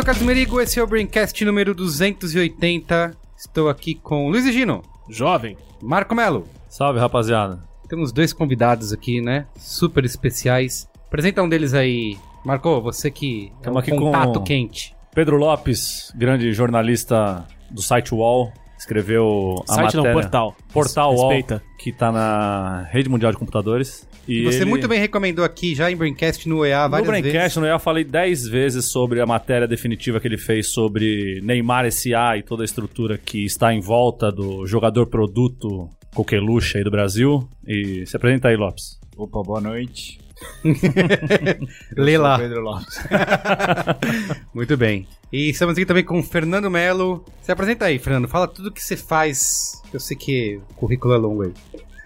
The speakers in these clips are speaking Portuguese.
sou o Carlos Merigo, esse é o Braincast número 280. Estou aqui com Luiz e Gino, Jovem. Marco Melo. Salve, rapaziada. Temos dois convidados aqui, né? Super especiais. Apresenta um deles aí. Marco, você que é Tamo um aqui com- contato quente. Pedro Lopes, grande jornalista do site UOL, escreveu a Site não, matéria... portal. Portal UOL, Respeita. que tá na Rede Mundial de Computadores. E Você ele- muito bem recomendou aqui já em Braincast no EA No várias Braincast, vezes. no EA, eu falei 10 vezes sobre a matéria definitiva que ele fez sobre Neymar S.A. e toda a estrutura que está em volta do jogador produto coqueluche aí do Brasil. E se apresenta aí, Lopes. Opa, boa noite. Lê lá. Pedro Lopes. Muito bem. E estamos aqui também com o Fernando Melo. Se apresenta aí, Fernando. Fala tudo que você faz. Eu sei que o currículo é longo aí.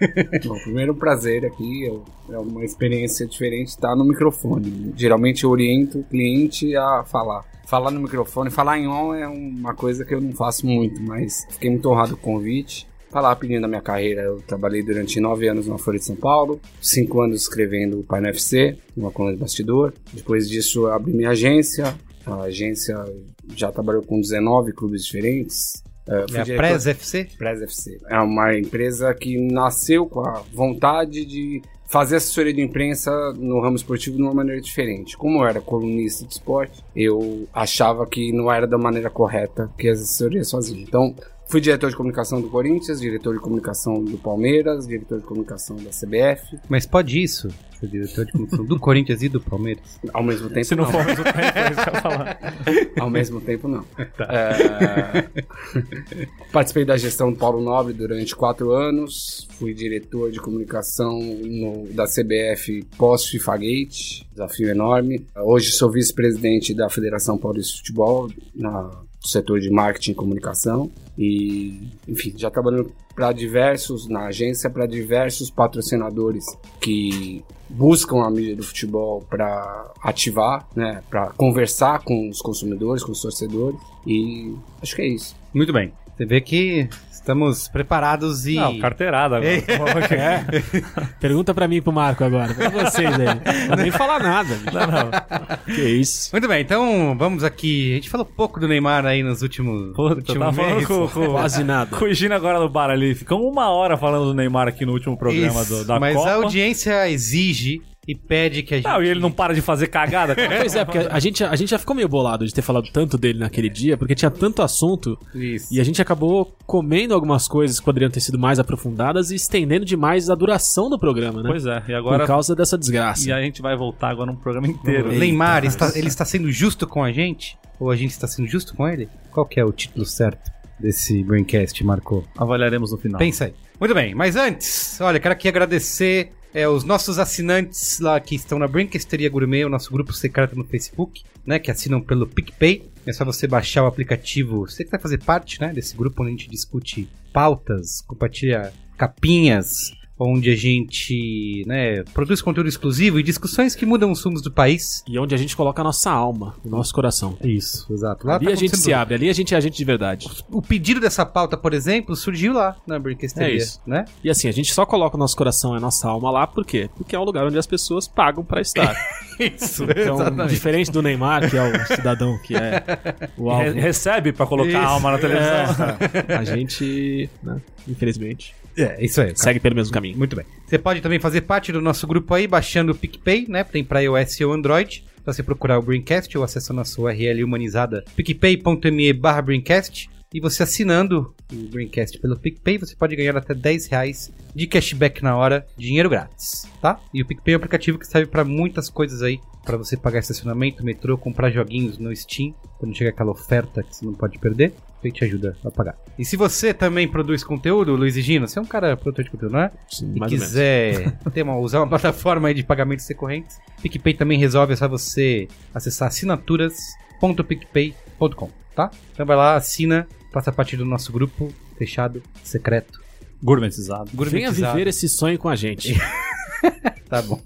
Bom, primeiro prazer aqui, eu- é uma experiência diferente estar no microfone. Geralmente eu oriento o cliente a falar. Falar no microfone, falar em on é uma coisa que eu não faço muito, mas fiquei muito honrado com o convite. Falar rapidinho da minha carreira, eu trabalhei durante nove anos na Folha de São Paulo, cinco anos escrevendo o Pai FC, uma coluna de bastidor. Depois disso, abri minha agência. A agência já trabalhou com 19 clubes diferentes. Eh, fui É a Prez FC? Press FC. É uma empresa que nasceu com a vontade de fazer assessoria de imprensa no ramo esportivo de uma maneira diferente. Como eu era colunista de esporte, eu achava que não era da maneira correta que as assessorias faziam. Então, fui diretor de comunicação do Corinthians, diretor de comunicação do Palmeiras, diretor de comunicação da CBF. Mas pode isso? Ser diretor de comunicação do Corinthians e do Palmeiras? Ao mesmo tempo, Se não for ao mesmo tempo, é isso que eu ia falar. Ao mesmo tempo, não. É, Participei da gestão do Paulo Nobre durante quatro anos. Fui diretor de comunicação no- da CBF pós-FIFA Gate. Desafio enorme. Hoje sou vice-presidente da Federação Paulista de Futebol, na- no setor de marketing e comunicação. E, enfim, já trabalhando para diversos, na agência, para diversos patrocinadores que buscam a mídia do futebol para ativar, né, para conversar com os consumidores, com os torcedores. E acho que é isso. Muito bem. Você vê que estamos preparados e. Não, carteirada agora. É. Pergunta pra mim e pro Marco agora. Pra vocês aí. Não nem falar nada. Não, não. Que isso. Muito bem, então vamos aqui. A gente falou pouco do Neymar aí nos últimos, Puta, últimos tava falando meses. com, com, Quase nada. com o Gino agora no bar ali. Ficamos uma hora falando do Neymar aqui no último programa Isso, do, da mas Copa. a audiência exige e pede que a gente. Não, e ele não para de fazer cagada. Pois é, porque a gente, a gente já ficou meio bolado de ter falado tanto dele naquele dia, porque tinha tanto assunto Isso. e a gente acabou comendo algumas coisas que poderiam ter sido mais aprofundadas e estendendo demais a duração do programa, né? Pois é, e Por agora... causa dessa desgraça. E a gente vai voltar agora no programa inteiro. Neymar, está, ele está sendo justo com a gente? Ou a gente está sendo justo com ele? Qual que é o título certo desse Braincast, Marcou? Avaliaremos no final. Pensa aí. Muito bem, mas antes, olha, quero aqui agradecer é, os nossos assinantes lá que estão na Brinquesteria Gourmet, o nosso grupo secreto no Facebook, né, que assinam pelo PicPay. É só você baixar o aplicativo. Você que vai fazer parte, né, desse grupo onde a gente discute pautas, compartilha capinhas, onde a gente, né, produz conteúdo exclusivo e discussões que mudam os rumos do país. E onde a gente coloca a nossa alma, o nosso coração. Isso, exato. Lá ali tá a gente se abre, ali a gente é a gente de verdade. o pedido dessa pauta, por exemplo, surgiu lá na Brinquesteria, É isso. né? E assim, a gente só coloca o nosso coração e a nossa alma lá, por quê? Porque é um lugar onde as pessoas pagam pra estar. Isso, Então, diferente do Neymar, que é o cidadão que é o Re- alvo, recebe pra colocar Isso. a alma na televisão. é, a gente, né, infelizmente, É, isso aí. segue pelo mesmo caminho. Muito bem. Você pode também fazer parte do nosso grupo aí, baixando o PicPay, né? Tem pra iOS ou Android. Só você procurar o Braincast ou acessando a sua URL humanizada picpay.me barra Braincast. E você assinando o Braincast pelo PicPay, você pode ganhar até 10 reais de cashback na hora, dinheiro grátis, tá? E o PicPay é um aplicativo que serve pra muitas coisas aí. Pra você pagar estacionamento, metrô, comprar joguinhos no Steam. Quando chega aquela oferta que você não pode perder, o PicPay te ajuda a pagar. E se você também produz conteúdo, Luiz e Gino, você é um cara produtor de conteúdo, não é? Sim, e mais quiser ter uma, usar uma plataforma aí de pagamentos recorrentes, PicPay também resolve, é só você acessar assinaturas.picpay.com. tá? Então vai lá, assina, faça parte do nosso grupo fechado, secreto, Gourmetizado. Venha gourmetizado. viver esse sonho com a gente. Tá bom.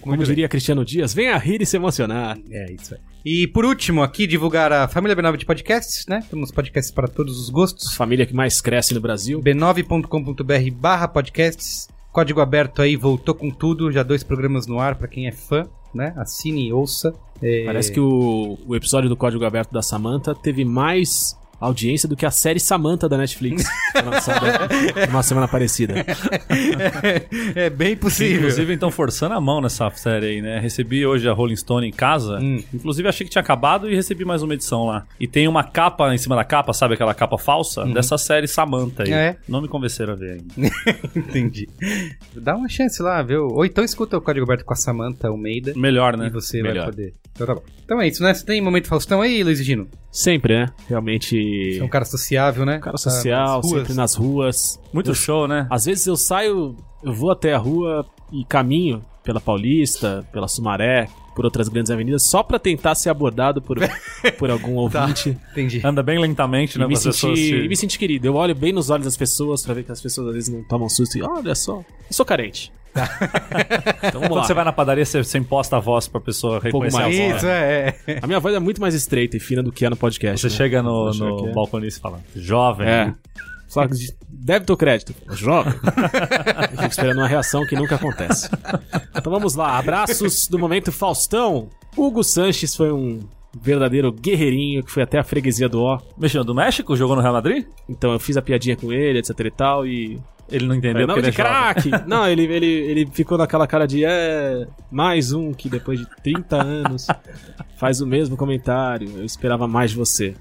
Como diria Cristiano Dias, venha rir e se emocionar. É isso aí. E por último, aqui divulgar a família B9 de podcasts, né? Temos podcasts para todos os gostos. Família que mais cresce no Brasil. b9.com.br barra podcasts. Código aberto aí, voltou com tudo. Já dois programas no ar para quem é fã, né? Assine e ouça. É, Parece que o, o episódio do Código Aberto da Samantha teve mais audiência do que a série Samantha da Netflix, lançada numa semana parecida. é bem possível. Inclusive, então, forçando a mão nessa série aí, né? Recebi hoje a Rolling Stone em casa. Hum. Inclusive, achei que tinha acabado e recebi mais uma edição lá. E tem uma capa em cima da capa, sabe aquela capa falsa? Dessa série Samantha aí. É. Não me convenceram a ver ainda. Entendi. Dá uma chance lá, viu? Ou então escuta o Código Aberto com a Samantha Almeida. Melhor, né? E você Melhor. vai poder. Então tá bom. Então é isso, né? Você tem momento Faustão aí, Luiz Gino? Sempre, né? Realmente. Você é um cara sociável, né? Cara Tá social, nas sempre nas ruas. Muito show, né? Às vezes eu saio, eu vou até a rua e caminho pela Paulista, pela Sumaré, por outras grandes avenidas, só pra tentar ser abordado por, por algum Tá. ouvinte. Entendi. Anda bem lentamente, né? E me, sentir, e me sentir querido. Eu olho bem nos olhos das pessoas pra ver que as pessoas às vezes não tomam susto e olha só, eu sou carente. então Quando lá. você vai na padaria, você, você imposta a voz pra pessoa reconhecer a mais. voz. Isso, é. A minha voz é muito mais estreita e fina do que é no podcast. Você né? chega no, no é. balconista e fala, jovem. É. Só que de- débito ou crédito? Jovem. Fico esperando uma reação que nunca acontece. Então vamos lá. Abraços do momento Faustão. Hugo Sanches foi um verdadeiro guerreirinho que foi até a freguesia do Ó. Mexeu do México? Jogou no Real Madrid? Então eu fiz a piadinha com ele, etc e tal, e Ele não entendeu Nome de é jovem. craque! Não, ele, ele, ele ficou naquela cara de é. Mais um que depois de 30 anos faz o mesmo comentário. Eu esperava mais de você.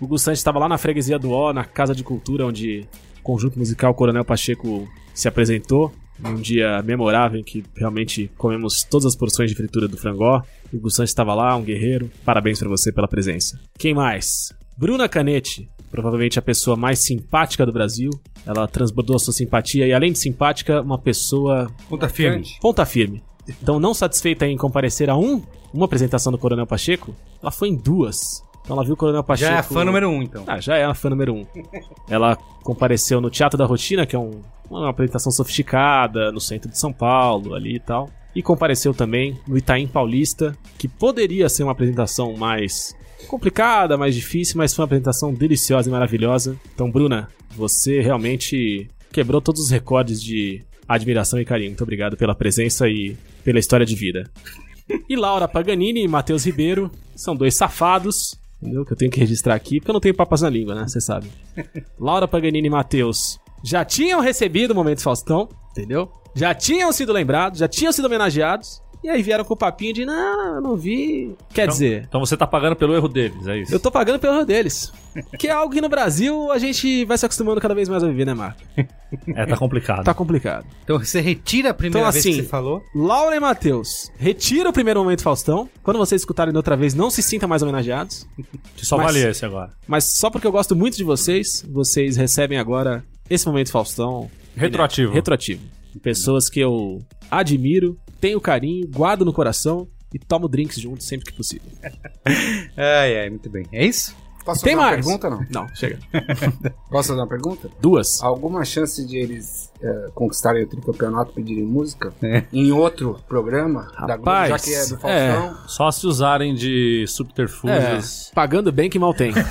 O Gus Santos estava lá na freguesia do Ó, na Casa de Cultura, onde o conjunto musical Coronel Pacheco se apresentou. Num dia memorável em que realmente comemos todas as porções de fritura do frangó. O Gus Santos estava lá, um guerreiro. Parabéns pra você pela presença. Quem mais? Bruna Canete, provavelmente a pessoa mais simpática do Brasil. Ela transbordou a sua simpatia e, além de simpática, uma pessoa Ponta firme. ponta firme. Então, não satisfeita em comparecer a um, uma apresentação do Coronel Pacheco, ela foi em duas. Então, ela viu o Coronel Pacheco. Já é a fã número um, então. Ah, já é a fã número um. Ela compareceu no Teatro da Rotina, que é um- uma apresentação sofisticada, no centro de São Paulo, ali e tal. E compareceu também no Itaim Paulista, que poderia ser uma apresentação mais complicada, mais difícil, mas foi uma apresentação deliciosa e maravilhosa. Então, Bruna, você realmente quebrou todos os recordes de admiração e carinho. Muito obrigado pela presença e pela história de vida. E Laura Paganini e Matheus Ribeiro são dois safados, entendeu? Que eu tenho que registrar aqui, porque eu não tenho papas na língua, né? Você sabe. Laura Paganini e Matheus já tinham recebido o Momento Faustão, entendeu? Já tinham sido lembrados, já tinham sido homenageados. E aí vieram com o papinho de, não, eu não vi. Quer dizer, Então você tá pagando pelo erro deles, é isso? eu tô pagando pelo erro deles. Que é algo que no Brasil a gente vai se acostumando cada vez mais a viver, né, Marco? É, tá complicado. Tá complicado. Então você retira a primeira Então, vez assim, que você falou. Laura e Matheus, retira o primeiro momento Faustão. Quando vocês escutarem da outra vez, não se sintam mais homenageados. Só mas- vale esse agora. Mas só porque eu gosto muito de vocês, vocês recebem agora esse momento Faustão. Retroativo. Retroativo. Pessoas que eu admiro, tenho carinho, guardo no coração e tomo drinks juntos sempre que possível. Ai, ai, muito bem. É isso? Posso Tem fazer uma mais? pergunta não? Não, chega. Posso fazer uma pergunta? Duas. Alguma chance de eles é, conquistarem o tricampeonato e pedirem música É. em outro programa da Globo, já Rapaz, que é do Faustão? Só se usarem de subterfúgios. É, pagando bem que mal tem. Muito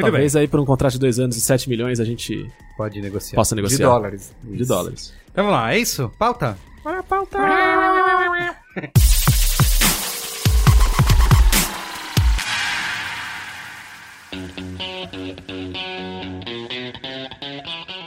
Talvez aí por um contrato de dois anos e 7 milhões a gente bem. Pode negociar. possa De negociar. dólares. De dólares. Então vamos lá, é isso? Pauta?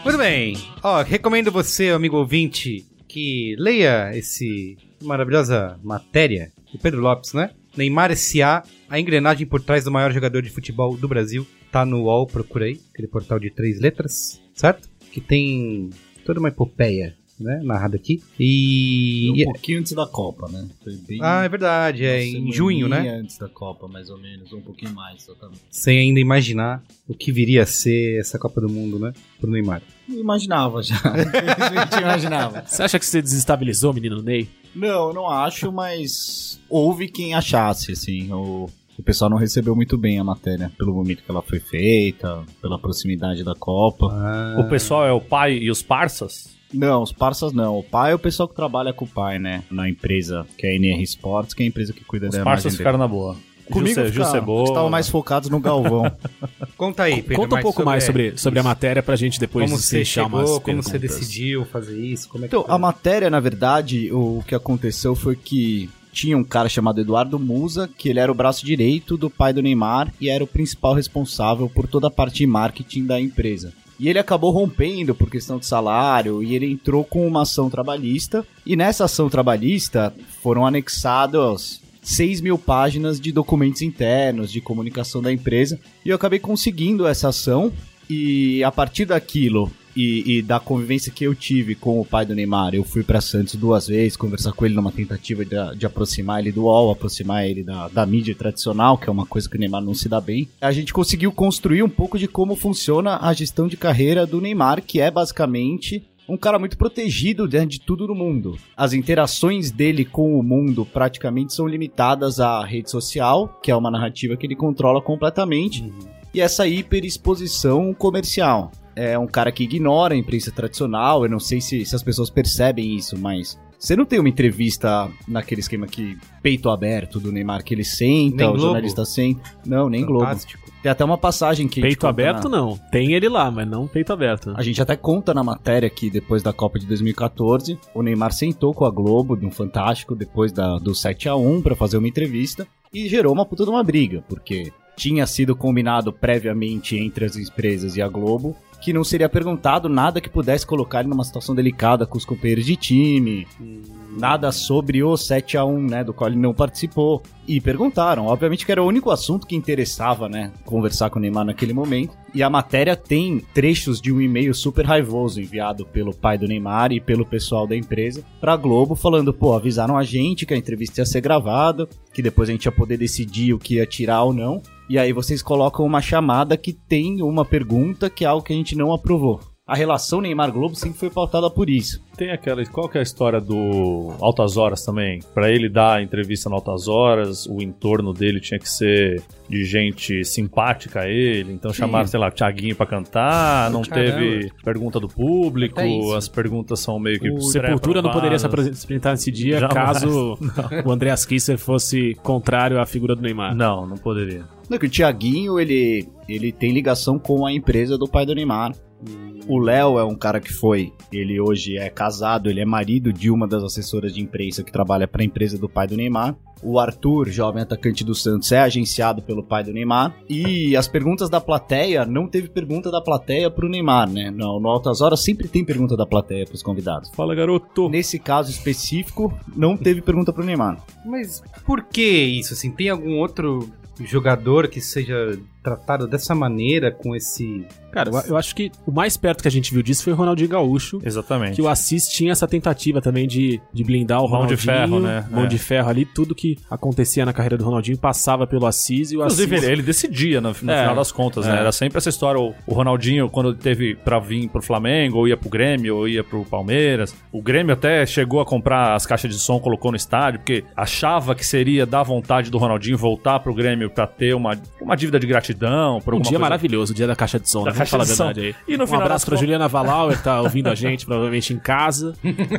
Muito bem. Ó, recomendo você, amigo ouvinte, que leia esse maravilhosa matéria do Pedro Lopes, né? Neymar S.A., a engrenagem por trás do maior jogador de futebol do Brasil. Tá no UOL, procurei, aquele portal de três letras, certo? Que tem toda uma epopeia, né? Narrada aqui. E. Um pouquinho antes da Copa, né? Foi bem. Ah, é verdade, é em junho, né? antes da Copa, mais ou menos, um pouquinho mais, exatamente. Sem ainda imaginar o que viria a ser essa Copa do Mundo, né? Pro Neymar. Eu imaginava já. a gente imaginava. Você acha que você desestabilizou o menino Ney? Não, eu não acho, mas houve quem achasse, assim. O... O pessoal não recebeu muito bem a matéria, pelo momento que ela foi feita, pela proximidade da Copa. O pessoal é o pai e os parças? Não, os parças não. O pai é o pessoal que trabalha com o pai, né? Na empresa, que é a NR Sports, que é a empresa que cuida Os da parças imagem ficaram dele. na boa. Comigo Gil Ce- Gil fica- Cebola. estavam mais focados no Galvão. Conta aí, Pedro. Conta um pouco mais sobre, sobre a matéria pra gente depois como você chegou, umas como perguntas. você decidiu fazer isso, como é que Então, foi? a matéria, na verdade, o que aconteceu foi que tinha um cara chamado Eduardo Musa, que ele era o braço direito do pai do Neymar e era o principal responsável por toda a parte de marketing da empresa. E ele acabou rompendo por questão de salário e ele entrou com uma ação trabalhista. E nessa ação trabalhista foram anexados 6 mil páginas de documentos internos, de comunicação da empresa. E eu acabei conseguindo essa ação. E a partir daquilo e, e da convivência que eu tive com o pai do Neymar, eu fui pra Santos duas vezes conversar com ele numa tentativa de, de aproximar ele do UOL, aproximar ele da, da mídia tradicional, que é uma coisa que o Neymar não se dá bem. A gente conseguiu construir um pouco de como funciona a gestão de carreira do Neymar, que é basicamente um cara muito protegido né, de tudo no mundo. As interações dele com o mundo praticamente são limitadas à rede social, que é uma narrativa que ele controla completamente, e essa hiperexposição comercial. É um cara que ignora a imprensa tradicional, eu não sei se, se as pessoas percebem isso, mas você não tem uma entrevista naquele esquema que peito aberto do Neymar que ele senta, Nem o Globo? jornalista senta. Não, nem Globo. Fantástico. Tem até uma passagem que Peito aberto na- não. Tem ele lá, mas não peito aberto. a gente até conta na matéria que depois da Copa de 2014, o Neymar sentou com a Globo no Fantástico depois da, do 7 a 1 para fazer uma entrevista e gerou uma puta de uma briga, porque tinha sido combinado previamente entre as empresas e a Globo que não seria perguntado nada que pudesse colocar ele numa situação delicada com os companheiros de time, nada sobre o 7 a 1 né, do qual ele não participou. E perguntaram, obviamente que era o único assunto que interessava, né, conversar com o Neymar naquele momento. E a matéria tem trechos de um e-mail super raivoso enviado pelo pai do Neymar e pelo pessoal da empresa pra Globo, falando, pô, avisaram a gente que a entrevista ia ser gravada, que depois a gente ia poder decidir o que ia tirar ou não. E aí vocês colocam uma chamada que tem uma pergunta que é algo que a gente não aprovou. A relação Neymar-Globo sempre foi pautada por isso. Tem aquela. Qual que é a história do Altas Horas também? Pra ele dar a entrevista no Altas Horas, o entorno dele tinha que ser de gente simpática a ele. Então chamaram, sei lá, o Thiaguinho pra cantar, não Caramba. teve pergunta do público, as perguntas são meio que. O Sepultura não poderia se apresentar nesse dia Jamais. caso o Andreas Kisser fosse contrário à figura do Neymar. Não, não poderia. Não, que o Thiaguinho, ele, ele tem ligação com a empresa do pai do Neymar. O Léo é um cara que foi, ele hoje é casado, ele é marido de uma das assessoras de imprensa que trabalha para a empresa do pai do Neymar. O Arthur, jovem atacante do Santos, é agenciado pelo pai do Neymar. E as perguntas da plateia, não teve pergunta da plateia pro Neymar, né? No, no Altas Horas sempre tem pergunta da plateia pros convidados. Fala, garoto. Nesse caso específico, não teve pergunta pro Neymar. Mas por que isso? Assim, tem algum outro jogador que seja tratado dessa maneira, com esse. Cara, eu, eu acho que o mais perto que a gente viu disso foi o Ronaldinho Gaúcho. Exatamente. Que o Assis tinha essa tentativa também de, de blindar o Mão Ronaldinho. de ferro, né? Mão É. de ferro ali, tudo que acontecia na carreira do Ronaldinho passava pelo Assis e o Inclusive, Assis. ele, ele decidia no, no É. final das contas, né? É. Era sempre essa história. O, o Ronaldinho, quando ele teve pra vir pro Flamengo, ou ia pro Grêmio, ou ia pro Palmeiras. O Grêmio até chegou a comprar as caixas de som, colocou no estádio, porque achava que seria da vontade do Ronaldinho voltar pro Grêmio pra ter uma, uma dívida de gratidão. Por Um dia coisa. maravilhoso, o dia da caixa de som, Da né? Vamos caixa falar a verdade aí. E no um final abraço pra contas- Juliana Valauer, tá ouvindo a gente, provavelmente em casa,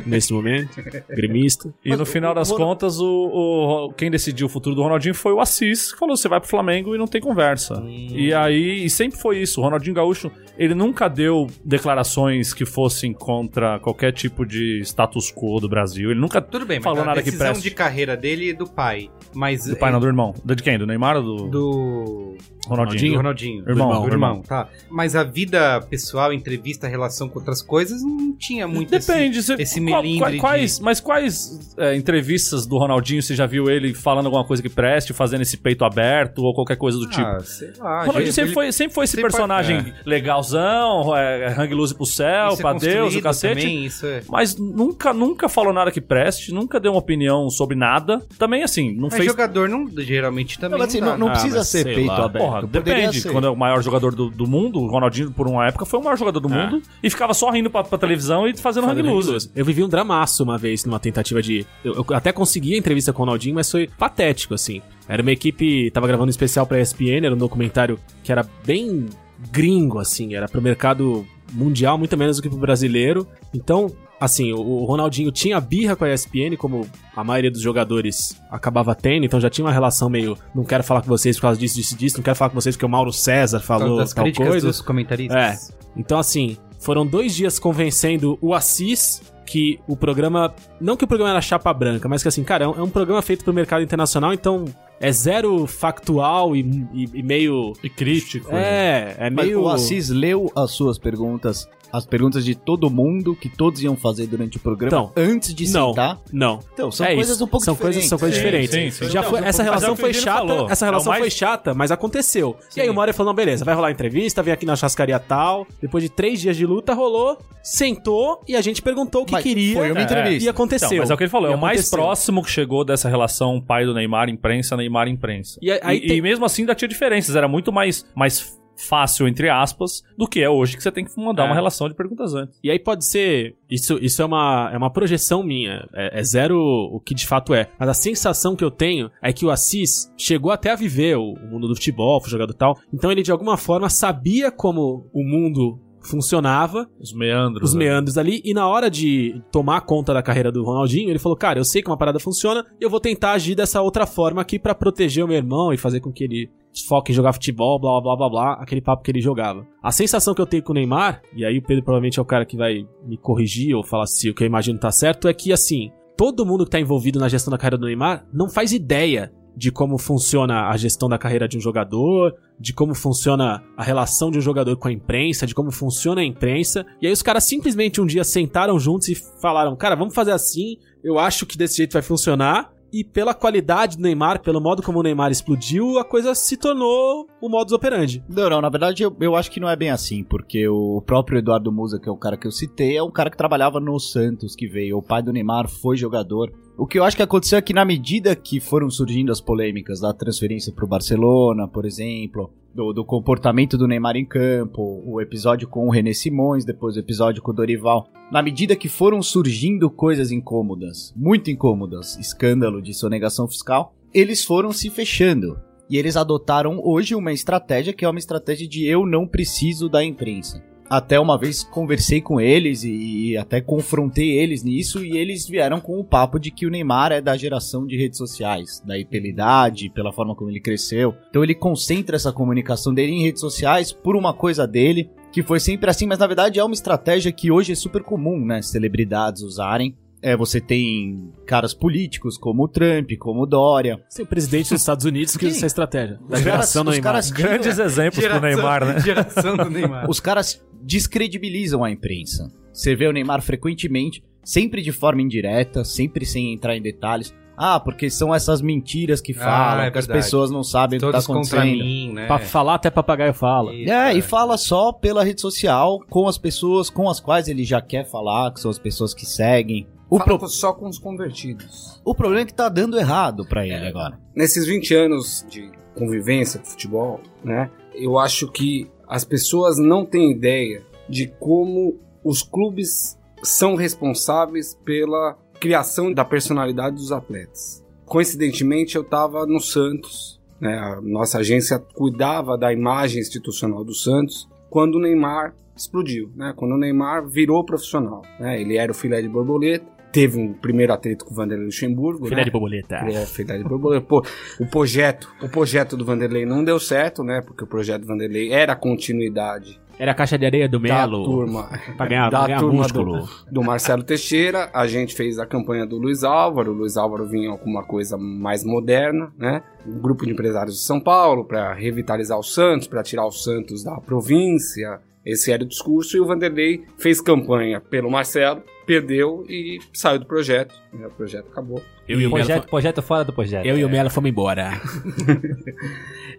nesse momento, gremista. E no final das contas, o, o- quem decidiu o futuro do Ronaldinho foi o Assis, que falou: você vai pro Flamengo e não tem conversa. E aí, e sempre foi isso. O Ronaldinho Gaúcho, ele nunca deu declarações que fossem contra qualquer tipo de status quo do Brasil. Ele nunca Tudo bem, mas falou nada que decisão preste. de carreira dele e do pai. Mas Do pai, não, do irmão. De quem? Do Neymar ou do, do Ronaldinho? Ronaldinho. Irmão, irmão, irmão. tá. Mas a vida pessoal, entrevista, relação com outras coisas, não tinha muito Depende. esse, você- esse qual- melindre qual- de- quais, Mas quais é, entrevistas do Ronaldinho você já viu ele falando alguma coisa que preste, fazendo esse peito aberto ou qualquer coisa do tipo? Ah, sei lá. Ronaldinho ele- sempre ele- foi, sempre foi esse sempre- personagem legalzão, é, hang luz pro céu, isso é pra Deus, o cacete. Também, isso é... Mas nunca, nunca falou nada que preste, nunca deu uma opinião sobre nada. Também, assim, não Mas fez. jogador não, geralmente também Não, mas assim, não, dá. não, não Ah, precisa mas ser peito lá. aberto. Porra, poderia depende. ser. Quando é o maior jogador do, do mundo, o Ronaldinho, por uma época, foi o maior jogador do É. mundo e ficava só rindo pra, pra televisão e fazendo hang loose. Eu vivi um dramaço uma vez numa tentativa de. Eu, eu até consegui a entrevista com o Ronaldinho, mas foi patético, assim. Era uma equipe. Tava gravando um especial pra ESPN, era um documentário que era bem gringo, assim. Era pro mercado mundial, muito menos do que pro brasileiro. Então, assim, o, Ronaldinho tinha birra com a ESPN, como a maioria dos jogadores acabava tendo, então já tinha uma relação meio. Não quero falar com vocês por causa disso, disso, disso, não quero falar com vocês porque o Mauro César falou das tal coisa. dos comentaristas. Então, assim, foram dois dias convencendo o Assis que o programa. Não que o programa era chapa branca, mas que assim, cara, é um, é um programa feito pro mercado internacional, então é zero factual e, e- e meio. E crítico. É, é Mas meio. o Assis leu as suas perguntas, as perguntas de todo mundo que todos iam fazer durante o programa Então, antes de não. sentar. Não. Então, são é coisas isso. um pouco são diferentes. Coisas, são coisas Sim, diferentes. sim, sim. Já Não, foi, mas essa é o relação que o foi chata. falou. Essa É o relação mais- foi chata, mas aconteceu. E aí, hora ele falou: não, beleza, vai rolar entrevista, vem aqui na chascaria tal. Depois de três dias de luta, rolou, sentou e a gente perguntou o que Mas queria. foi uma entrevista. E aconteceu. Então, mas é o que ele falou, é o mais próximo que chegou dessa relação pai do Neymar, imprensa, Neymar, imprensa. E aí e, tem- e mesmo assim ainda tinha diferenças, era muito mais, mais fácil, entre aspas, do que é hoje, que você tem que mandar É. uma relação de perguntas antes. E aí pode ser. Isso, isso é, uma, é uma projeção minha. É, é zero o que de fato é. Mas a sensação que eu tenho é que o Assis chegou até a viver o, o mundo do futebol, foi jogador tal. Então ele de alguma forma sabia como o mundo funcionava, Os meandros. os né? meandros ali, e na hora de tomar conta da carreira do Ronaldinho, ele falou: Cara, eu sei que uma parada funciona, eu vou tentar agir dessa outra forma aqui pra proteger o meu irmão e fazer com que ele foque em jogar futebol, blá blá blá blá blá, aquele papo que ele jogava. A sensação que eu tenho com o Neymar, e aí o Pedro provavelmente é o cara que vai me corrigir ou falar se o que eu imagino tá certo, é que assim, todo mundo que tá envolvido na gestão da carreira do Neymar não faz ideia de como funciona a gestão da carreira de um jogador, de como funciona a relação de um jogador com a imprensa, de como funciona a imprensa. E aí os caras simplesmente um dia sentaram juntos e falaram: "Cara, vamos fazer assim. Eu acho que desse jeito vai funcionar". E pela qualidade do Neymar, pelo modo como o Neymar explodiu, a coisa se tornou o modus operandi. Não, não, na verdade eu, eu acho que não é bem assim, porque o próprio Eduardo Musa, que é o cara que eu citei, é um cara que trabalhava no Santos, que veio. O pai do Neymar foi jogador. O que eu acho que aconteceu é que na medida que foram surgindo as polêmicas da transferência pro Barcelona, por exemplo, do, do comportamento do Neymar em campo, o episódio com o René Simões, depois o episódio com o Dorival, na medida que foram surgindo coisas incômodas, muito incômodas, escândalo de sonegação fiscal, eles foram se fechando. E eles adotaram hoje uma estratégia que é uma estratégia de eu não preciso da imprensa. Até uma vez conversei com eles e, e até confrontei eles nisso e eles vieram com o papo de que o Neymar é da geração de redes sociais, daí pela idade, pela forma como ele cresceu. Então ele concentra essa comunicação dele em redes sociais por uma coisa dele, que foi sempre assim, mas na verdade é uma estratégia que hoje é super comum, né, celebridades usarem. É, você tem caras políticos como o Trump, como o Dória, Sim, o presidente dos Estados Unidos que usa essa estratégia. Da Os geração do Neymar. caras Grandes exemplos pro Neymar, né? Geração do Neymar. Os caras descredibilizam a imprensa. Você vê o Neymar frequentemente, sempre de forma indireta, sempre sem entrar em detalhes. Ah, porque são essas mentiras que falam, é que as pessoas não sabem o que tá Todos contra acontecendo. mim, né? Pra falar até papagaio fala. É, e fala só pela rede social, com as pessoas com as quais ele já quer falar, que são as pessoas que seguem. O, Fala pro- com- só com os convertidos. o problema é que tá dando errado pra ele agora. Nesses 20 anos de convivência com futebol, né? Eu acho que as pessoas não têm ideia de como os clubes são responsáveis pela criação da personalidade dos atletas. Coincidentemente, eu estava no Santos, né? A nossa agência cuidava da imagem institucional do Santos quando o Neymar explodiu, né? Quando o Neymar virou profissional, né? Ele era o filé de borboleta, teve um primeiro atrito com o Vanderlei Luxemburgo, Filé né? de borboleta. É, filé de borboleta. Pô, o projeto, o projeto do Vanderlei não deu certo, né? Porque o projeto do Vanderlei era a continuidade Era a caixa de areia do da Melo. turma, Pra ganhar, da pra ganhar turma músculo. do Marcelo Teixeira. A gente fez a campanha do Luiz Álvaro. O Luiz Álvaro vinha com uma coisa mais moderna, né? Um grupo de empresários de São Paulo para revitalizar o Santos, para tirar o Santos da província. Esse era o discurso e o Vanderlei fez campanha pelo Marcelo, perdeu e saiu do projeto. O projeto acabou. Eu e o Melo, Projeto, projeto fora do projeto. eu e o Melo fomos embora.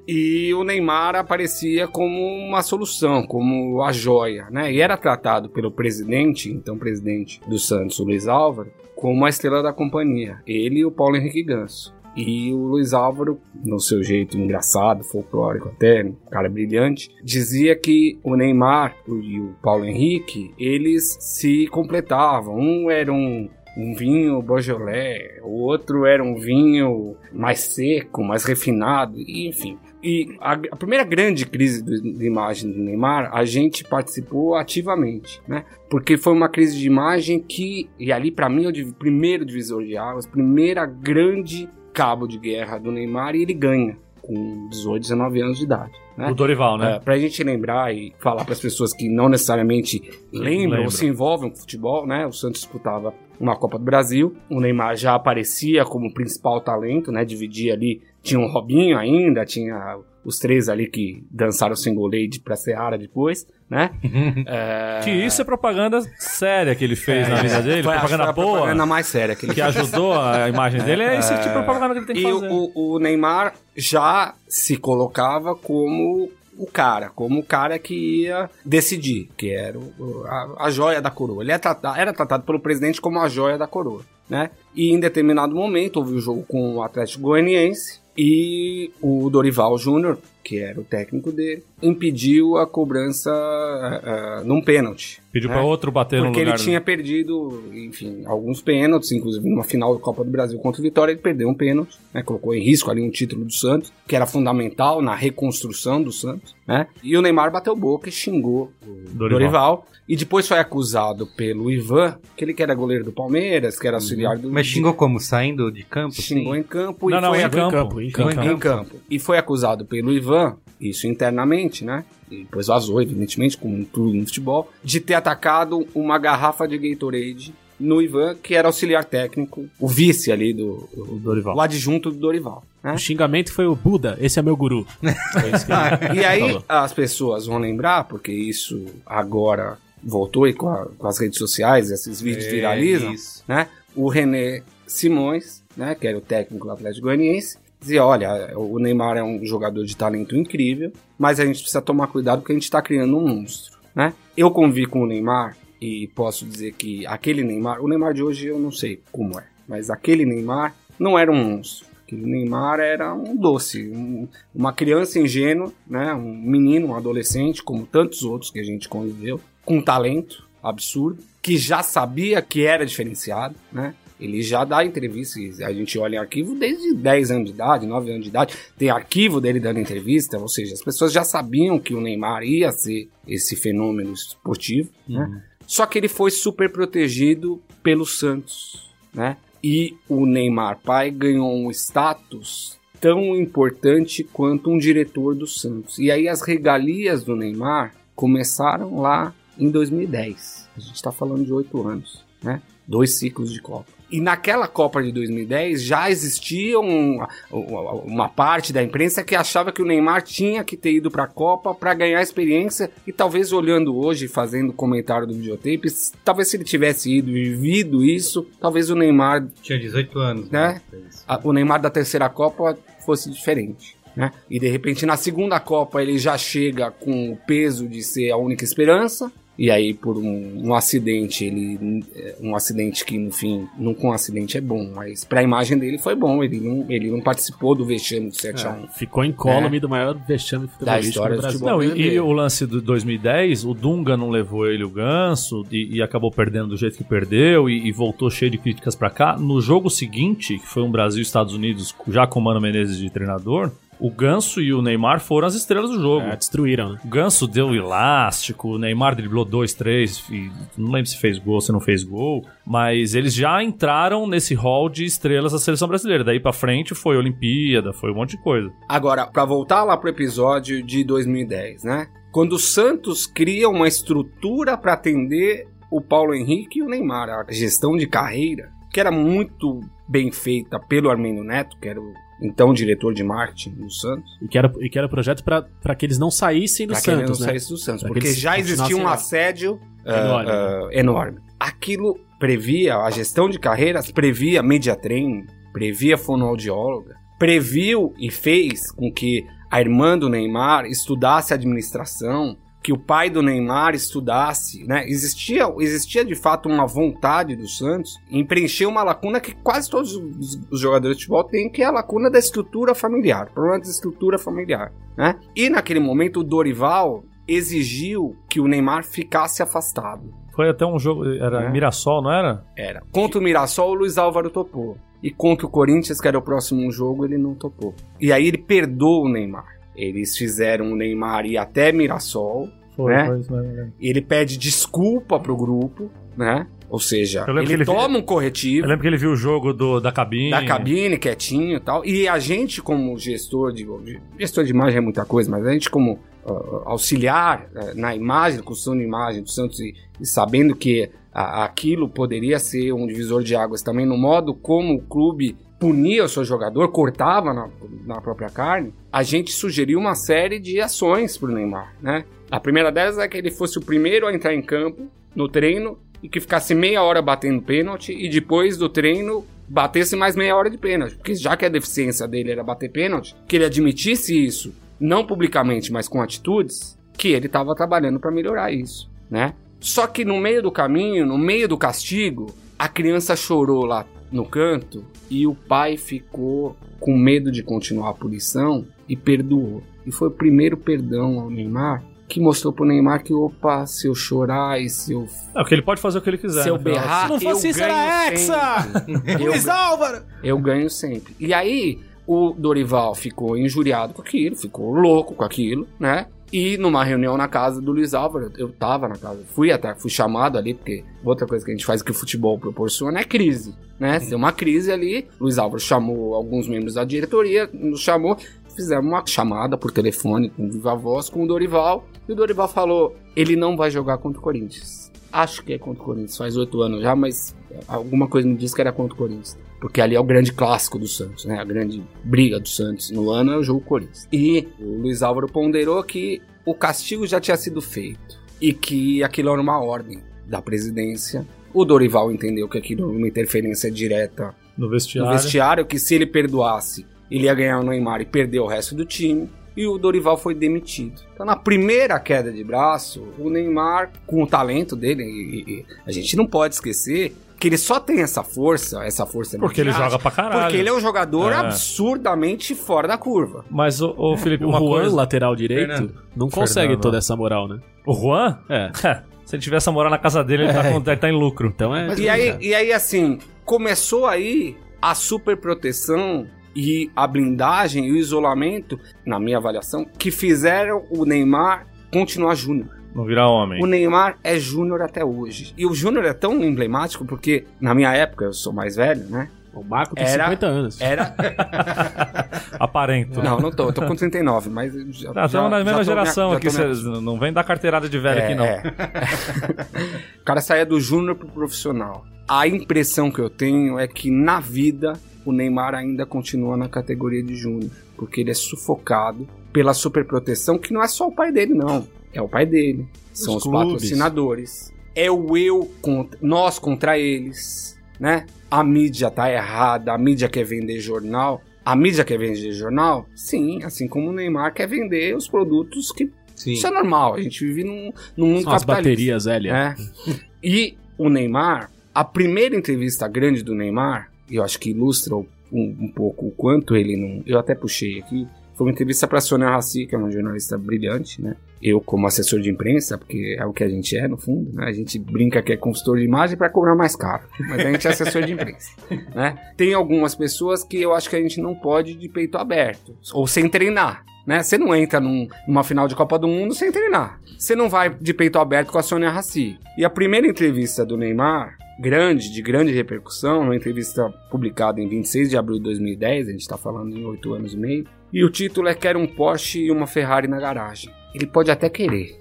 E o Neymar aparecia como uma solução, como a joia, né? E era tratado pelo presidente, então presidente do Santos, o Luiz Álvaro, como a estrela da companhia. Ele e o Paulo Henrique Ganso. E o Luiz Álvaro, no seu jeito engraçado, folclórico até, um cara brilhante, dizia que o Neymar e o Paulo Henrique, eles se completavam. Um era um um vinho Beaujolais, o outro era um vinho mais seco, mais refinado, enfim. E a, a primeira grande crise de imagem do Neymar, a gente participou ativamente, né? Porque foi uma crise de imagem que, e ali para mim é o primeiro divisor de águas, primeira grande cabo de guerra do Neymar e ele ganha com 18, 19 anos de idade. Né? O Dorival, né? É, pra gente lembrar e falar para as pessoas que não necessariamente lembram Lembra. ou se envolvem com futebol, né? O Santos disputava uma Copa do Brasil. O Neymar já aparecia como principal talento, né? Dividia ali, tinha um Robinho ainda, tinha os três ali que dançaram single lady pra Seara depois, né? É, Que isso é propaganda séria que ele fez na vida dele, foi propaganda foi a boa, propaganda mais séria que ele que ajudou a imagem dele, é esse tipo de propaganda que ele tem que E fazer. o, o Neymar já se colocava como o cara, como o cara que ia decidir, que era o- a, a joia da coroa. Ele era tratado, era tratado pelo presidente como a joia da coroa, né? E em determinado momento houve o jogo com o Atlético Goianiense e o Dorival Júnior, que era o técnico dele, impediu a cobrança ah, num pênalti. Pediu né? pra outro bater no Porque lugar. ele tinha perdido, enfim, alguns pênaltis, inclusive numa final da Copa do Brasil contra o Vitória, ele perdeu um pênalti, né? Colocou em risco ali um título do Santos, que era fundamental na reconstrução do Santos, né? E o Neymar bateu boca e xingou o Dorival. Dorival. E depois foi acusado pelo Ivan, aquele que era goleiro do Palmeiras, que era auxiliar do. Mas xingou como? Saindo de campo? Xingou Sim. em campo Não, e não, foi em acusado campo. em Em campo. campo. em campo. E foi acusado pelo Ivan, isso internamente, né? E depois vazou, evidentemente, como tudo no futebol, de ter atacado uma garrafa de Gatorade no Ivan, que era auxiliar técnico, o vice ali do. Dorival. O adjunto do Dorival. Né? O xingamento foi o Buda, esse é meu guru. E aí falou. as pessoas vão lembrar, porque isso agora voltou e com, a- com as redes sociais, esses vídeos É, viralizam, isso. né? O René Simões, né, que era o técnico do Atlético Goianiense, dizia, olha, o Neymar é um jogador de talento incrível, mas a gente precisa tomar cuidado porque a gente está criando um monstro, né? Eu convivi com o Neymar e posso dizer que aquele Neymar, o Neymar de hoje eu não sei como é, mas aquele Neymar não era um monstro. Aquele Neymar era um doce, um- uma criança ingênua, né? Um menino, um adolescente, como tantos outros que a gente conviveu, com talento absurdo, que já sabia que era diferenciado, né? Ele já dá entrevista, e a gente olha em arquivo desde 10 anos de idade, 9 anos de idade, tem arquivo dele dando entrevista, ou seja, as pessoas já sabiam que o Neymar ia ser esse fenômeno esportivo, né? Só que ele foi super protegido pelo Santos, né? E o Neymar pai ganhou um status tão importante quanto um diretor do Santos. E aí as regalias do Neymar começaram lá em 2010. A gente está falando de oito anos, né? Dois ciclos de Copa. E naquela Copa de 2010 já existia um- uma parte da imprensa que achava que o Neymar tinha que ter ido para a Copa para ganhar experiência e talvez olhando hoje, fazendo comentário do videotape, talvez se ele tivesse ido e vivido isso, talvez o Neymar Tinha 18 anos. Né? a- o Neymar da terceira Copa fosse diferente. Né? E de repente na segunda Copa ele já chega com o peso de ser a única esperança. E aí, por um, um acidente, ele. é, Um acidente que, no fim, nunca um acidente é bom, mas pra imagem dele foi bom. Ele não, ele não participou do vexame do 7x1. Ficou incólume do maior vexame futebolístico história do do Brasil. Não, e, e o lance do 2010, o Dunga não levou ele o ganso e, e acabou perdendo do jeito que perdeu e, e voltou cheio de críticas pra cá. No jogo seguinte, que foi um Brasil e Estados Unidos, já com o Mano Menezes de treinador, o Ganso e o Neymar foram as estrelas do jogo. É, destruíram, né? O Ganso deu elástico, o Neymar driblou dois, três, e não lembro se fez gol, se não fez gol, mas eles já entraram nesse hall de estrelas da seleção brasileira. Daí pra frente foi Olimpíada, foi um monte de coisa. Agora, pra voltar lá pro episódio de 2010, né? Quando o Santos cria uma estrutura pra atender o Paulo Henrique e o Neymar, a gestão de carreira, que era muito bem feita pelo Armênio Neto, que era o então diretor de marketing do Santos, E que era, e que era projeto pra que eles não saíssem do pra que ele não Santos, né? saísse do Santos, Pra que porque eles já existia um assédio ah, Enorme. ah, enorme. Aquilo previa, a gestão de carreiras previa mediatrem, previa fonoaudióloga, previu e fez com que a irmã do Neymar estudasse administração, que o pai do Neymar estudasse, né? Existia, existia de fato uma vontade do Santos em preencher uma lacuna que quase todos os, jogadores de futebol têm, que é a lacuna da estrutura familiar, problema de estrutura familiar, né? E naquele momento o Dorival exigiu que o Neymar ficasse afastado. Foi até um jogo. Era É. Mirassol, não era? Era. Contra o Mirassol, o Luiz Álvaro topou. E contra o Corinthians, que era o próximo jogo, ele não topou. E aí ele perdoa o Neymar. Eles fizeram o Neymar ir até Mirassol. Foi, É? foi isso mesmo. E ele pede desculpa pro grupo, né? Ou seja, ele, ele- toma um corretivo Eu lembro que ele viu o jogo do, da cabine. da cabine, quietinho e tal. E a gente, como gestor de. Gestor de imagem é muita coisa, mas a gente, como ah, auxiliar eh, na imagem, construção de imagem do Santos e, e sabendo que a- aquilo poderia ser um divisor de águas também no modo como o clube punia o seu jogador, cortava na, na própria carne, a gente sugeriu uma série de ações pro Neymar, né? A primeira delas é que ele fosse o primeiro a entrar em campo no treino e que ficasse meia hora batendo pênalti e depois do treino batesse mais meia hora de pênalti. Porque já que a deficiência dele era bater pênalti, que ele admitisse isso, não publicamente, mas com atitudes, que ele estava trabalhando para melhorar isso, né? Só que no meio do caminho, no meio do castigo, a criança chorou lá no canto e o pai ficou com medo de continuar a punição e perdoou. E foi o primeiro perdão ao Neymar que mostrou pro Neymar que, opa, se eu chorar e se eu, É, porque ele pode fazer o que ele quiser. se eu final. berrar, Se não fosse eu isso, ganho era Hexa! sempre. Eu Luiz Álvaro! eu ganho sempre. E aí, o Dorival ficou injuriado com aquilo, ficou louco com aquilo, né? E numa reunião na casa do Luiz Álvaro, eu tava na casa, fui até, fui chamado ali, porque outra coisa que a gente faz que o futebol proporciona é crise, né? Se tem uma crise ali, Luiz Álvaro chamou alguns membros da diretoria, nos chamou, fizemos uma chamada por telefone com viva voz com o Dorival, e o Dorival falou: ele não vai jogar contra o Corinthians. Acho que é contra o Corinthians, faz oito anos já, mas alguma coisa me diz que era contra o Corinthians. Porque ali é o grande clássico do Santos, né? A grande briga do Santos no ano é o jogo Corinthians. E o Luiz Álvaro ponderou que o castigo já tinha sido feito e que aquilo era uma ordem da presidência. O Dorival entendeu que aquilo era uma interferência direta No no vestiário. vestiário, que se ele perdoasse, ele ia ganhar o Neymar e perder o resto do time. E o Dorival foi demitido. Então, na primeira queda de braço, o Neymar, com o talento dele, e- e a gente não pode esquecer que ele só tem essa força, essa força Porque ele joga pra caralho. Porque ele é um jogador É. absurdamente fora da curva. Mas, ô, ô, Felipe, O Juan, coisa... lateral direito, Fernando. não consegue Fernando. toda essa moral, né? O Juan? É. Se ele tivesse a morar na casa dele, ele, tá, com- ele tá em lucro. Então é. E aí, e aí, assim, começou aí a superproteção e a blindagem e o isolamento, na minha avaliação, que fizeram o Neymar continuar júnior. Não virar homem. O Neymar é júnior até hoje. E o júnior é tão emblemático porque, na minha época, eu sou mais velho, né? O Marco tem Era- 50 anos. Era. Aparento. Não, não tô, eu tô com 39, mas. Já, Tá, estamos na mesma geração me- aqui. cês não vem dar carteirada de velho É, aqui, não. é. o cara saía do júnior pro profissional. A impressão que eu tenho é que na vida o Neymar ainda continua na categoria de júnior, porque ele é sufocado pela superproteção que não é só o pai dele, não. É o pai dele, são Os clubes. patrocinadores, é o eu contra nós contra eles, né? A mídia tá errada, a mídia quer vender jornal. A mídia quer vender jornal? Sim, assim como o Neymar quer vender os produtos que Sim. isso é normal, a gente vive num, num mundo São as capitalista. baterias, Elia. É. E o Neymar, a primeira entrevista grande do Neymar, e eu acho que ilustra um, um pouco o quanto ele não. Eu até puxei aqui. Foi uma entrevista para Sônia Rassi, que é uma jornalista brilhante, né? Eu, como assessor de imprensa, porque é o que a gente é, no fundo, né? A gente brinca que é consultor de imagem para cobrar mais caro, mas a gente é assessor de imprensa, né? Tem algumas pessoas que eu acho que a gente não pode de peito aberto, ou sem treinar, né? Você não entra num- numa final de Copa do Mundo sem treinar. Você não vai de peito aberto com a Sônia Rassi. E a primeira entrevista do Neymar, grande, de grande repercussão, uma entrevista publicada em 26 de abril de 2010, a gente tá falando em oito anos e meio, e o título é Quero um Porsche e uma Ferrari na garagem. Ele pode até querer.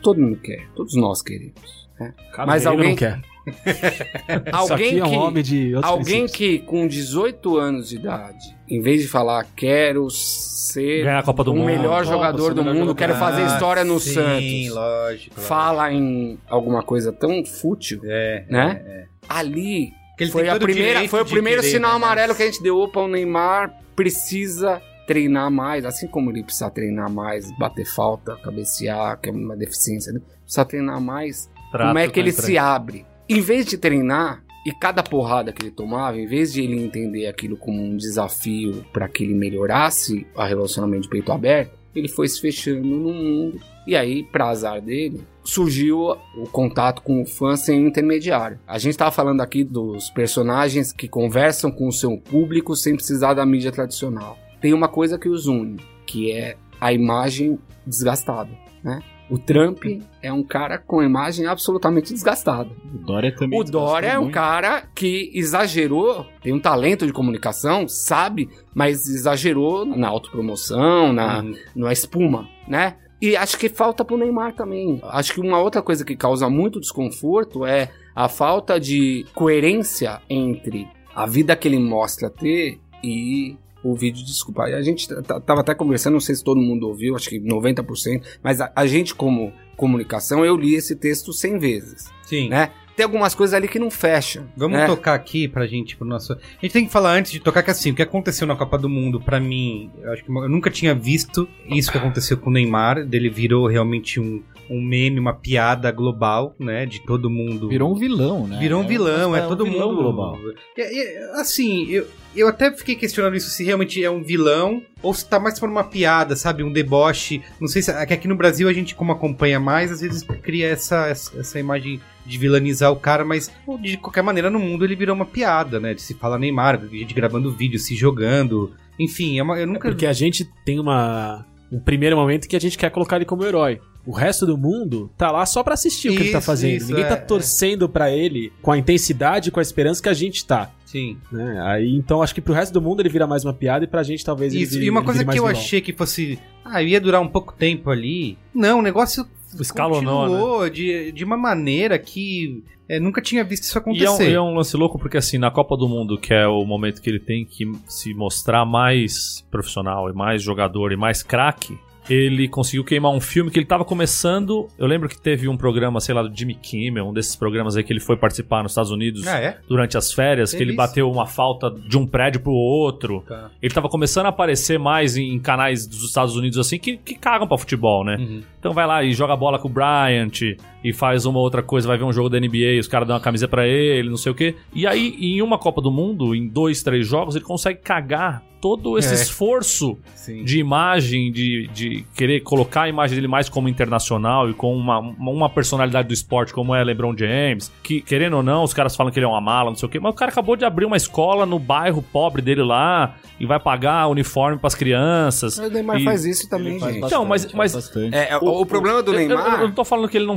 Todo mundo quer, todos nós queremos. né? Mas alguém- não quer. Alguém é um que, homem de outros alguém princípios. que com 18 anos de idade, em vez de falar quero ser Ganhar a Copa do o Mundo. melhor Copa, jogador do melhor mundo, jogador. quero fazer Ah, história no sim, Santos, lógico. fala em alguma coisa tão fútil, É, né? é, é. ali foi, a primeira, foi o primeiro querer, sinal né, amarelo mas- que a gente deu. Opa, o Neymar precisa treinar mais, assim como ele precisa treinar mais, bater falta, cabecear, que é uma deficiência, né? precisa treinar mais Trato como é que com ele se abre. Em vez de treinar, e cada porrada que ele tomava, em vez de ele entender aquilo como um desafio para que ele melhorasse o relacionamento de peito aberto, ele foi se fechando no mundo. E aí, pra azar dele, surgiu o contato com o fã sem intermediário. A gente estava falando aqui dos personagens que conversam com o seu público sem precisar da mídia tradicional. Tem uma coisa que os une, que é a imagem desgastada, né? O Trump é um cara com a imagem absolutamente desgastada. O Dória também. O Dória é um muito. cara que exagerou, tem um talento de comunicação, sabe, mas exagerou na autopromoção, na, Uhum. na espuma, né? E acho que falta pro Neymar também. Acho que uma outra coisa que causa muito desconforto é a falta de coerência entre a vida que ele mostra ter e o vídeo. Desculpa, a gente tava até conversando, não sei se todo mundo ouviu, acho que 90%, mas a, a gente, como comunicação, eu li esse texto 100 vezes, Sim. né? Tem algumas coisas ali que não fecham. Vamos né? tocar aqui pra gente, pro nosso. A gente tem que falar antes de tocar que assim, o que aconteceu na Copa do Mundo, pra mim, eu acho que eu nunca tinha visto isso que aconteceu com o Neymar. Dele virou realmente um, um meme, uma piada global, né? De todo mundo. Virou um vilão, né? Virou um vilão, é, um todo vilão mundo. global. E, assim, eu, eu até fiquei questionando isso se realmente é um vilão ou se tá mais por uma piada, sabe? Um deboche. Não sei se. É aqui no Brasil a gente, como acompanha mais, às vezes cria essa, essa, imagem de vilanizar o cara, mas de qualquer maneira no mundo ele virou uma piada, né? De se fala Neymar, gente gravando vídeo, se jogando. Enfim, é uma, eu nunca. Porque a gente tem uma um primeiro momento que a gente quer colocar ele como herói. O resto do mundo tá lá só pra assistir o que ele tá Isso, fazendo. isso, Ninguém é, tá é. torcendo pra ele com a intensidade, com a esperança que a gente tá. Sim. Né? Aí, então, acho que pro resto do mundo ele vira mais uma piada e pra gente talvez ele Isso, vire, e uma ele coisa que eu vilão. achei que fosse. Ah, ia durar um pouco tempo ali. Não, o negócio Escalonou, continuou de, de uma maneira que é, nunca tinha visto isso E é, um, acontecer. e é um lance louco porque, assim, na Copa do Mundo, que é o momento que ele tem que se mostrar mais profissional e mais jogador e mais craque, ele conseguiu queimar um filme que ele tava começando. Eu lembro que teve um programa, sei lá, do Jimmy Kimmel, um desses programas aí que ele foi participar nos Estados Unidos Ah, é? durante as férias, que Teve ele isso? bateu uma falta de um prédio pro outro. Tá. Ele tava começando a aparecer mais em canais dos Estados Unidos, assim, que, que cagam pra futebol, né? Uhum. Então vai lá e joga bola com o Bryant e faz uma outra coisa, vai ver um jogo da NBA, os caras dão uma camisa pra ele, não sei o quê. E aí, em uma Copa do Mundo, em dois, três jogos, ele consegue cagar todo esse É. esforço Sim. de imagem, de, de querer colocar a imagem dele mais como internacional e com uma, uma personalidade do esporte como é LeBron James, que querendo ou não, os caras falam que ele é uma mala, não sei o quê, mas o cara acabou de abrir uma escola no bairro pobre dele lá e vai pagar uniforme pras crianças. O Neymar E- faz isso também, Ele faz gente. Então, mas- bastante, mas- faz bastante. É, é, o, o problema do Eu- eu- Neymar. Eu, não tô falando que ele não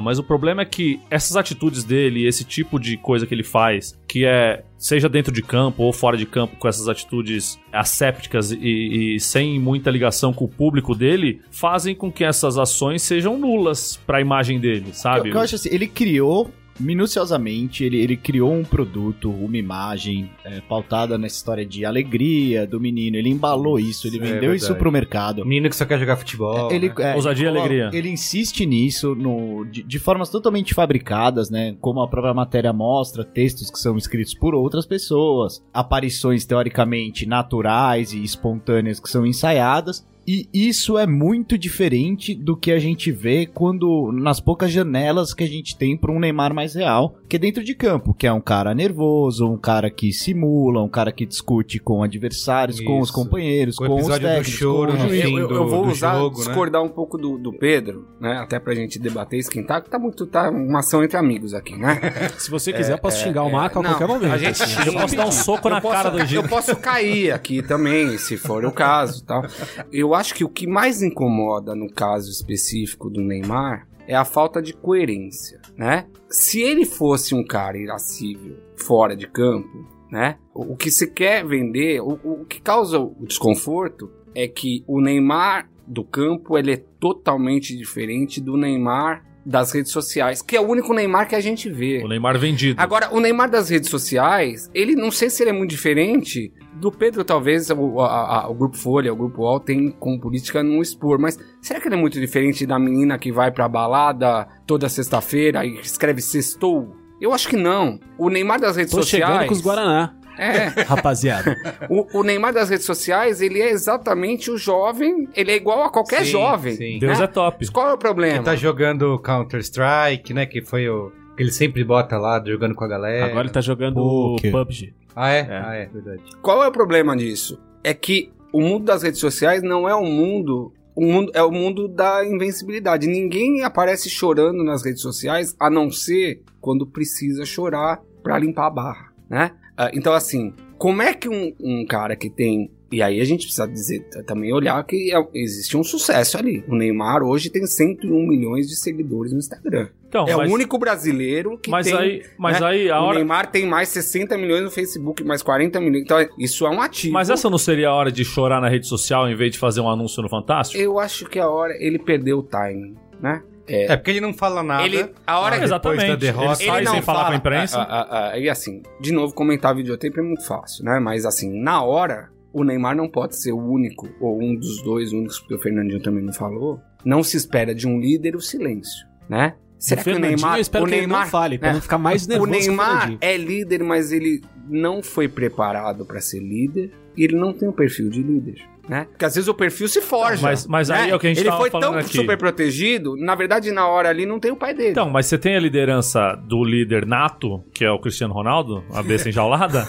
mas o problema é que essas atitudes dele, esse tipo de coisa que ele faz, que é seja dentro de campo ou fora de campo, com essas atitudes assépticas e, e sem muita ligação com o público dele, fazem com que essas ações sejam nulas pra imagem dele, sabe? Eu, eu acho assim, ele criou minuciosamente, ele, ele criou um produto, uma imagem é, pautada nessa história de alegria do menino. Ele embalou isso, ele É vendeu isso verdade. pro mercado. O menino que só quer jogar futebol. Ele, né? é, Ousadia e alegria. Ele insiste nisso no, de, de formas totalmente fabricadas, né? Como a própria matéria mostra, textos que são escritos por outras pessoas, aparições teoricamente naturais e espontâneas que são ensaiadas. E isso é muito diferente do que a gente vê quando nas poucas janelas que a gente tem para um Neymar mais real, que é dentro de campo, que é um cara nervoso, um cara que simula, um cara que discute com adversários, com os Isso. companheiros, Com com, os técnicos, choro com o juiz. eu, eu- do- eu vou usar, jogo, né? discordar um pouco do, do Pedro, né? Até pra gente debater, esquentar, que tá muito, tá uma ação entre amigos aqui, né? Se você quiser, eu posso xingar o Marco a Não, qualquer momento. A gente Eu posso dar um soco na posso- cara do Egito. Eu posso cair aqui também, se for o caso, tal. Eu acho que o que mais incomoda no caso específico do Neymar é a falta de coerência, né? Se ele fosse um cara irascível fora de campo, né? O, o que se quer vender, o, o que causa o desconforto é que o Neymar do campo ele é totalmente diferente do Neymar das redes sociais, que é o único Neymar que a gente vê. O Neymar vendido. Agora, o Neymar das redes sociais, ele não sei se ele é muito diferente do Pedro, talvez o, a- a- o Grupo Folha, o Grupo UOL tem como política não expor, mas será que ele é muito diferente da menina que vai pra balada toda sexta-feira e escreve sextou? Eu acho que não. O Neymar das redes Tô sociais. chegando com os Guaraná. É. rapaziada. O, o Neymar das redes sociais, ele é exatamente o jovem, ele é igual a qualquer Sim, jovem. sim. Deus né? é top. Mas Qual é o problema? Ele tá jogando Counter-Strike, né? Que foi o. Que ele sempre bota lá, jogando com a galera. Agora ele tá jogando Poker. PUBG. Ah, é? É. Ah, é, verdade. Qual é o problema disso? É que o mundo das redes sociais não é um mundo. O mundo é o mundo da invencibilidade. Ninguém aparece chorando nas redes sociais, a não ser quando precisa chorar pra limpar a barra, né? Ah, então, assim, como é que um, um cara que tem. E aí a gente precisa dizer também olhar que é- existe um sucesso ali. O Neymar hoje tem 101 milhões de seguidores no Instagram. Então, é mas, o único brasileiro que mas tem. aí, mas né? aí a o hora. Neymar tem mais 60 milhões no Facebook, mais 40 milhões. Então, isso é um ativo. Mas essa não seria a hora de chorar na rede social em vez de fazer um anúncio no Fantástico? Eu acho que a hora ele perdeu o timing, né? É, porque ele não fala nada. Ele, a hora Ah, que Exatamente. depois da derrota. Ele sai sem falar com a imprensa. Ah, ah, ah, e assim, de novo, comentar videotape é muito fácil, né? Mas assim, na hora, o Neymar não pode ser o único, ou um dos dois únicos, porque o Fernandinho também não falou. Não se espera de um líder o silêncio, né? Será o que o Neymar. eu espero o que ele Neymar não fale, pra né? não ficar mais O nervoso o Neymar Fernandinho. é líder, mas ele não foi preparado pra ser líder e ele não tem o perfil de líder, né? Porque às vezes o perfil se forja. Mas- mas aí né? é o que a gente Ele foi tão aqui. super protegido, na verdade, na hora ali não tem o pai dele. Então, mas você tem a liderança do líder nato, que é o Cristiano Ronaldo, a besta enjaulada,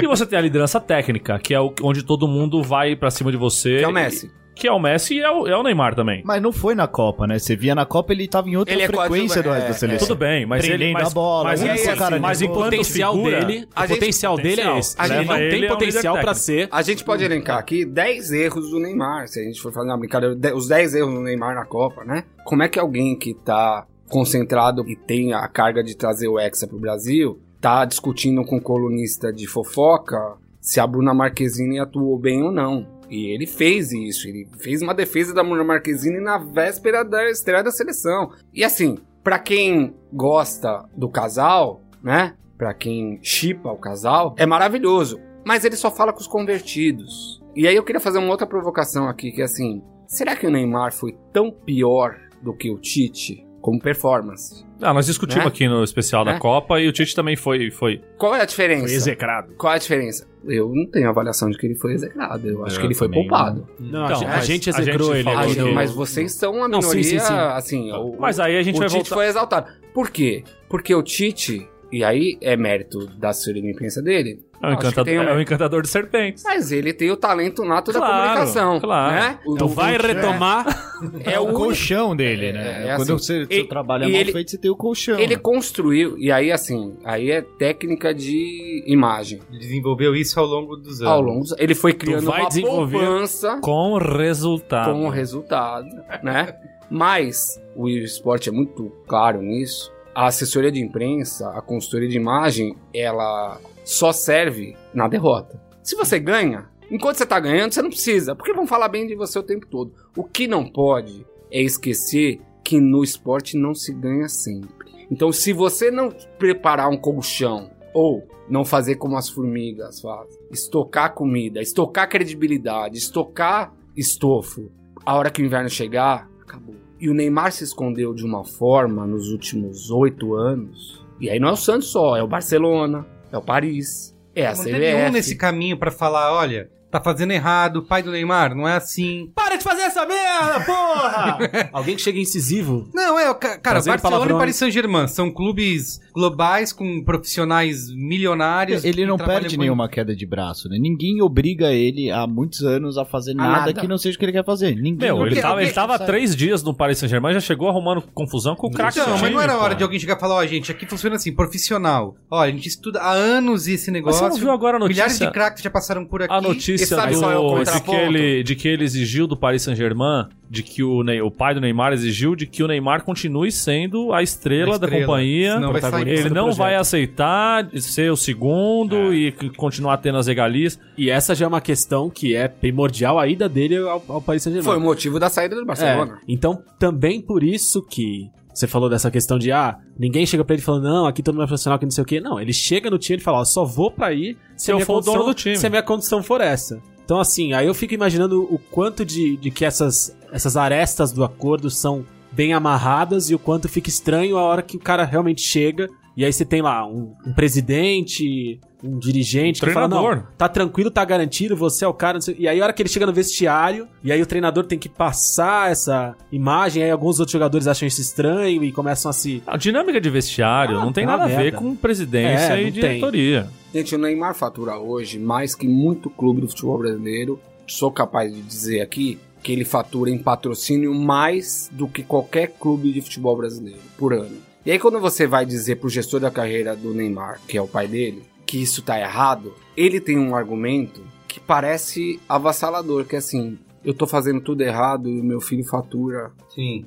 e você tem a liderança técnica, que é onde todo mundo vai pra cima de você. que é o Messi. Que é o Messi e é o, é o Neymar também. Mas não foi na Copa, né? Você via na Copa, ele tava em outra Ele é frequência do coadjuvante, resto é, da seleção. Tudo bem, mas ele... Mas, a bola, mas, um ele- cara mas enquanto potencial figura, dele, a o gente- potencial dele é esse. a Ele gente- não ele tem é um potencial técnico. ser. A gente pode elencar aqui 10 erros do Neymar, se a gente for fazer uma brincadeira, de- os 10 erros do Neymar na Copa, né? Como é que alguém que tá concentrado e tem a carga de trazer o Hexa pro Brasil, tá discutindo com um colunista de fofoca se a Bruna Marquezine atuou bem ou não? E ele fez isso, ele fez uma defesa da Bruna Marquezine na véspera da estreia da seleção. E assim, pra quem gosta do casal, né? Pra quem chipa o casal, é maravilhoso. Mas ele só fala com os convertidos. E aí eu queria fazer uma outra provocação aqui, que é assim: será que o Neymar foi tão pior do que o Tite como performance? Ah, nós discutimos Né? aqui no especial da Né? Copa e o Tite também foi... foi... Qual é a diferença? Foi execrado. Qual é a diferença? Eu não tenho avaliação de que ele foi execrado. Eu acho Eu que ele foi poupado. Não, Então, a, gente- a mas gente a execrou gente ele não, eu- mas vocês são uma Não, sim, minoria, sim, sim. assim... O, Mas aí a gente o vai Tite voltar... foi exaltado. Por quê? Porque o Tite, e aí é mérito da assessoria de imprensa dele, É que encantador, tem um- é o encantador de serpentes. mas ele tem o talento nato da Claro, comunicação. claro. Né? O- Então o- vai é- retomar. É o o colchão dele, né? É, é Quando assim, você, e- seu trabalho é e mal ele- feito, você tem o colchão. Ele né? construiu, e aí assim, aí é técnica de imagem. Ele desenvolveu isso ao longo dos anos. Ao longo, dos- ele foi criando vai uma poupança Com resultado. com o resultado, né? Mas o esporte é muito claro nisso. A assessoria de imprensa, a consultoria de imagem, ela só serve na derrota. Se você ganha, enquanto você tá ganhando, você não precisa, porque vão falar bem de você o tempo todo. O que não pode é esquecer que no esporte não se ganha sempre. Então, se você não preparar um colchão ou não fazer como as formigas fazem, estocar comida, estocar credibilidade, estocar estofo, a hora que o inverno chegar, acabou. E o Neymar se escondeu de uma forma nos últimos oito anos. E aí não é o Santos só, é o Barcelona, é o Paris, é a Não CBF. nesse caminho pra falar, olha, tá fazendo errado, pai do Neymar, não é assim. Para de fazer essa merda, porra! Alguém que chega incisivo. Não, é, cara, Trazendo Barcelona e palavrões. Paris Saint-Germain são clubes globais com profissionais milionários. Ele não perde com- nenhuma queda de braço, né? Ninguém obriga ele há muitos anos a fazer nada, nada. que não seja o que ele quer fazer. Ninguém Meu, ele tava, ele tava há três dias no Paris Saint-Germain já chegou arrumando confusão com o craque Não, mas não era hora de alguém chegar e falar, ó, gente, aqui funciona assim, profissional. Ó, a gente estuda há anos esse Mas negócio. você não viu agora a notícia? Milhares de craques já passaram por aqui. A E notícia sabe do, qual é o de, que ele, de que ele exigiu do Paris Saint-Germain, de que o, Ney- o pai do Neymar exigiu de que o Neymar continue sendo a estrela, A da estrela. companhia. Vai sair ele não projeto. vai aceitar ser o segundo e c- continuar tendo as regalias. E essa já é uma questão que é primordial a ida dele ao, ao Paris Saint-Germain. Foi o motivo da saída do Barcelona. É, então, também por isso que você falou dessa questão de, ah, ninguém chega pra ele falando, não, aqui todo mundo é profissional, que não sei o quê. Não, ele chega no time e fala, ó, só vou pra ir se, eu a minha for o condição, dono do time. se a minha condição for essa. Então, assim, aí eu fico imaginando o quanto de, de que essas, essas arestas do acordo são bem amarradas e o quanto fica estranho a hora que o cara realmente chega. E aí você tem lá um, um presidente, um dirigente que fala, Treinador. não, tá tranquilo, tá garantido, você é o cara, sei- e aí a hora que ele chega no vestiário, e aí o treinador tem que passar essa imagem, aí alguns outros jogadores acham isso estranho e começam a se... A dinâmica de vestiário Ah, não tem uma nada a ver com presidência É, e diretoria. Gente, o Neymar fatura hoje mais que muito clube do futebol brasileiro. Sou capaz de dizer aqui que ele fatura em patrocínio mais do que qualquer clube de futebol brasileiro por ano. E aí quando você vai dizer pro gestor da carreira do Neymar, que é o pai dele, que isso tá errado, ele tem um argumento que parece avassalador, que é assim, eu tô fazendo tudo errado e o meu filho fatura Sim.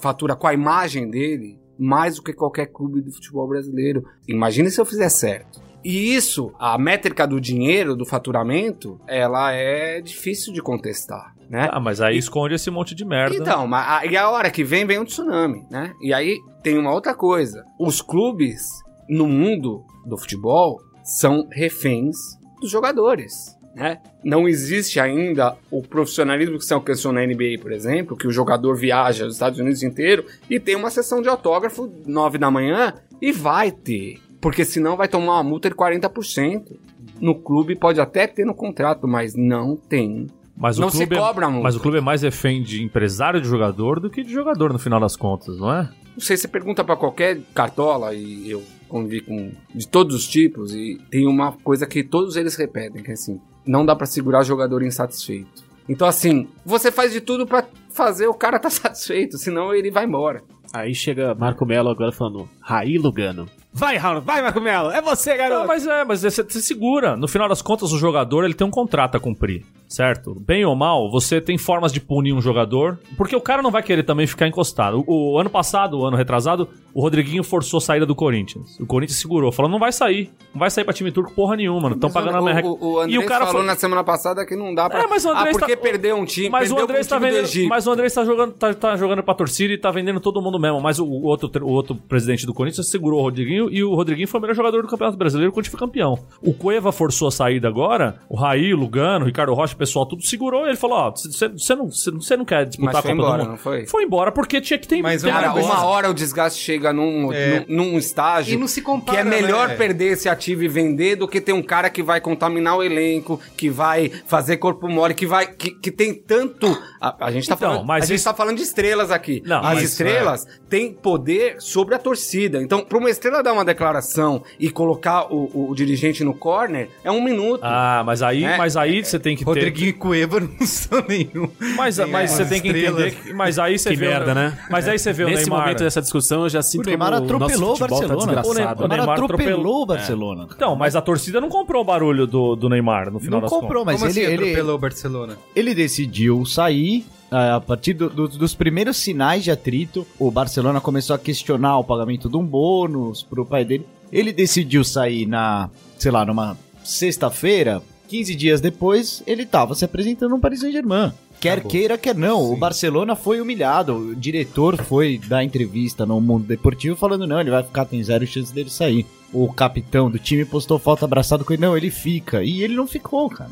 fatura com a imagem dele mais do que qualquer clube de futebol brasileiro. Imagina se eu fizer certo. E isso, a métrica do dinheiro, do faturamento, ela é difícil de contestar, né? Ah, mas aí esconde esse monte de merda. Então, mas a, e a hora que vem, vem um tsunami, né? E aí tem uma outra coisa. Os clubes no mundo do futebol são reféns dos jogadores, né? Não existe ainda o profissionalismo que se alcançou na NBA, por exemplo, que o jogador viaja aos Estados Unidos inteiro e tem uma sessão de autógrafo nove da manhã e vai ter. Porque senão vai tomar uma multa de 40%. No clube pode até ter no contrato, mas não tem. Mas não o se clube cobra é, multa. Mas o clube é mais refém de empresário de jogador do que de jogador no final das contas, não é? Não sei, você pergunta pra qualquer cartola, e eu convivi com de todos os tipos, e tem uma coisa que todos eles repetem, que é assim, não dá pra segurar jogador insatisfeito. Então assim, você faz de tudo pra fazer o cara tá satisfeito, senão ele vai embora. Aí chega Marco Melo agora falando, Raí Lugano. Vai, Raul, vai, Marco Melo, é você, garoto! Não, mas é, mas você, você segura. No final das contas, o jogador ele tem um contrato a cumprir, certo? Bem ou mal, você tem formas de punir um jogador, porque o cara não vai querer também ficar encostado. O, o ano passado, o ano retrasado, o Rodriguinho forçou a saída do Corinthians. O Corinthians segurou, falou: não vai sair. Não vai sair pra time turco porra nenhuma, não estão pagando a o, merreca. o, o Andrés E o cara falou foi- na semana passada que não dá pra... É, mas o ah, Andrés porque tá- perdeu um time, Mas o perdeu Andrés tá vendendo, mas o Andrés tá jogando, tá, tá jogando pra torcida e tá vendendo todo mundo mesmo. Mas o, o outro, o outro presidente do Corinthians segurou o Rodriguinho e o Rodriguinho foi o melhor jogador do Campeonato Brasileiro quando foi campeão. O Cueva forçou a saída agora, o Raí, o Lugano, o Ricardo Rocha, o pessoal tudo segurou. Ele falou: Ó, você você não, você não- quer disputar Mas a Copa embora, do Mundo? não foi? Foi embora porque tinha que ter. Mas ter uma Cara, uma hora o desgaste chega num, É. num, num estágio E não se compara, que é melhor né? perder esse ativo e vender do que ter um cara que vai contaminar o elenco, que vai fazer corpo mole, que vai que, que tem tanto a, a gente tá Então, falando, mas a gente isso- tá falando de estrelas aqui. Não, As mas- estrelas têm poder sobre a torcida. Então, para uma estrela dar uma declaração e colocar o, o- o dirigente no corner é um minuto. Ah, mas aí, É. mas aí você tem que ter. Rodriguinho e Cueva não são nenhum. Mas, mas as você tem que entender. Que, mas aí você Que vê. o- merda, né? Mas aí você vê o Nesse Neymar. momento dessa discussão, eu já sinto O Neymar como atropelou nosso o futebol Barcelona. Tá O desgraçado. O Neymar Neymar atropelou atropelou- o Barcelona. Então, mas a torcida não comprou o barulho do, do Neymar no final Não das comprou, mas Como ele, assim ele, atropelou o Barcelona? ele decidiu sair. Ah, A partir do- do- dos primeiros sinais de atrito, o Barcelona começou a questionar o pagamento de um bônus pro pai dele. Ele decidiu sair na, sei lá, numa sexta-feira. 15 dias depois, ele tava se apresentando no Paris Saint-Germain. Quer Acabou. queira, quer não. Sim. O Barcelona foi humilhado. O diretor foi dar entrevista no Mundo Deportivo falando: não, ele vai ficar, tem zero chance dele sair. O capitão do time postou foto abraçado com ele: não, ele fica. E ele não ficou, cara.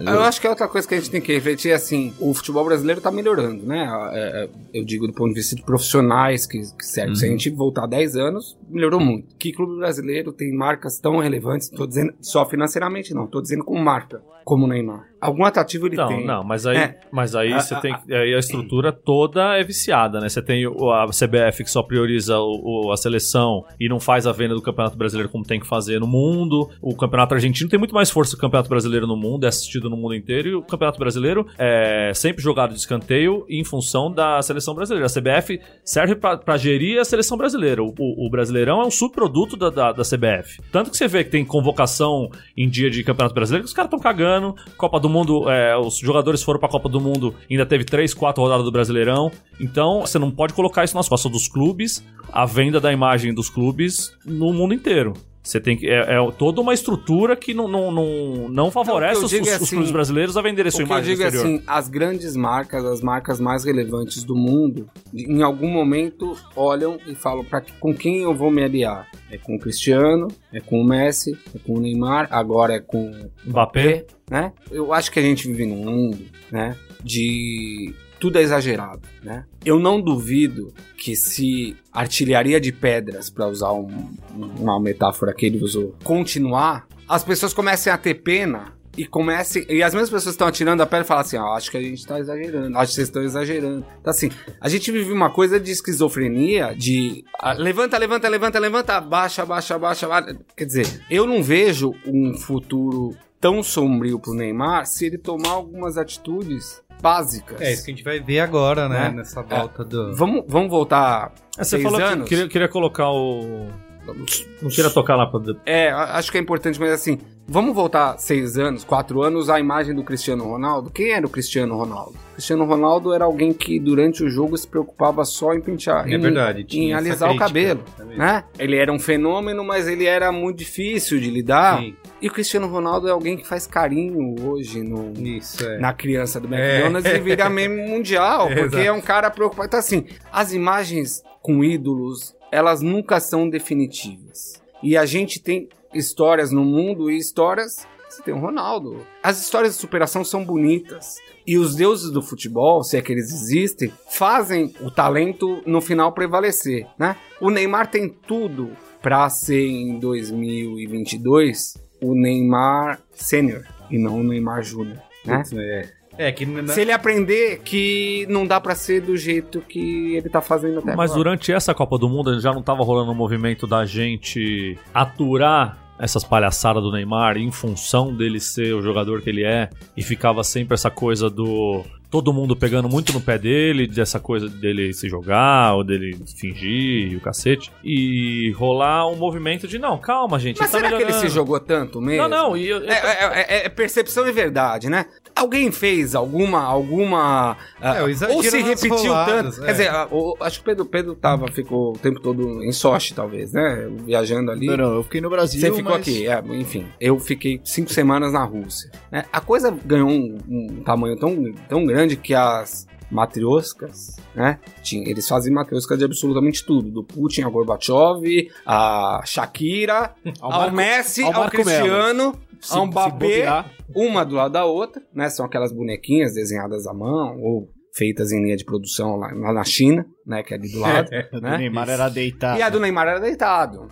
Eu acho que é outra coisa que a gente tem que refletir é assim, o futebol brasileiro tá melhorando, né? É, é, Eu digo do ponto de vista de profissionais que, que serve. Se a gente voltar 10 anos, melhorou muito. Que clube brasileiro tem marcas tão relevantes, tô dizendo só financeiramente não, tô dizendo como marca, como o Neymar. Algum atrativo ele Não, tem. não, mas aí, É. mas aí A- você a- tem aí a estrutura toda é viciada, né? Você tem a CBF que só prioriza o- o- a seleção e não faz a venda do Campeonato Brasileiro como tem que fazer no mundo. O Campeonato Argentino tem muito mais força que o Campeonato Brasileiro no mundo, é assistido no mundo inteiro e o Campeonato Brasileiro é sempre jogado de escanteio em função da seleção brasileira. A CBF serve pra pra gerir a seleção brasileira. O, o- o Brasileirão é um subproduto da, da, da CBF. Tanto que você vê que tem convocação em dia de Campeonato Brasileiro que os caras estão cagando. Copa do Mundo, é, os jogadores foram pra Copa do Mundo, ainda teve três, quatro rodadas do Brasileirão. Então, você não pode colocar isso nas costas dos clubes, a venda da imagem dos clubes no mundo inteiro. Você tem que. É, é toda uma estrutura que não, não, não, não favorece Não, os, digo os- os assim, clubes brasileiros a venderem sua que eu imagem digo é exterior. assim, as grandes marcas, as marcas mais relevantes do mundo, em algum momento olham e falam para com quem eu vou me aliar. É com o Cristiano, é com o Messi, é com o Neymar, agora é com o Mbappé. Né? Eu acho que a gente vive num mundo, né, de tudo é exagerado, né? Eu não duvido que se artilharia de pedras, para usar um- uma metáfora que ele usou, continuar, as pessoas comecem a ter pena e comecem. E as mesmas pessoas estão atirando a pedra falam assim: ó, acho que a gente tá exagerando, acho que vocês estão exagerando. Então, assim, a gente vive uma coisa de esquizofrenia, de ah, levanta, levanta, levanta, levanta, baixa, baixa, baixa, baixa. Quer dizer, eu não vejo um futuro tão sombrio pro Neymar se ele tomar algumas atitudes básicas. É isso que a gente vai ver agora, né? Né? Nessa volta do. Vamos, vamos voltar É, Você seis falou que anos? queria, queria colocar o. Não queria tocar lá pra. É, acho que é importante, mas assim, vamos voltar seis anos, quatro anos, à imagem do Cristiano Ronaldo. Quem era o Cristiano Ronaldo? Cristiano Ronaldo era alguém que durante o jogo se preocupava só em pentear. É em, verdade, Em tinha essa alisar o crítica cabelo, também. né? Ele era um fenômeno, mas ele era muito difícil de lidar. Sim, E o Cristiano Ronaldo é alguém que faz carinho hoje no, isso, é. na criança do McDonald's e vira meme mundial, É, porque exato. é um cara preocupado. Então, assim, as imagens com ídolos, elas nunca são definitivas. E a gente tem histórias no mundo e histórias. Você tem o Ronaldo. As histórias de superação são bonitas. E os deuses do futebol, se é que eles existem, fazem o talento no final prevalecer, né? O Neymar tem tudo para ser em 2022 o Neymar sênior e não o Neymar júnior, né? É. É, que na- Se ele aprender que não dá pra ser do jeito que ele tá fazendo até Mas agora. durante essa Copa do Mundo já não tava rolando um movimento da gente aturar essas palhaçadas do Neymar em função dele ser o jogador que ele é e ficava sempre essa coisa do todo mundo pegando muito no pé dele, dessa coisa dele se jogar ou dele fingir e o cacete e rolar um movimento de não, calma gente, Mas tá será que ele se jogou tanto mesmo? Não, não, e eu, eu- É, é- é- é percepção e verdade, né? Alguém fez alguma. alguma ah, É, ou se repetiu roladas, tanto. é. Quer dizer, ah, acho que o Pedro, Pedro tava, ficou o tempo todo em Sochi, talvez, né? Viajando ali. Não, não, eu fiquei no Brasil. Você ficou mas- aqui, é, enfim. Eu fiquei cinco semanas na Rússia. né? A coisa ganhou um, um tamanho tão, tão grande que as matrioscas, né? Eles fazem matrioscas de absolutamente tudo. Do Putin ao Gorbachev, a Shakira, ao, Marco- Messi, ao ao, Cristiano, Se- ao Mbappé, uma do lado da outra, né? São aquelas bonequinhas desenhadas à mão ou feitas em linha de produção lá, lá na China, né? Que é ali do lado. A do né? Neymar era deitado. E a do Neymar era deitado,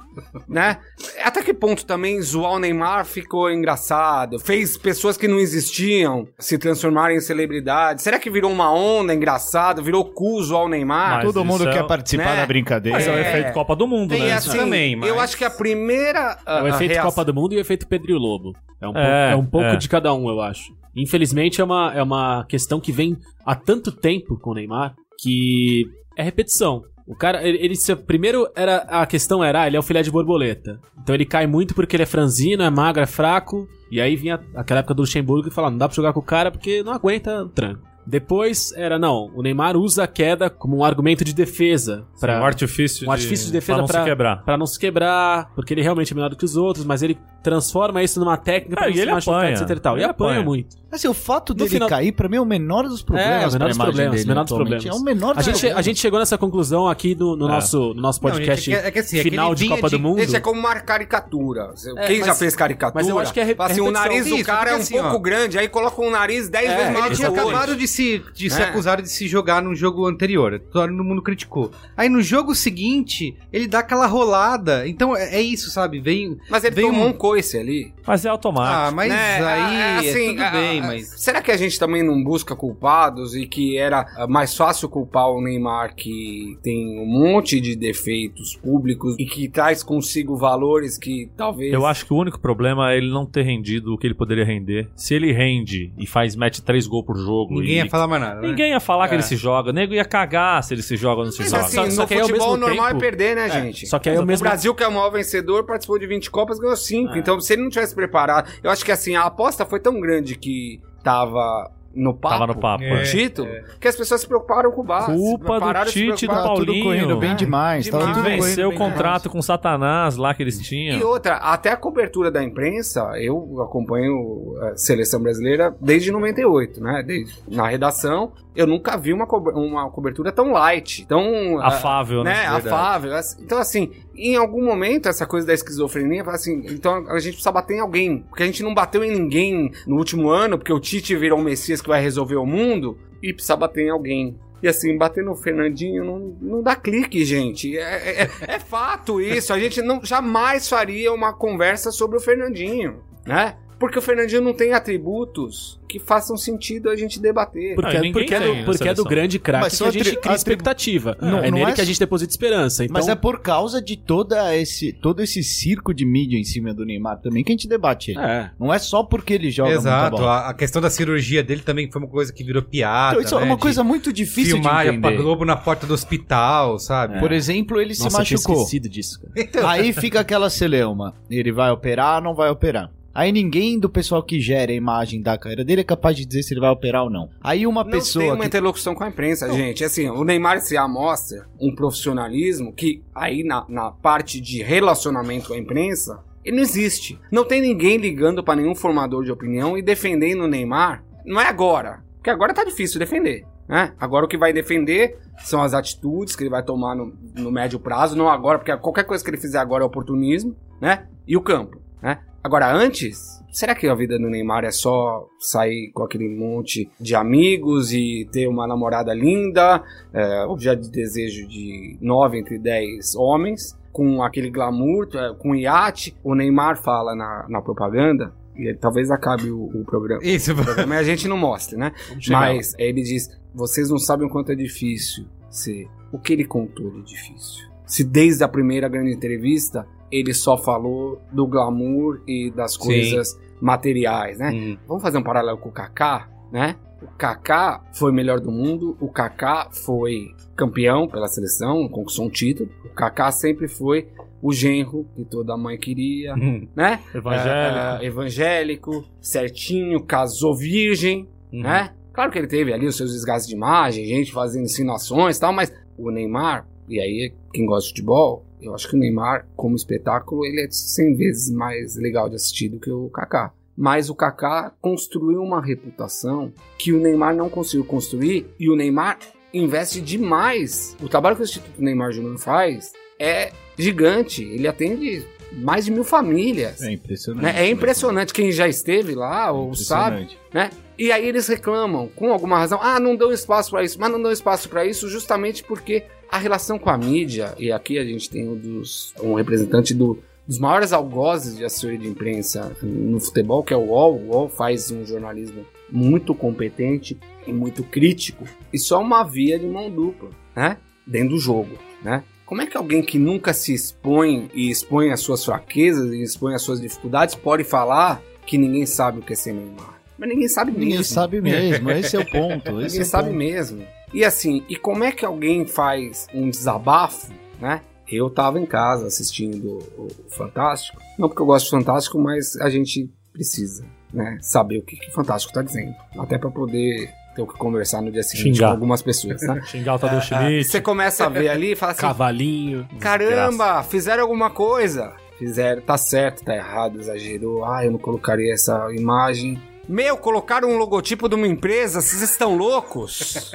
né? Até que ponto também zoar o Neymar ficou engraçado? Fez pessoas que não existiam se transformarem em celebridades? Será que virou uma onda engraçado? Virou cool zoar o Neymar? Mas Todo mundo isso é- quer participar né? da brincadeira. mas é o É. efeito Copa do Mundo, E né? assim, também, mas- eu acho que a primeira É o a- a efeito reação- Copa do Mundo e o efeito Pedro e Lobo. É um, pouco- É, é um pouco é. de cada um, eu acho. Infelizmente, é uma, é uma questão que vem há tanto tempo com o Neymar que é repetição. O cara, ele, ele primeiro era a questão era, ah, ele é o filé de borboleta. Então ele cai muito porque ele é franzino, é magro, é fraco. E aí vinha aquela época do Luxemburgo e falava, não dá pra jogar com o cara porque não aguenta o tranco. Depois era, não, o Neymar usa a queda como um argumento de defesa. Pra, Pra, um artifício, um artifício de defesa pra não pra- se quebrar. Pra não se quebrar, porque ele realmente é melhor do que os outros, mas ele transforma isso numa técnica pra Ah, não se ele machucar, apanha. etc e tal. E Ele apanha apanha. muito. Assim, o fato No dele final- cair, pra mim, é o menor dos problemas. É, o menor dos problemas, dele, menor dos problemas. É o menor A dos gente, problemas. a gente chegou nessa conclusão aqui do- no, É. nosso, no nosso Não, podcast é que- é que assim, é que final ele de Copa de- do Mundo. Esse é como uma caricatura. É, Quem mas- já fez caricatura? mas eu acho que é re- assim, é o nariz do cara é um assim, pouco grande, aí coloca um nariz 10 É, vezes maior Ele que tinha o outro. acabado de, se, de ser É. acusado de se jogar num jogo anterior. Todo mundo criticou. Aí no jogo seguinte, ele dá aquela rolada. Então é, é isso, sabe? Vem. Mas ele Vem tomou um- um coice ali. Mas é automático. Ah, mas né? aí Ah, assim, é tudo ah, bem, ah, mas. Será que a gente também não busca culpados e que era mais fácil culpar o Neymar que tem um monte de defeitos públicos e que traz consigo valores que talvez... Eu acho que o único problema é ele não ter rendido o que ele poderia render. Se ele rende e faz, mete três gols por jogo. Ninguém e... ia falar mais nada. né? Ninguém ia falar que É. ele se joga. O nego ia cagar se ele se joga ou não se Mas joga. assim, Só- só no que aí, ao futebol mesmo normal tempo- é perder, né, gente? Só que aí o mesmo Brasil, que é o maior vencedor, participou de 20 Copas ganhou 5. Então, se ele não tivesse preparado... Eu acho que, assim, a aposta foi tão grande que tava no papo, Tava no papo, é. título, que as pessoas se preocuparam com o Vasco. Culpa do Tite e do. Tava tudo Paulinho. correndo bem É, demais. Tava demais. tudo que venceu o contrato com Satanás lá que eles tinham. E outra, até a cobertura da imprensa, eu acompanho a seleção brasileira desde 98, né? Desde, na redação, eu nunca vi uma, co- uma cobertura tão light, tão Afável, né? né? Verdade. Afável. Então, assim, em algum momento, essa coisa da esquizofrenia, assim, então a gente precisa bater em alguém. Porque a gente não bateu em ninguém no último ano, porque o Tite virou o Messias que vai resolver o mundo, e precisa bater em alguém. E assim, bater no Fernandinho não, não dá clique, gente. É, é- é fato isso. A gente não jamais faria uma conversa sobre o Fernandinho. né? Porque o Fernandinho não tem atributos que façam sentido a gente debater. Porque, é- ninguém porque, é, do, porque é do grande craque que a gente cria expectativa. Não- é não nele é que a gente deposita esperança. Então, Mas é por causa de toda esse, todo esse circo de mídia em cima do Neymar também que a gente debate ele. é. Não é só porque ele joga Exato. muita bola. A, a questão da cirurgia dele também foi uma coisa que virou piada. Então, isso é né, uma de coisa muito difícil filmar de pra entender. Globo na porta do hospital, sabe? Por exemplo, ele Nossa, se eu machucou. esquecido disso, cara. Aí fica aquela celeuma. Ele vai operar, não vai operar. Aí ninguém do pessoal que gera a imagem da carreira dele é capaz de dizer se ele vai operar ou não. Aí uma não tem pessoa uma que... interlocução com a imprensa, gente. Assim, o Neymar se amostra um profissionalismo que aí na, na parte de relacionamento com a imprensa, ele não existe. Não tem ninguém ligando pra nenhum formador de opinião e defendendo o Neymar. Não é agora, porque agora tá difícil defender. Né? Agora o que vai defender são as atitudes que ele vai tomar no, no médio prazo, não agora, porque qualquer coisa que ele fizer agora é oportunismo, né? E o campo, né? Agora, antes, será que a vida do Neymar é só sair com aquele monte de amigos e ter uma namorada linda, é, objeto de desejo de 9 entre 10 homens, com aquele glamour, é, com iate? O Neymar fala na, na propaganda, e talvez acabe o, o programa. Isso, O programa e a gente não mostre, né? Mas ele diz: vocês não sabem o quanto é difícil ser. O que ele contou de difícil? Se desde a primeira grande entrevista ele só falou do glamour e das Sim. coisas materiais, né? Hum. Vamos fazer um paralelo com o Kaká, né? O Kaká foi o melhor do mundo, o Kaká foi campeão pela seleção, conquistou um título. O Kaká sempre foi o genro que toda mãe queria, Hum. né? Evangélico. É, é, evangélico, certinho, casou virgem, Uhum. né? Claro que ele teve ali os seus desgastes de imagem, gente fazendo insinuações e tal, mas o Neymar, e aí quem gosta de futebol, eu acho que o Neymar, como espetáculo, ele é 100 vezes mais legal de assistir do que o Kaká. Mas o Kaká construiu uma reputação que o Neymar não conseguiu construir e o Neymar investe demais. O trabalho que o Instituto Neymar Júnior faz é gigante. Ele atende mais de mil famílias. É impressionante. né? É impressionante quem já esteve lá ou sabe, Impressionante. né? E aí eles reclamam, com alguma razão, ah, não deu espaço pra isso, mas não deu espaço pra isso justamente porque a relação com a mídia, e aqui a gente tem um, dos, um representante do, dos maiores algozes de assessoria de imprensa no futebol, que é o UOL. O UOL faz um jornalismo muito competente e muito crítico, e só uma via de mão dupla, né? Dentro do jogo, né? Como é que alguém que nunca se expõe e expõe as suas fraquezas e expõe as suas dificuldades pode falar que ninguém sabe o que é ser Neymar? Mas ninguém sabe Ninguém mesmo. sabe mesmo, esse é o ponto. Ninguém é sabe ponto. mesmo. E assim, e como é que alguém faz um desabafo, né? Eu tava em casa assistindo o Fantástico. Não porque eu gosto de Fantástico, mas a gente precisa, né? Saber o que, que o Fantástico tá dizendo. Até pra poder ter o que conversar no dia seguinte Xingar. com algumas pessoas, né? Xingar o Tadeu Ah, Schmidt. Você começa a ver ali e fala assim: Cavalinho. Caramba, fizeram alguma coisa. Fizeram, tá certo, tá errado, exagerou. Ah, eu não colocaria essa imagem. Meu, colocaram um logotipo de uma empresa, vocês estão loucos?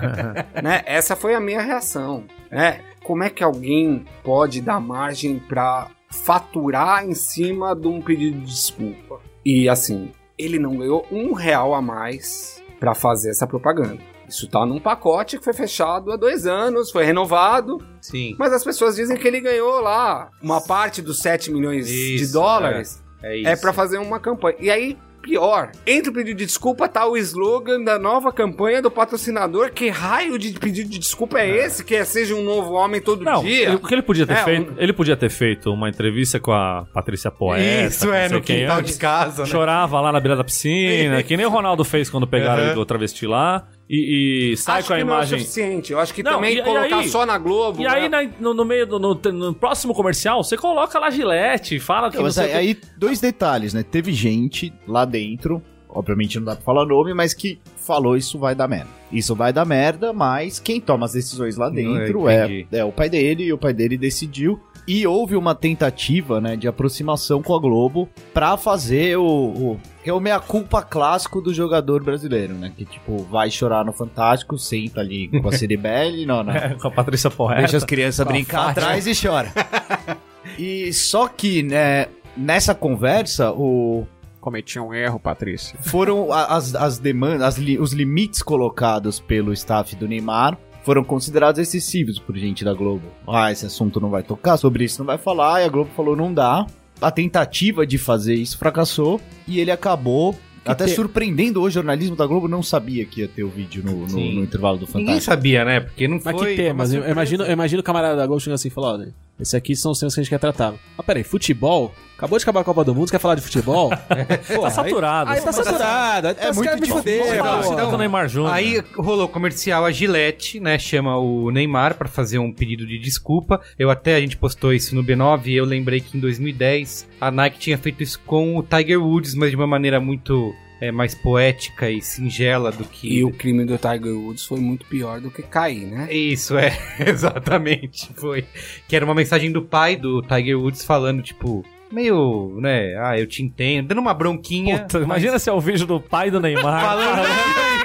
né? Essa foi a minha reação. Né? Como é que alguém pode dar margem pra faturar em cima de um pedido de desculpa? E assim, ele não ganhou um real a mais pra fazer essa propaganda. Isso tá num pacote que foi fechado há dois anos, foi renovado, Sim. mas as pessoas dizem que ele ganhou lá uma parte dos 7 milhões de Isso, dólares. É isso. É, pra fazer uma campanha. E aí, pior, entre o pedido de desculpa tá o slogan da nova campanha do patrocinador. Que raio de pedido de desculpa é esse? Que é seja um novo homem todo Não, dia? o que ele podia ter É, feito? um- Ele podia ter feito uma entrevista com a Patrícia Poeta. Isso, é, no quintal antes. de casa, né? Chorava lá na beira da piscina, que nem o Ronaldo fez quando pegaram Aham. ele do travesti lá. E, e sai Acho com a que não é imagem. suficiente. Eu acho que Não, também e- e colocar aí- só na Globo. E aí, né? na- no, no meio do no, no próximo comercial, você coloca lá Gillette, fala que. Não, não mas sei aí, o quê. aí, dois detalhes, né? Teve gente lá dentro, obviamente não dá pra falar nome, mas que falou isso vai dar merda. Isso vai dar merda, mas quem toma as decisões lá dentro é, é o pai dele, e o pai dele decidiu. E houve uma tentativa, né, de aproximação com a Globo pra fazer o, o, que é o meia-culpa clássico do jogador brasileiro, né? Que, tipo, vai chorar no Fantástico, senta ali com a Ciribelli, não, não. É, com a Patrícia Poeta. Deixa as crianças brincar atrás e chora. e só que, né, nessa conversa, o, Cometi um erro, Patrícia. foram as, as demandas, as li- os limites colocados pelo staff do Neymar foram considerados excessivos por gente da Globo. Ah, esse assunto não vai tocar, sobre isso não vai falar, e a Globo falou não dá. a tentativa de fazer isso fracassou e ele acabou até te- surpreendendo o jornalismo da Globo, não sabia que ia ter o vídeo no, no- no intervalo do Ninguém Fantástico. sabia, né? Porque não Mas foi. que temas? Eu imagino, eu imagino o camarada da Globo chegando assim e falando, olha, esse aqui são os temas que a gente quer tratar. Ah, peraí, futebol? Acabou de acabar a Copa do Mundo, você quer falar de futebol? Pô, Tá saturado. Aí, aí tá saturado. É muito me pô. então- o Neymar Júnior. Aí rolou comercial, a Gillette, né, chama o Neymar pra fazer um pedido de desculpa. Eu até, a gente postou isso no B9 e eu lembrei que em 2010 a Nike tinha feito isso com o Tiger Woods, mas de uma maneira muito é, mais poética e singela do que... E o crime do Tiger Woods foi muito pior do que cair, né? Isso, é, exatamente, foi. Que era uma mensagem do pai do Tiger Woods falando, tipo, meio, né, ah, eu te entendo, dando uma bronquinha. Puta, imagina se é o vídeo do pai do Neymar. Falando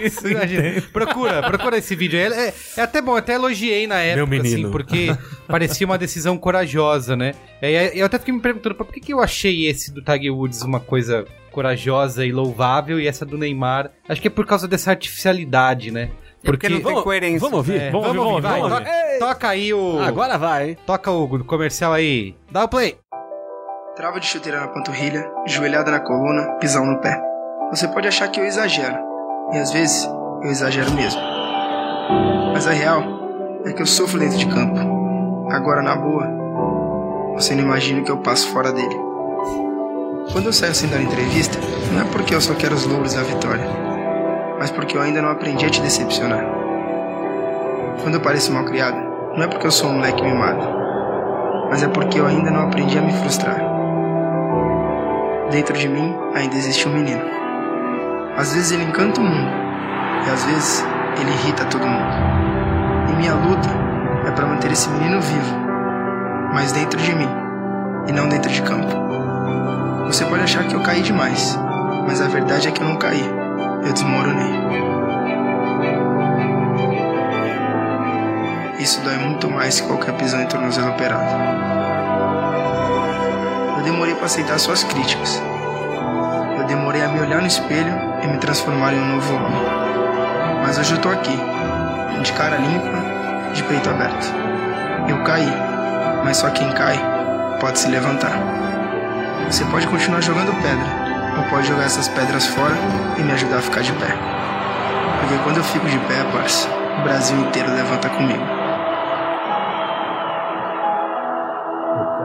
isso, imagina. Procura, procura esse vídeo. aí. É, é até bom, eu até elogiei na época, menino. assim, porque parecia uma decisão corajosa, né? É, eu até fiquei me perguntando, por que, que eu achei esse do Tiger Woods uma coisa corajosa e louvável e essa do Neymar? Acho que é por causa dessa artificialidade, né? Porque não tem Vamos- coerência. Vamos ouvir? É, Vamos ouvir, vamos vai, ouvir. toca, toca aí o. Agora vai. Toca o comercial aí. Dá o play. Trava de chuteira na panturrilha, joelhada na coluna, pisão no pé. Você pode achar que eu exagero, e às vezes eu exagero mesmo. Mas a real é que eu sofro dentro de campo. Agora, na boa, você não imagina o que eu passo fora dele. Quando eu saio sem dar entrevista, não é porque eu só quero os louros da vitória, mas porque eu ainda não aprendi a te decepcionar. Quando eu pareço mal criado, não é porque eu sou um moleque mimado, mas é porque eu ainda não aprendi a me frustrar. Dentro de mim ainda existe um menino. Às vezes ele encanta o mundo, e às vezes ele irrita todo mundo. E minha luta é para manter esse menino vivo, mas dentro de mim, e não dentro de campo. Você pode achar que eu caí demais, mas a verdade é que eu não caí, eu desmoronei. Isso dói muito mais que qualquer pisão em tornozelo operado. Demorei para aceitar suas críticas. Eu demorei a me olhar no espelho e me transformar em um novo homem. Mas hoje eu tô aqui, de cara limpa, de peito aberto. Eu caí, mas só quem cai pode se levantar. Você pode continuar jogando pedra, ou pode jogar essas pedras fora e me ajudar a ficar de pé. Porque quando eu fico de pé, parça, o Brasil inteiro levanta comigo.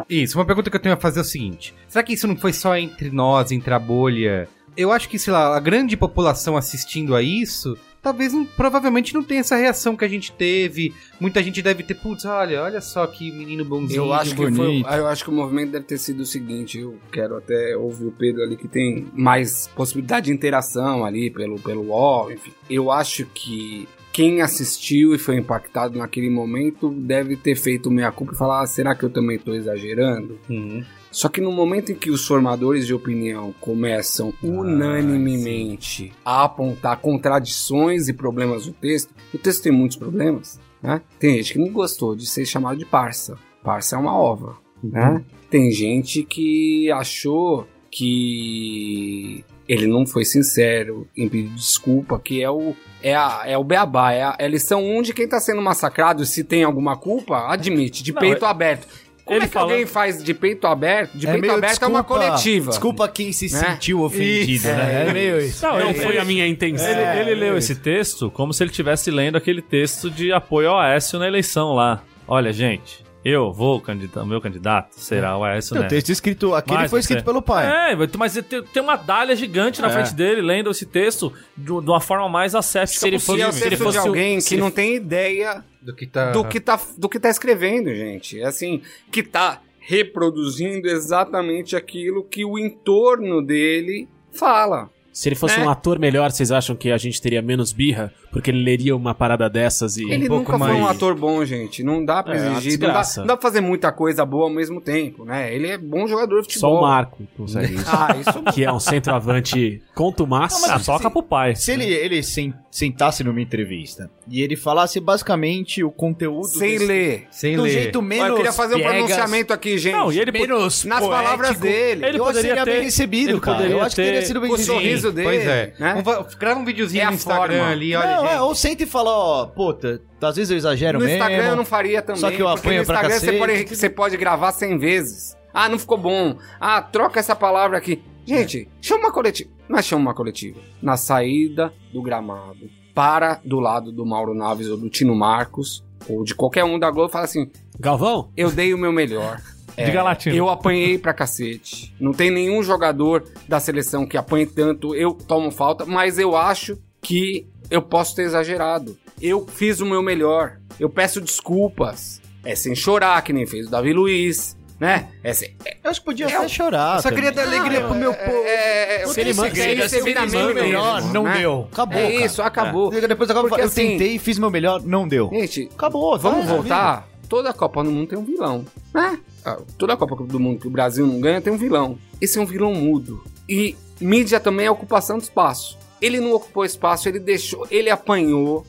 Isso, uma pergunta que eu tenho a fazer é o seguinte: será que isso não foi só entre nós, entre a bolha? Eu acho que, sei lá, a grande população assistindo a isso, talvez não- provavelmente não tenha essa reação que a gente teve. Muita gente deve ter, putz, olha, olha só que menino bonzinho. Eu acho, que foi, eu acho que o movimento deve ter sido o seguinte, eu quero até ouvir o Pedro ali que tem mais possibilidade de interação ali pelo, pelo UOL, enfim. Eu acho que quem assistiu e foi impactado naquele momento deve ter feito meia culpa e falar, ah, será que eu também tô exagerando? Uhum. Só que no momento em que os formadores de opinião começam unanimemente a apontar contradições e problemas do texto, o texto tem muitos problemas, né? Tem gente que não gostou de ser chamado de parça. Parça é uma ova, né? Tem gente que achou que ele não foi sincero em pedir desculpa, que é o é, a, é o beabá, é a, é a lição 1 de quem tá sendo massacrado, se tem alguma culpa, admite, de Não, peito aberto. Como ele é que falou- alguém faz de peito aberto? De peito aberto é uma coletiva. Desculpa quem se Né? sentiu ofendido, né? É meio isso. Não, Não foi ele- a minha intenção. ele- ele leu esse texto como se ele estivesse lendo aquele texto de apoio ao Aécio na eleição lá. Olha, gente, eu vou candidatar, o meu candidato será o Aécio Tem o Neves. texto escrito, aquele Mas foi você- escrito pelo pai. É, mas tem, tem uma dália gigante na É. frente dele, lendo esse texto de, uma forma mais asséptica Se ele E possível. é o se ele texto fosse o- alguém se que ele- não tem ideia Do que tá. do que tá, do que tá escrevendo, gente. É assim, que tá reproduzindo exatamente aquilo que o entorno dele fala. Se ele fosse É. um ator melhor, vocês acham que a gente teria menos birra? Porque ele leria uma parada dessas e. Ele pouco nunca foi um mais- ator bom, gente. Não dá pra É, exigir. Não dá, não dá pra fazer muita coisa boa ao mesmo tempo, né? Ele é bom jogador de Só futebol. o Marco consegue isso. Ah, isso que é um centroavante contumaz. Ah, toca pro pai. Se ele, ele sen- sentasse numa entrevista e ele falasse basicamente o conteúdo sem desse- ler. Sem do ler. jeito menos eu queria fazer um piegas, pronunciamento aqui, gente. Não, e ele menos Nas poético. palavras dele. Ele eu poderia seria ter- bem recebido, ele cara. poderia Eu acho que ter- teria sido bem recebido. Sorriso dele. Pois é. Né? Um va- grava um videozinho É no a Instagram forma. ali, olha, Não, gente. é, ou senta e fala, ó, puta, às vezes eu exagero No mesmo. Instagram eu não faria também. Só que eu apanho no pra Instagram você cacete. pode, você pode gravar 100 vezes. Ah, não ficou bom. Ah, troca essa palavra aqui. Gente, chama uma coletiva. Não é chama uma coletiva. Na saída do gramado, para do lado do Mauro Naves ou do Tino Marcos, ou de qualquer um da Globo, fala assim: Galvão? eu dei o meu melhor. É, Diga latino. Eu apanhei pra cacete. Não tem nenhum jogador da seleção que apanhe tanto. Eu tomo falta, mas eu acho que eu posso ter exagerado. Eu fiz o meu melhor. Eu peço desculpas. É sem chorar, que nem fez o Davi Luiz, né? É sem, é, Eu acho que podia É, até chorar. Eu só queria também. dar alegria pro meu povo. é, é, Se ele é, manda- é, se ele- é, se ele vira melhor, mesmo, não né? deu. Acabou, É cara. isso, acabou. Depois agora Porque eu assim- tentei, fiz meu melhor, não deu. Gente, Acabou, Vamos tá, voltar? Toda Copa do Mundo tem um vilão, né? Ah, Toda Copa do Mundo que o Brasil não ganha tem um vilão. Esse é um vilão mudo. E mídia também é ocupação de espaço. Ele não ocupou espaço, ele deixou, ele apanhou.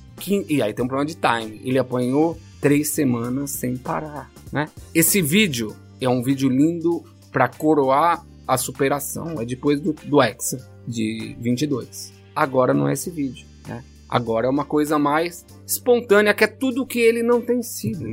E aí tem um problema de time. Ele apanhou três semanas sem parar, né? Esse vídeo é um vídeo lindo pra coroar a superação. É depois do, do Hexa de 22. Agora não é esse vídeo, né? Agora é uma coisa mais espontânea, que é tudo que ele não tem sido.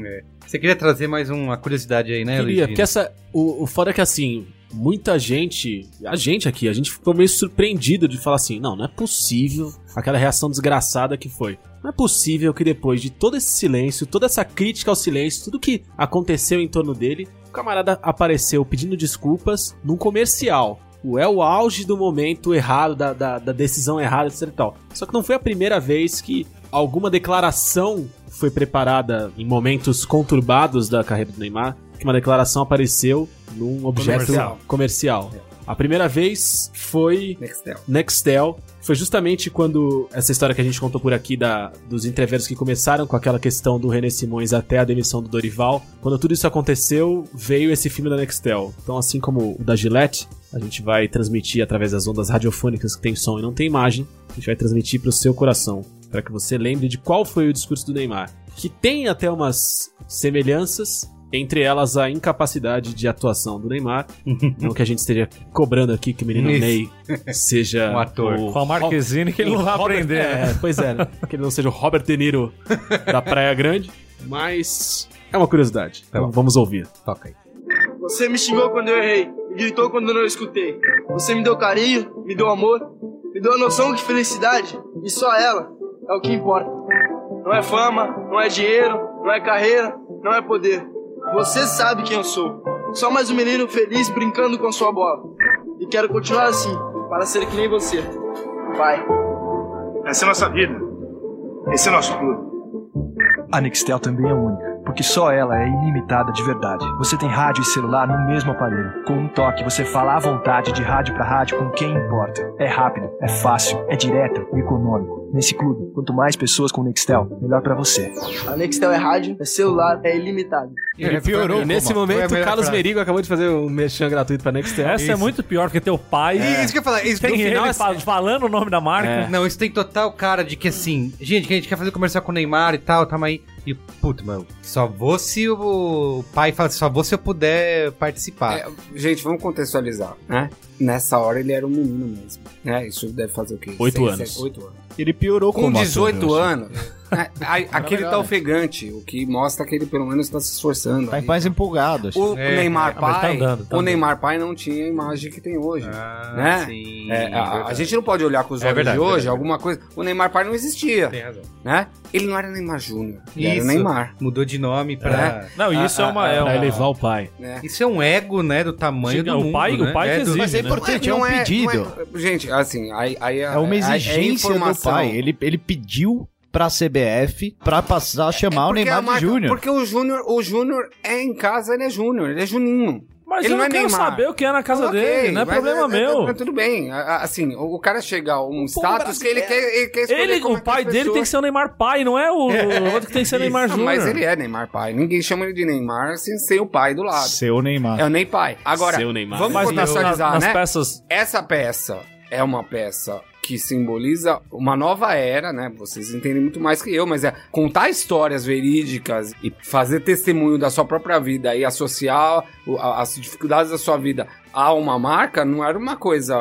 Você queria trazer mais uma curiosidade aí, né, Queria, Luiz? porque essa. O, o foda é que assim, muita gente. A gente aqui, a gente ficou meio surpreendido de falar assim: não, não é possível aquela reação desgraçada que foi. Não é possível que depois de todo esse silêncio, toda essa crítica ao silêncio, tudo que aconteceu em torno dele, o camarada apareceu pedindo desculpas num comercial. O- É o auge do momento errado, da, da, da decisão errada, etc e tal. Só que não foi a primeira vez que alguma declaração foi preparada em momentos conturbados da carreira do Neymar, que uma declaração apareceu num objeto Comercial. comercial. A primeira vez foi Nextel. Nextel. Foi justamente quando essa história que a gente contou por aqui da, dos entreveros que começaram com aquela questão do René Simões até a demissão do Dorival. Quando tudo isso aconteceu, veio esse filme da Nextel. Então, assim como o da Gillette, a gente vai transmitir através das ondas radiofônicas que tem som e não tem imagem. A gente vai transmitir para o seu coração, para que você lembre de qual foi o discurso do Neymar. Que tem até umas semelhanças, entre elas a incapacidade de atuação do Neymar. não que a gente esteja cobrando aqui que o menino Isso. Ney seja Um ator. o Com a Marquezine que ele não vai Robert- aprender. né? É, pois é, né? que ele não seja o Robert De Niro da Praia Grande, mas é uma curiosidade. Então vamos ouvir. Toca aí. Você me xingou quando eu errei, me gritou quando eu não escutei. Você me deu carinho, me deu amor, me deu a noção de felicidade, e só ela é o que importa. Não é fama, não é dinheiro, não é carreira, não é poder. Você sabe quem eu sou. Só mais um menino feliz brincando com sua bola. E quero continuar assim, para ser que nem você. Vai. Essa é a nossa vida. Esse é o nosso clube. A Nextel também é única, porque só ela é ilimitada de verdade. Você tem rádio e celular no mesmo aparelho. Com um toque, você fala à vontade de rádio para rádio com quem importa. É rápido, é fácil, é direto e econômico. Nesse clube, quanto mais pessoas com Nextel, melhor para você. A Nextel é rádio, é celular, é ilimitado. Ele piorou. E nesse a momento, o Carlos frase. Merigo acabou de fazer um merchan gratuito pra Nextel. Essa é muito pior, porque teu pai Isso que eu ia falar. Isso tem no ele final, é fa- falando o nome da marca. É. Não, isso tem total cara de que assim, gente, que a gente quer fazer comercial com o Neymar e tal, tamo aí. E, puta, mano, só vou se o pai fala assim, só vou se eu puder participar. É, gente, vamos contextualizar, né? Nessa hora ele era um menino mesmo. Né? Isso deve fazer o quê? Oito Seis, anos. sete, Oito anos. Ele piorou Com ator, 18 eu acho. anos, né, aí- aquele tá ofegante, o que mostra que ele pelo menos tá se esforçando. Tá aí. mais empolgado, acho. O É, Neymar é, mas tá pai, andando, tá o andando. Neymar pai não tinha a imagem que tem hoje. Ah, né? sim. É, a- a, gente não pode olhar com os É olhos verdade, de hoje, verdade, alguma coisa. O Neymar pai não existia, Tem razão. né? Ele não era Neymar Júnior, ele era Isso. Neymar. Mudou de nome pra. Não, e isso Ah, é uma. ah, é Pra uma- elevar o pai. Né? Isso é um ego, né, do tamanho Sim, do o mundo, pai- o né? pai que É do- exige, Mas é né? importante, é um pedido. é- gente, assim, aí, aí É uma exigência do pai. Ele, ele pediu pra CBF pra passar a chamar o Porque Neymar de Júnior. Porque o Júnior, o Júnior é em casa, ele é Júnior, ele é Juninho. Mas Ele eu não não é quero Neymar. saber o que é na casa dele, não é problema meu. mas tudo bem, assim, o, o cara chega a um status que ele quer, ele quer escolher Ele, como o é pai dele tem que ser o Neymar pai, não é o, o outro que tem que ser Neymar Ah, Júnior. Mas ele é Neymar pai, ninguém chama ele de Neymar sem ser o pai do lado. Seu Neymar. É o Ney pai. Agora, Seu Neymar. vamos contextualizar, nas né? peças Essa peça é uma peça que simboliza uma nova era, né? Vocês entendem muito mais que eu, mas é contar histórias verídicas e fazer testemunho da sua própria vida e associar as dificuldades da sua vida a uma marca não era uma coisa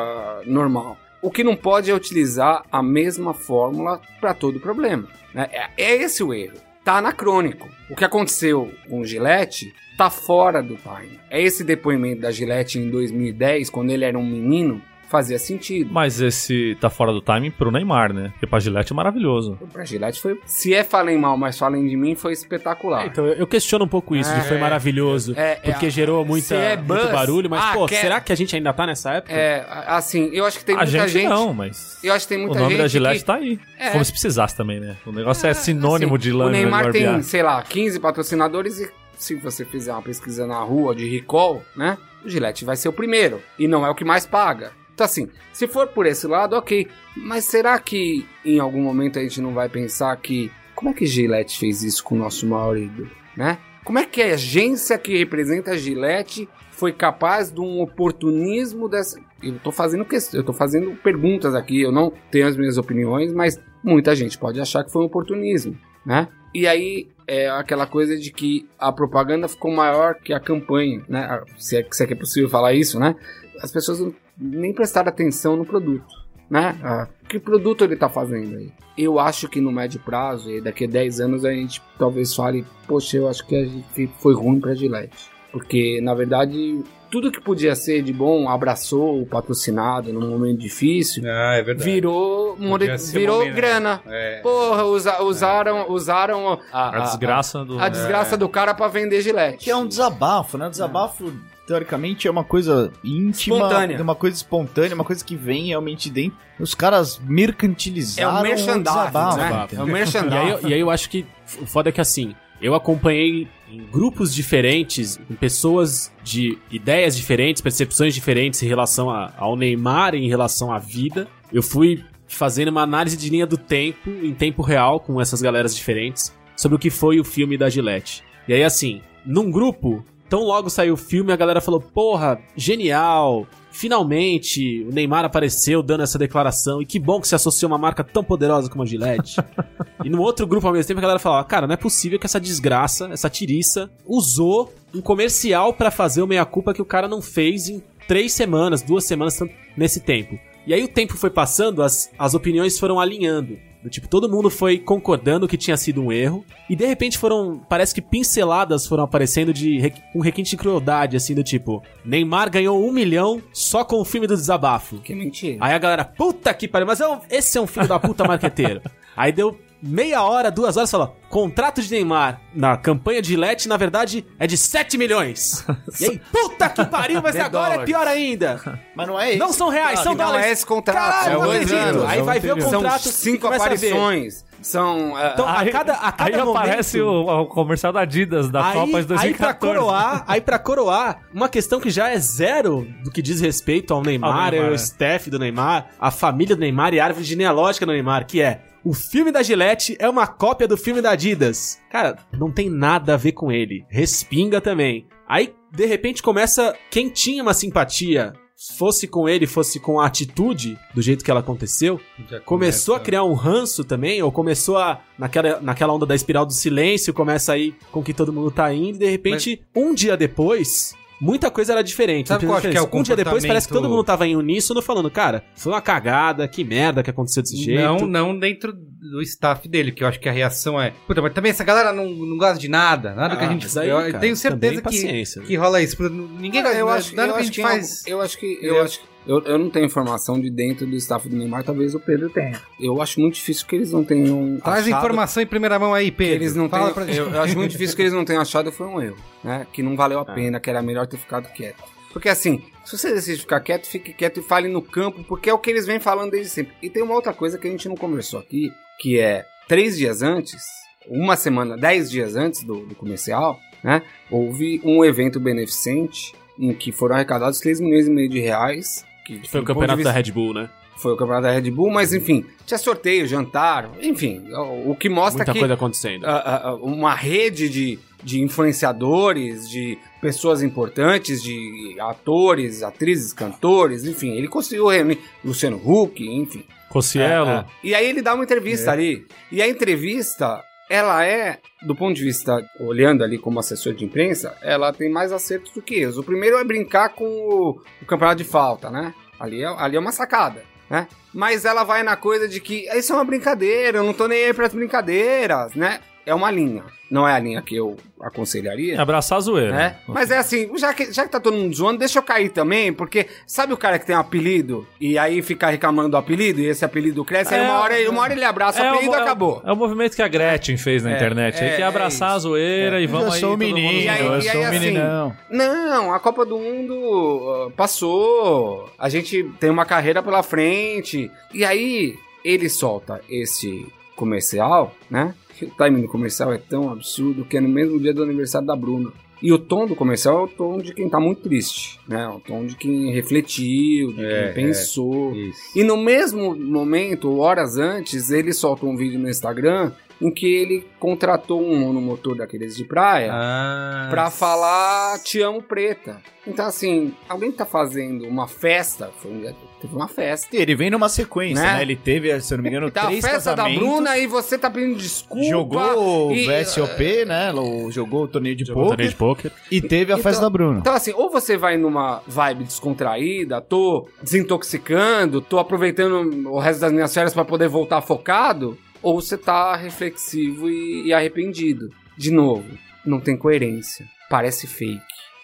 normal. O que não pode é utilizar a mesma fórmula para todo problema. né? É, é esse o erro. tá anacrônico. O que aconteceu com Gillette tá fora do time. É esse depoimento da Gillette em 2010, quando ele era um menino, fazia sentido. Mas esse tá fora do timing pro Neymar, né? Porque pra Gillette é maravilhoso. Pra Gillette foi. Se é falem mal, mas falem de mim, foi espetacular. Então, eu questiono um pouco isso, de foi É, maravilhoso, é, é, porque é, gerou muita, é muito buzz, barulho, mas, ah, pô, quer- será que a gente ainda tá nessa época? É, assim, eu acho que tem a muita gente, gente. não, mas. Eu acho que tem muita o nome gente. da Gillette que, tá aí. É. Como se precisasse também, né? O negócio é, sinônimo assim, de O lã Neymar tem, barbear. sei lá, 15 patrocinadores e se você fizer uma pesquisa na rua de recall, né? O Gillette vai ser o primeiro. E não é o que mais paga. Então, assim, se for por esse lado, ok. Mas será que em algum momento a gente não vai pensar que. Como é que Gillette fez isso com o nosso maior ídolo, né? Como é que a agência que representa a Gillette foi capaz de um oportunismo dessa. Eu tô fazendo questão, eu tô fazendo perguntas aqui, eu não tenho as minhas opiniões, mas muita gente pode achar que foi um oportunismo, né? E aí é aquela coisa de que a propaganda ficou maior que a campanha, né? Se é, se é que é possível falar isso, né? As pessoas não- nem prestaram atenção no produto, né? Ah, que produto ele tá fazendo aí? Eu acho que no médio prazo, e daqui a 10 anos, a gente talvez fale, poxa, eu acho que a gente foi ruim pra Gillette. Porque, na verdade, tudo que podia ser de bom abraçou o patrocinado num momento difícil, Ah, é verdade. virou, more- virou mina- grana. É. Porra, usa- usaram, usaram a, A desgraça do. a desgraça do cara pra vender Gillette. Que é um desabafo, né? Desabafo, teoricamente, é uma coisa íntima, Espontânea. é uma coisa espontânea, uma coisa que vem realmente dentro. Os caras É mercantilizaram um o merchandising, né? É entendeu? um E aí, merchandising. eu- e aí eu acho que o foda é que assim, eu acompanhei em grupos diferentes, com pessoas de ideias diferentes, percepções diferentes em relação a- ao Neymar, em relação à vida. Eu fui fazendo uma análise de linha do tempo, em tempo real, com essas galeras diferentes, sobre o que foi o filme da Gillette. E aí, assim, num grupo, tão logo saiu o filme, a galera falou: porra, genial! Finalmente o Neymar apareceu dando essa declaração e que bom que se associou a uma marca tão poderosa como a Gillette. e no outro grupo ao mesmo tempo a galera falava: Cara, não é possível que essa desgraça, essa tiriça, usou um comercial pra fazer o meia-culpa que o cara não fez em três semanas, duas semanas nesse tempo. E aí o tempo foi passando, as, as opiniões foram alinhando. Do tipo, todo mundo foi concordando que tinha sido um erro. E de repente foram. Parece que pinceladas foram aparecendo de um requinte de crueldade, assim, do tipo: Neymar ganhou um milhão só com o filme do desabafo. Que mentira. Aí a galera, puta que pariu, mas é um- esse é um filho da puta marqueteiro. Aí deu meia hora, duas horas, falou: contrato de Neymar na campanha de Gillette, na verdade, é de 7 milhões. E aí, puta que pariu, mas agora é dólares. pior ainda. Mas não é isso. Não são reais, são não dólares. é esse contrato. Caralho, é não dois anos. Aí vai ver o São contrato e cinco aparições. São. ah, Então, a cada, a cada Aí momento... aparece o, o comercial da Adidas da aí, Copa de aí pra 2014. coroar, aí pra coroar, uma questão que já é zero do que diz respeito ao Neymar, Ao Neymar, é. staff do Neymar, a família do Neymar e a árvore genealógica do Neymar, que é o filme da Gillette é uma cópia do filme da Adidas. Cara, não tem nada a ver com ele. Respinga também. Aí, de repente, começa quem tinha uma simpatia, fosse com ele, fosse com a atitude do jeito que ela aconteceu, Já começou a começa- criar um ranço também, ou começou a. Naquela, naquela onda da espiral do silêncio, começa aí com que todo mundo tá indo, e de repente, um dia depois. Muita coisa era diferente. Sabe qual acho que é o um dia depois parece que todo mundo tava em uníssono falando, cara, foi uma cagada, que merda que aconteceu desse jeito. Não, não dentro do staff dele, que eu acho que a reação é. Puta, mas também essa galera não, não gosta de nada. Nada que a Ah, gente. aí, eu cara, tenho certeza que, paciência. que rola isso. Ninguém gosta eu nada acho, nada eu que a acho gente que faz. Eu acho que. Eu, acho, eu, eu não tenho informação de dentro do staff do Neymar, talvez o Pedro tenha. Eu acho muito difícil que eles não tenham. Traz informação em primeira mão aí, Pedro. eles não Fala tenham, pra gente. eu, eu acho muito difícil que eles não tenham achado foi um erro, né? Que não valeu a pena, que era melhor ter ficado quieto. Porque assim, se você decide ficar quieto, fique quieto e fale no campo, porque é o que eles vêm falando desde sempre. E tem uma outra coisa que a gente não conversou aqui, que é três dias antes, uma semana, dez dias antes do, do comercial, né? Houve um evento beneficente em que foram arrecadados 3 milhões e meio de reais. Que Foi o campeonato de da vista- Red Bull, né? Foi o campeonato da Red Bull, mas enfim, tinha sorteio, jantar, enfim, o, o que mostra Muita que coisa acontecendo. a- a- a- uma rede de, de influenciadores, de pessoas importantes, de atores, atrizes, cantores, enfim, ele conseguiu reunir Luciano Huck, enfim. Cossielo. É, é. E aí ele dá uma entrevista ali. E a entrevista, ela é, do ponto de vista, olhando ali como assessor de imprensa, ela tem mais acertos do que erros. O primeiro é brincar com o, o campeonato de falta, né? Ali é, ali é uma sacada, né? Mas ela vai na coisa de que isso é uma brincadeira, eu não tô nem aí pras brincadeiras, né? É uma linha. Não é a linha que eu aconselharia. É abraçar a zoeira. né? Mas é assim, já que, já que tá todo mundo zoando, deixa eu cair também, porque sabe o cara que tem um apelido e aí fica reclamando do apelido e esse apelido cresce, aí É, uma hora, uma hora ele abraça o o apelido e mo- acabou. É o movimento que a Gretchen fez na É, internet. aí é, que é abraçar é a zoeira e vamos eu aí. sou todo mundo menino, E aí- eu e aí, sou um assim, meninão. Não, a Copa do Mundo ah, passou. A gente tem uma carreira pela frente. E aí ele solta esse comercial, né? O timing do comercial é tão absurdo que é no mesmo dia do aniversário da Bruna. E o tom do comercial é o tom de quem tá muito triste, né? O tom de quem refletiu, de É, quem pensou. Isso. E no mesmo momento, horas antes, ele solta um vídeo no Instagram em que ele contratou um monomotor daqueles de praia Ah, pra falar Te amo preta. Então, assim, alguém tá fazendo uma festa, foi um dia- teve uma festa. Ele vem numa sequência, Né? né? Ele teve, se eu não me engano, Tá a três festa da casamentos. Bruna e você tá pedindo desculpa. Jogou o e- VSOP, né? O- Jogou o torneio de Jogou torneio poker. de poker. E teve a Então- festa da Bruna. Então, assim, ou você vai numa vibe descontraída, tô desintoxicando, tô aproveitando o resto das minhas férias pra poder voltar focado, ou você tá reflexivo e, e arrependido. De novo, não tem coerência. Parece fake.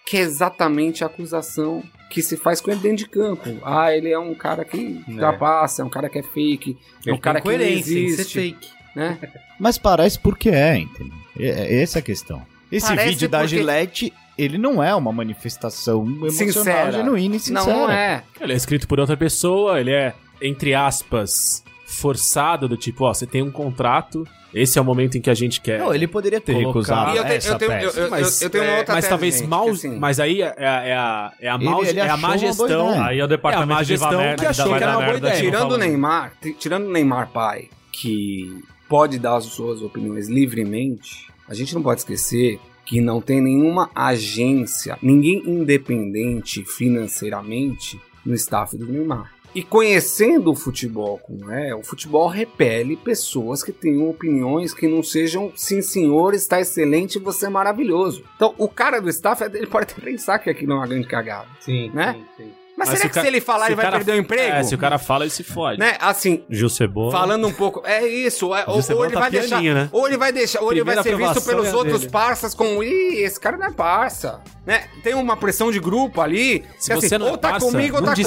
Que é exatamente a acusação que se faz com ele dentro de campo. Ah, ele é um cara que ultrapassa, é um cara que é fake, é um Ele cara que não é existe, fake. né? Mas parece porque é, entendeu? É- é- Essa é a questão. Esse Parece vídeo da porque- Gillette, ele não é uma manifestação emocional, Sincera. genuína e Não, sincera. não é. Ele é escrito por outra pessoa, ele é, entre aspas, forçado do tipo, ó, você tem um contrato, esse é o momento em que a gente quer. Não, ele poderia ter recusado eu, te- essa eu tenho, eu, peça. eu- mas, eu tenho uma é, outra mas tese, talvez gente, mal, assim, mas aí é, é, é a, é a, Ele- mal, ele é a má gestão. Aí é o É a departamento má de gestão que achou que era uma boa merda ideia. Tirando o Neymar, tirando o Neymar pai, que pode dar as suas opiniões livremente, a gente não pode esquecer que não tem nenhuma agência, ninguém independente financeiramente no staff do Neymar. E conhecendo o futebol como é, o futebol repele pessoas que tenham opiniões que não sejam sim senhor, está excelente, você é maravilhoso. Então o cara do staff ele pode até pensar que aquilo é uma grande cagada. Sim, Né? sim, sim. Mas, Mas será se que se ele falar se ele vai cara- perder o emprego? É, se o cara fala, ele se fode. Né? Assim, Gil Cebola. Falando um pouco, é isso, é, ou, ou ele vai deixar, né? ou ele vai deixar, ou ele vai Primeira ser visto pelos é outros dele. parças como, ih, esse cara não é parça, né? Tem uma pressão de grupo ali, Se que, você assim, não é ou tá parça, comigo ou tá contra.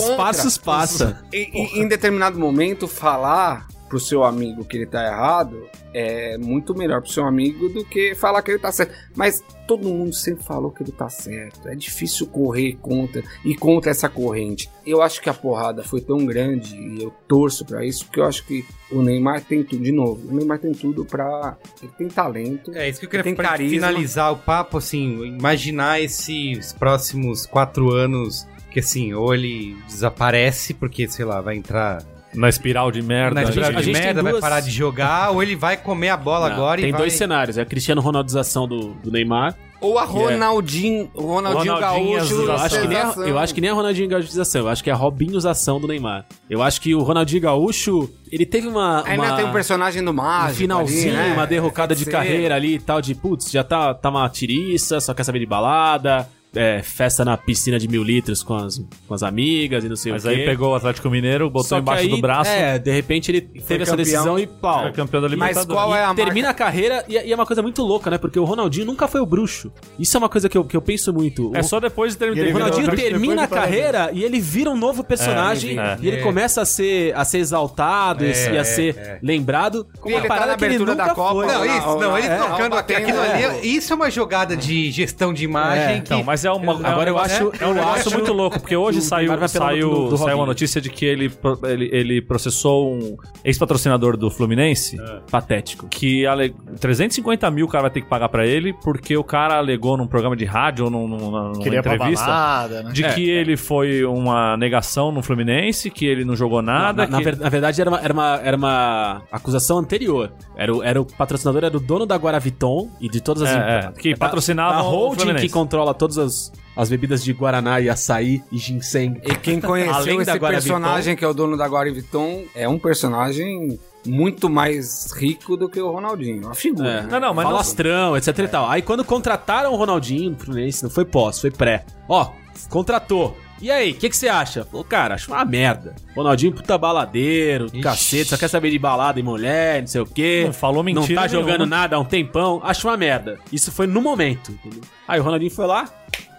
passa. E, e- em determinado momento, falar pro seu amigo que ele tá errado é muito melhor pro seu amigo do que falar que ele tá certo. Mas todo mundo sempre falou que ele tá certo. É difícil correr contra e contra essa corrente. Eu acho que a porrada foi tão grande e eu torço pra isso, porque eu acho que o Neymar tem tudo, de novo, o Neymar tem tudo pra. Ele tem talento. É isso que eu queria pra carisma. finalizar o papo, assim, imaginar esses próximos quatro anos que, assim, ou ele desaparece porque, sei lá, vai entrar Na espiral de merda. na a espiral de tem merda, vai duas- parar de jogar, ou ele vai comer a bola Não, agora tem e vai... dois cenários. É a Cristiano Ronaldização do, do Neymar. Ou a Que é- Ronaldinho, Ronaldinho, Ronaldinho Gaúcho. Eu acho, que nem a, eu acho que nem a Ronaldinho Gaúchização, eu acho que é a Robinhozação do Neymar. Eu acho que o Ronaldinho Gaúcho, ele teve uma. Ainda uma... tem o personagem do um Mágico. finalzinho, ali, né? uma derrocada de carreira ali e tal, de putz, já tá, tá uma tiriça, só quer saber de balada, é, festa na piscina de mil litros com as, com as amigas e não sei Mas o quê. aí pegou o Atlético Mineiro, botou Só embaixo aí, do braço. É, de repente ele teve essa campeão. decisão e pau. Foi campeão da Mas Libertadores. qual é a marca? Termina a carreira e, e é uma coisa muito louca, né? Porque o Ronaldinho nunca foi o bruxo. Isso é uma coisa que eu, que eu penso muito. É O- só depois de ter ele o Ronaldinho termina a carreira e ele vira um novo personagem É, e ele é. começa a ser, a ser exaltado e É, a ser é. lembrado com uma ele tá parada na que ele abertura nunca da Copa, foi. Não, Não, isso, não, ele é, tocando aquilo ali, é. isso é uma jogada de gestão de imagem É, que... Então, mas é uma. Agora é eu acho- É um eu negócio acho muito louco, porque hoje saiu, saiu, do- do saiu uma notícia de que ele, ele, ele processou um ex-patrocinador do Fluminense. Patético. Que ale... 350 mil o cara vai ter que pagar pra ele, porque o cara alegou num programa de rádio ou num, num- numa pra entrevista balada, né? de É. que ele foi uma negação no Fluminense, que ele não jogou nada. na, na que- na verdade, era uma, era, uma, era uma acusação anterior. Era o, era o patrocinador, era o dono da Guaraviton e de todas as É, empresas. é, que patrocinava a o holding que controla todas as, as bebidas de Guaraná e açaí e ginseng. E quem conheceu esse Guaraviton. personagem que é o dono da Guaraviton é um personagem muito mais rico do que o Ronaldinho. Uma figura. É. né? Não, não, mas Falastrão, etc e tal. Aí quando contrataram o Ronaldinho no Fluminense, não foi pós, foi pré. Ó, contratou. E aí, o que, que você acha? Falou, cara, acho uma merda. Ronaldinho, puta baladeiro, Ixi. cacete, só quer saber de balada e mulher, não sei o quê. Não falou mentira Não tá jogando nenhuma. nada há um tempão. Acho uma merda. Isso foi no momento. entendeu? Aí o Ronaldinho foi lá,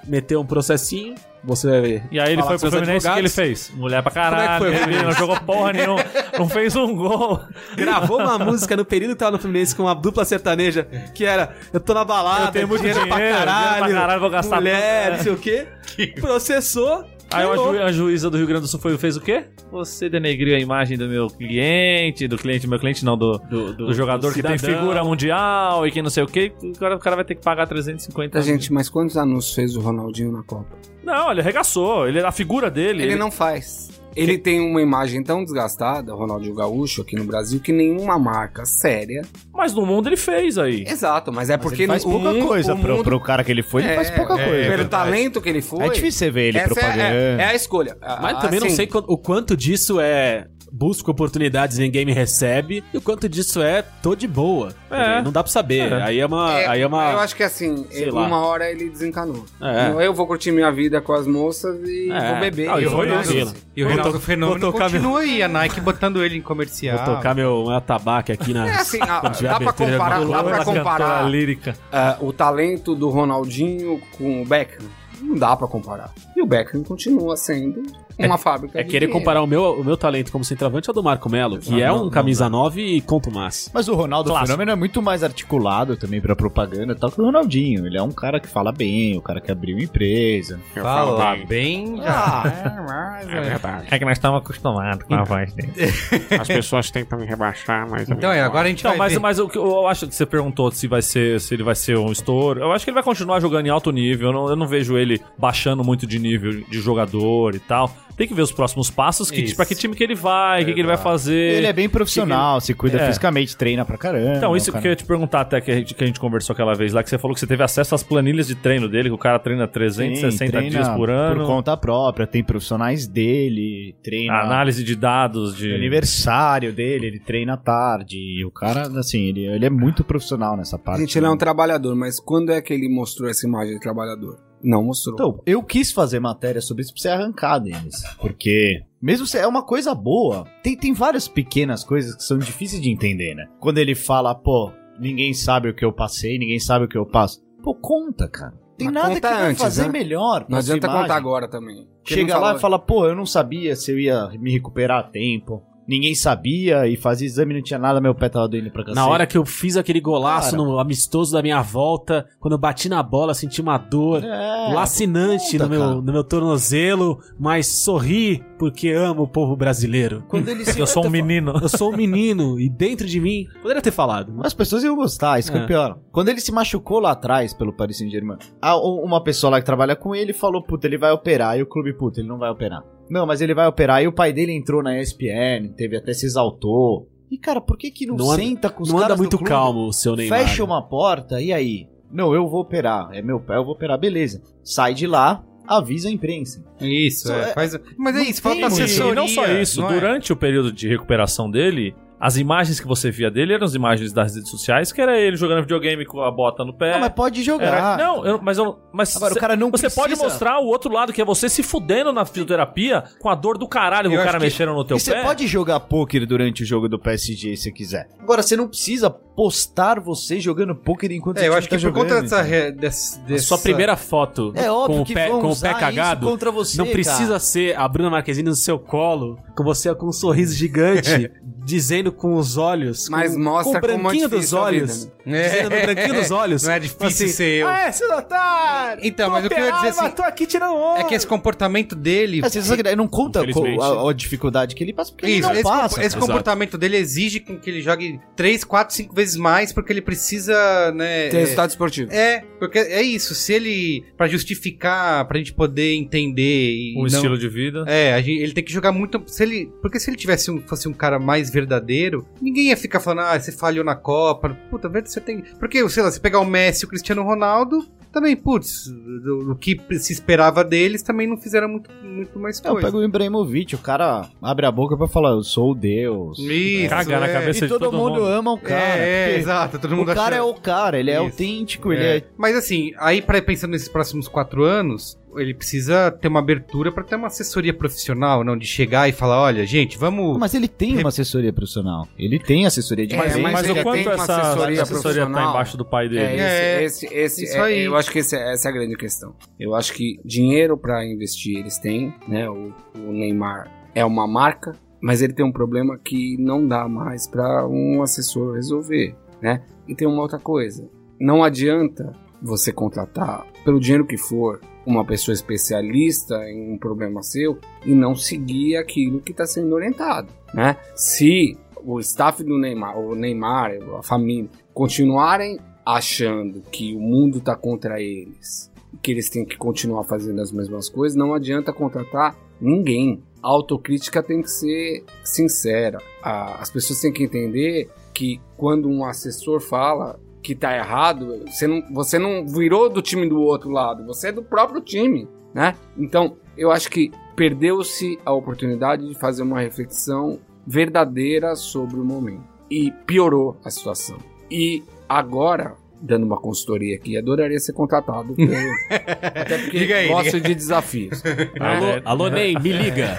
meteu um processinho. Você vai ver. E aí ele foi pro Fluminense, o que ele fez? Mulher pra Como é que caralho, foi, ele não jogou porra nenhuma, não fez um gol. Gravou uma música no período que tava no Fluminense com uma dupla sertaneja que era Eu tô na balada, Eu tenho muito dinheiro, pra dinheiro, caralho, dinheiro pra caralho, vou gastar mulher, tudo. não sei o quê. Processou. Aí a, ganhou. ju- a juíza do Rio Grande do Sul foi, fez o quê? Você denegriu a imagem do meu cliente, do cliente, meu cliente não, do, do, jogador do que tem figura mundial e que não sei o quê. Agora o cara vai ter que pagar 350 Tá, gente, mas quantos anúncios fez o Ronaldinho na Copa? Não, ele arregaçou. Ele, a figura dele. Ele não faz. Ele tem uma imagem tão desgastada, Ronaldinho Gaúcho, aqui no Brasil, que nenhuma marca séria. Mas no mundo ele fez aí. Exato, mas é Mas porque ele faz o pouca mundo- coisa o pro, mundo- pro cara que ele foi, ele É, faz pouca é, coisa. Pelo talento que ele foi. É difícil você ver ele é- propaganda. É, é a escolha. Mas Ah, também não assim, sei qu- o quanto disso é busca oportunidades e ninguém me recebe e o quanto disso é tô de boa. É. Não dá pra saber. É. Aí é uma. É, aí é uma Eu acho que assim, ele- uma hora ele desencanou. É. Eu vou curtir minha vida com as moças e É. vou beber. Ah, e vou. E o to- Fenômeno vou tocar continua aí, a Nike botando ele em comercial. Vou tocar meu, meu tabaco aqui na. É assim, tiver dá pra comparar, dá pra comparar lírica. ah, o talento do Ronaldinho com o Beckham. Não dá pra comparar. E o Beckham continua sendo uma fábrica É de querer dinheiro. comparar o meu, o meu talento como centroavante ao do Marco Melo, que é um camisa 9 e contumace. Mas o Ronaldo Clássico. Fenômeno é muito mais articulado também pra propaganda tal que o Ronaldinho. Ele é um cara que fala bem, o cara que abriu uma empresa. Fala bem, já. É verdade. É que nós estamos acostumados com a voz dele. As pessoas tentam me rebaixar, mas. Então é, agora a gente Não, vai mas, ver. mas o que eu acho que você perguntou se vai ser se ele vai ser um estouro. Eu acho que ele vai continuar jogando em alto nível. Eu não, eu não vejo ele baixando muito de nível de jogador e tal. Tem que ver os próximos passos, que, pra que time que ele vai, o que, que ele vai fazer. Ele é bem profissional, se cuida É. fisicamente, treina pra caramba. Então, isso cara- que eu ia te perguntar até que a, gente, que a gente conversou aquela vez lá, que você falou que você teve acesso às planilhas de treino dele, que o cara treina 360 Sim, treina dias por ano. Por conta própria, tem profissionais dele, treina. Análise de dados de. aniversário dele, ele treina à tarde. E o cara, assim, ele, ele é muito profissional nessa parte. Gente, ele é um trabalhador, mas quando é que ele mostrou essa imagem de trabalhador? Não mostrou. Então, eu quis fazer matéria sobre isso pra você arrancar deles. Porque, mesmo se é uma coisa boa, tem, tem várias pequenas coisas que são difíceis de entender, né? Quando ele fala, pô, ninguém sabe o que eu passei, ninguém sabe o que eu passo. Pô, conta, cara. Tem Mas nada que vai antes, fazer né? melhor. não adianta imagem. contar agora também. Chega lá falou- e fala, pô, eu não sabia se eu ia me recuperar a tempo. Ninguém sabia e fazia exame e não tinha nada, meu pé tava doendo pra cacete. Na hora que eu fiz aquele golaço Cara. no amistoso da minha volta, quando eu bati na bola, senti uma dor É, lacinante conta, no, meu, cara. no meu tornozelo, mas sorri porque amo o povo brasileiro. Quando ele se Eu sou um menino. Eu sou um menino e dentro de mim, poderia ter falado. As pessoas iam gostar, isso que é É. pior. Quando ele se machucou lá atrás pelo Paris Saint-Germain, uma pessoa lá que trabalha com ele falou, puta, ele vai operar. E o clube, puta, ele não vai operar. Não, mas ele vai operar. E o pai dele entrou na ESPN, teve até se exaltou. E, cara, por que que não, Não anda- senta com os Não anda caras do muito clube? calmo o seu Neymar. Fecha uma porta, e aí? Não, eu vou operar. É meu pé, eu vou operar. Beleza. Sai de lá, avisa a imprensa. Isso, Só é, é- faz... Mas é não isso, falta muito. assessoria. E não só isso, não é? durante o período de recuperação dele, as imagens que você via dele eram as imagens das redes sociais, que era ele jogando videogame com a bota no pé. Não, mas pode jogar. Era- não, eu- mas, eu, mas Agora, cê- o cara não você pode precisa- mostrar o outro lado, que é você se fudendo na fisioterapia com a dor do caralho que o cara que- mexendo no teu E você pé. pode jogar poker durante o jogo do PSG se você quiser. Agora, você não precisa postar você jogando poker enquanto É, você eu acho que tá por conta dessa, re- dessa, sua primeira foto É óbvio com o que pé, vão com o pé cagado contra você, não precisa cara. ser a Bruna Marquezine no seu colo, com você com um sorriso gigante, dizendo com os olhos, Mas com, mostra com o como é branquinho dos olhos, vida, dizendo no branquinho dos olhos. Não é difícil ser eu. Ah, é, seu otário! Então, mas o que eu ia dizer assim- tô aqui tirando onda. É que esse comportamento dele... É, você que não conta a, a dificuldade que ele passa, porque Isso, ele não esse, passa. esse comportamento dele exige com que ele jogue 3, 4, 5 vezes mais, porque ele precisa, né... Tem é- resultado esportivo. É, porque é isso, se ele, pra justificar, pra gente poder entender e um não- estilo de vida. É, a gente- ele tem que jogar muito. Se ele, porque se ele tivesse um, fosse um cara mais verdadeiro, ninguém ia ficar falando, ah, você falhou na Copa. Puta, você tem. Porque, sei lá, se pegar o Messi e o Cristiano Ronaldo, também, putz, do, do que se esperava deles, também não fizeram muito, muito mais Eu coisa. pego o Ibrahimovic, o cara abre a boca pra falar, eu sou o Deus. Isso, Cagar na é. cabeça E de todo, todo mundo, mundo. ama o cara. É, é, exato, todo mundo o cara é o cara, ele é Isso. autêntico, ele É. é... Mas assim, aí pra, pensando nesses próximos quatro anos, ele precisa ter uma abertura pra ter uma assessoria profissional, não de chegar e falar, olha, gente, vamos Mas ele tem uma assessoria profissional. Ele tem assessoria de É, Mas, mas o quanto essa assessoria assessoria, tá embaixo do pai dele? É, É, esse, esse, esse- isso é- aí. eu acho que esse é- essa é a grande questão. Eu acho que dinheiro pra investir eles têm, né? O, o Neymar é uma marca, mas ele tem um problema que não dá mais pra um assessor resolver, né? E tem uma outra coisa. Não adianta você contratar, pelo dinheiro que for, uma pessoa especialista em um problema seu e não seguir aquilo que está sendo orientado, né? Se o staff do Neymar, o Neymar, a família, continuarem achando que o mundo está contra eles, que eles têm que continuar fazendo as mesmas coisas, não adianta contratar ninguém. A autocrítica tem que ser sincera. As pessoas têm que entender que quando um assessor fala que tá errado, você não, você não virou do time do outro lado, você é do próprio time, né? Então, eu acho que perdeu-se a oportunidade de fazer uma reflexão verdadeira sobre o momento e piorou a situação. E agora, dando uma consultoria aqui, adoraria ser contratado pelo, até porque Diga aí, gosto diga de desafios. Alô, É. alô Ney, me liga.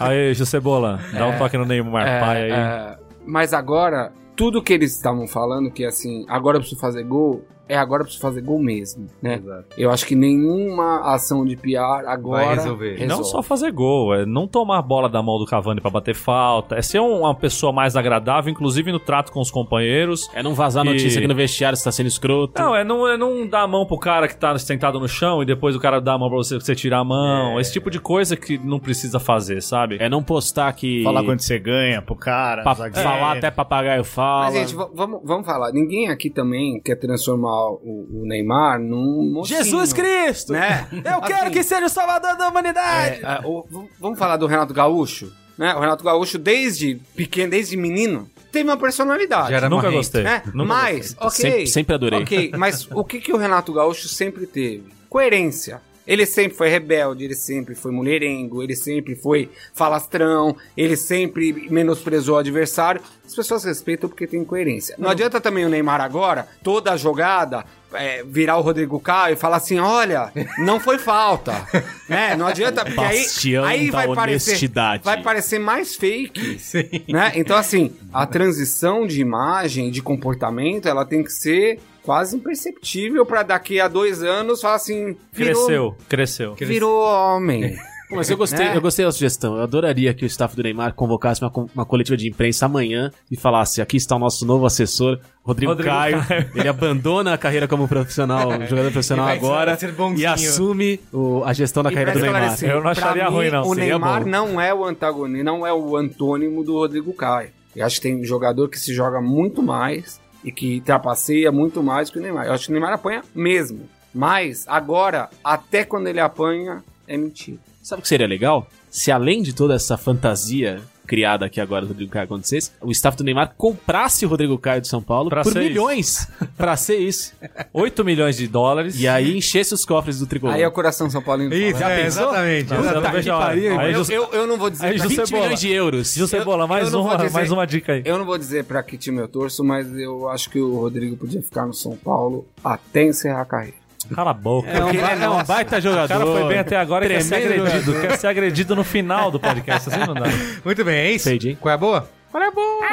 Aí, Josebola, dá um toque no Neymar, É, pai aí. é, mas agora, tudo que eles estavam falando, que assim, agora eu preciso fazer gol, é agora eu preciso fazer gol mesmo, né? Eu acho que nenhuma ação de PR agora Vai resolver. E não só fazer gol, é não tomar a bola da mão do Cavani pra bater falta, é ser um- uma pessoa mais agradável, inclusive no trato com os companheiros. É não vazar E- notícia aqui no vestiário se tá sendo escroto. Não, é não, é não dar a mão pro cara que tá sentado no chão e depois o cara dá a mão pra você, você tirar a mão. Esse tipo de coisa que não precisa fazer, sabe? É não postar que. Falar quanto você ganha pro cara. pa- zagueiro. falar até papagaio fala. Mas, gente, vamos, vamos falar. Ninguém aqui também quer transformar o, o Neymar num mocinho, Jesus Cristo! Né? Eu quero Assim, que seja o salvador da humanidade! É, é, o- vamos falar do Renato Gaúcho? Né? O Renato Gaúcho, desde pequeno, desde menino, teve uma personalidade. Já era Nunca marrento. gostei. né? Nunca Mas, ok. Sempre, sempre adorei. Ok, mas o que, que o Renato Gaúcho sempre teve? Coerência. Ele sempre foi rebelde, ele sempre foi mulherengo, ele sempre foi falastrão, ele sempre menosprezou o adversário. As pessoas respeitam porque tem coerência. Não adianta também o Neymar agora, toda a jogada, é, virar o Rodrigo Caio e falar assim: olha, não foi falta. né? Não adianta, porque aí, aí da vai parecer, honestidade. vai parecer mais fake. Né? Então, assim, a transição de imagem, de comportamento, ela tem que ser quase imperceptível pra daqui a dois anos falar assim: virou, Cresceu, cresceu. virou homem. Pô, Mas eu gostei, Né? eu gostei da sugestão. Eu adoraria que o staff do Neymar convocasse uma, uma coletiva de imprensa amanhã e falasse: aqui está o nosso novo assessor, Rodrigo, Rodrigo Caio. Caio. Ele abandona a carreira como profissional, jogador profissional agora e assume o- a gestão da E carreira do Neymar. esclarecer, Eu não acharia pra ruim, mim, não. O Seria Neymar bom. não é o antagonista, não é o antônimo do Rodrigo Caio. Eu acho que tem jogador que se joga muito mais e que trapaceia muito mais que o Neymar. Eu acho que o Neymar apanha mesmo. Mas agora, até quando ele apanha, é mentira. Sabe o que seria legal? Se além de toda essa fantasia criada aqui agora do Rodrigo Caio acontecesse, o staff do Neymar comprasse o Rodrigo Caio de São Paulo Pra por milhões pra ser isso. 8 milhões de dólares. E aí enchesse os cofres do tricolor. Aí é o coração São Paulino. Isso, é, exatamente. Não, eu não exatamente. vejo a hora. pariu, Aí, Eu, José- eu, eu não vou dizer Aí, pra José 20 Bola. milhões de euros. José Bola, mais, eu não vou uma, dizer- mais uma dica aí. Eu não vou dizer pra que time eu torço, mas eu acho que o Rodrigo podia ficar no São Paulo até encerrar a carreira. Cala a boca. É um, ba- é é um baita jogador. O cara foi bem até agora e quer ser agredido. jogador. Quer ser agredido no final do podcast. Assim não dá. Muito bem, é isso? Fade, hein? Qual é a boa? Qual é a boa?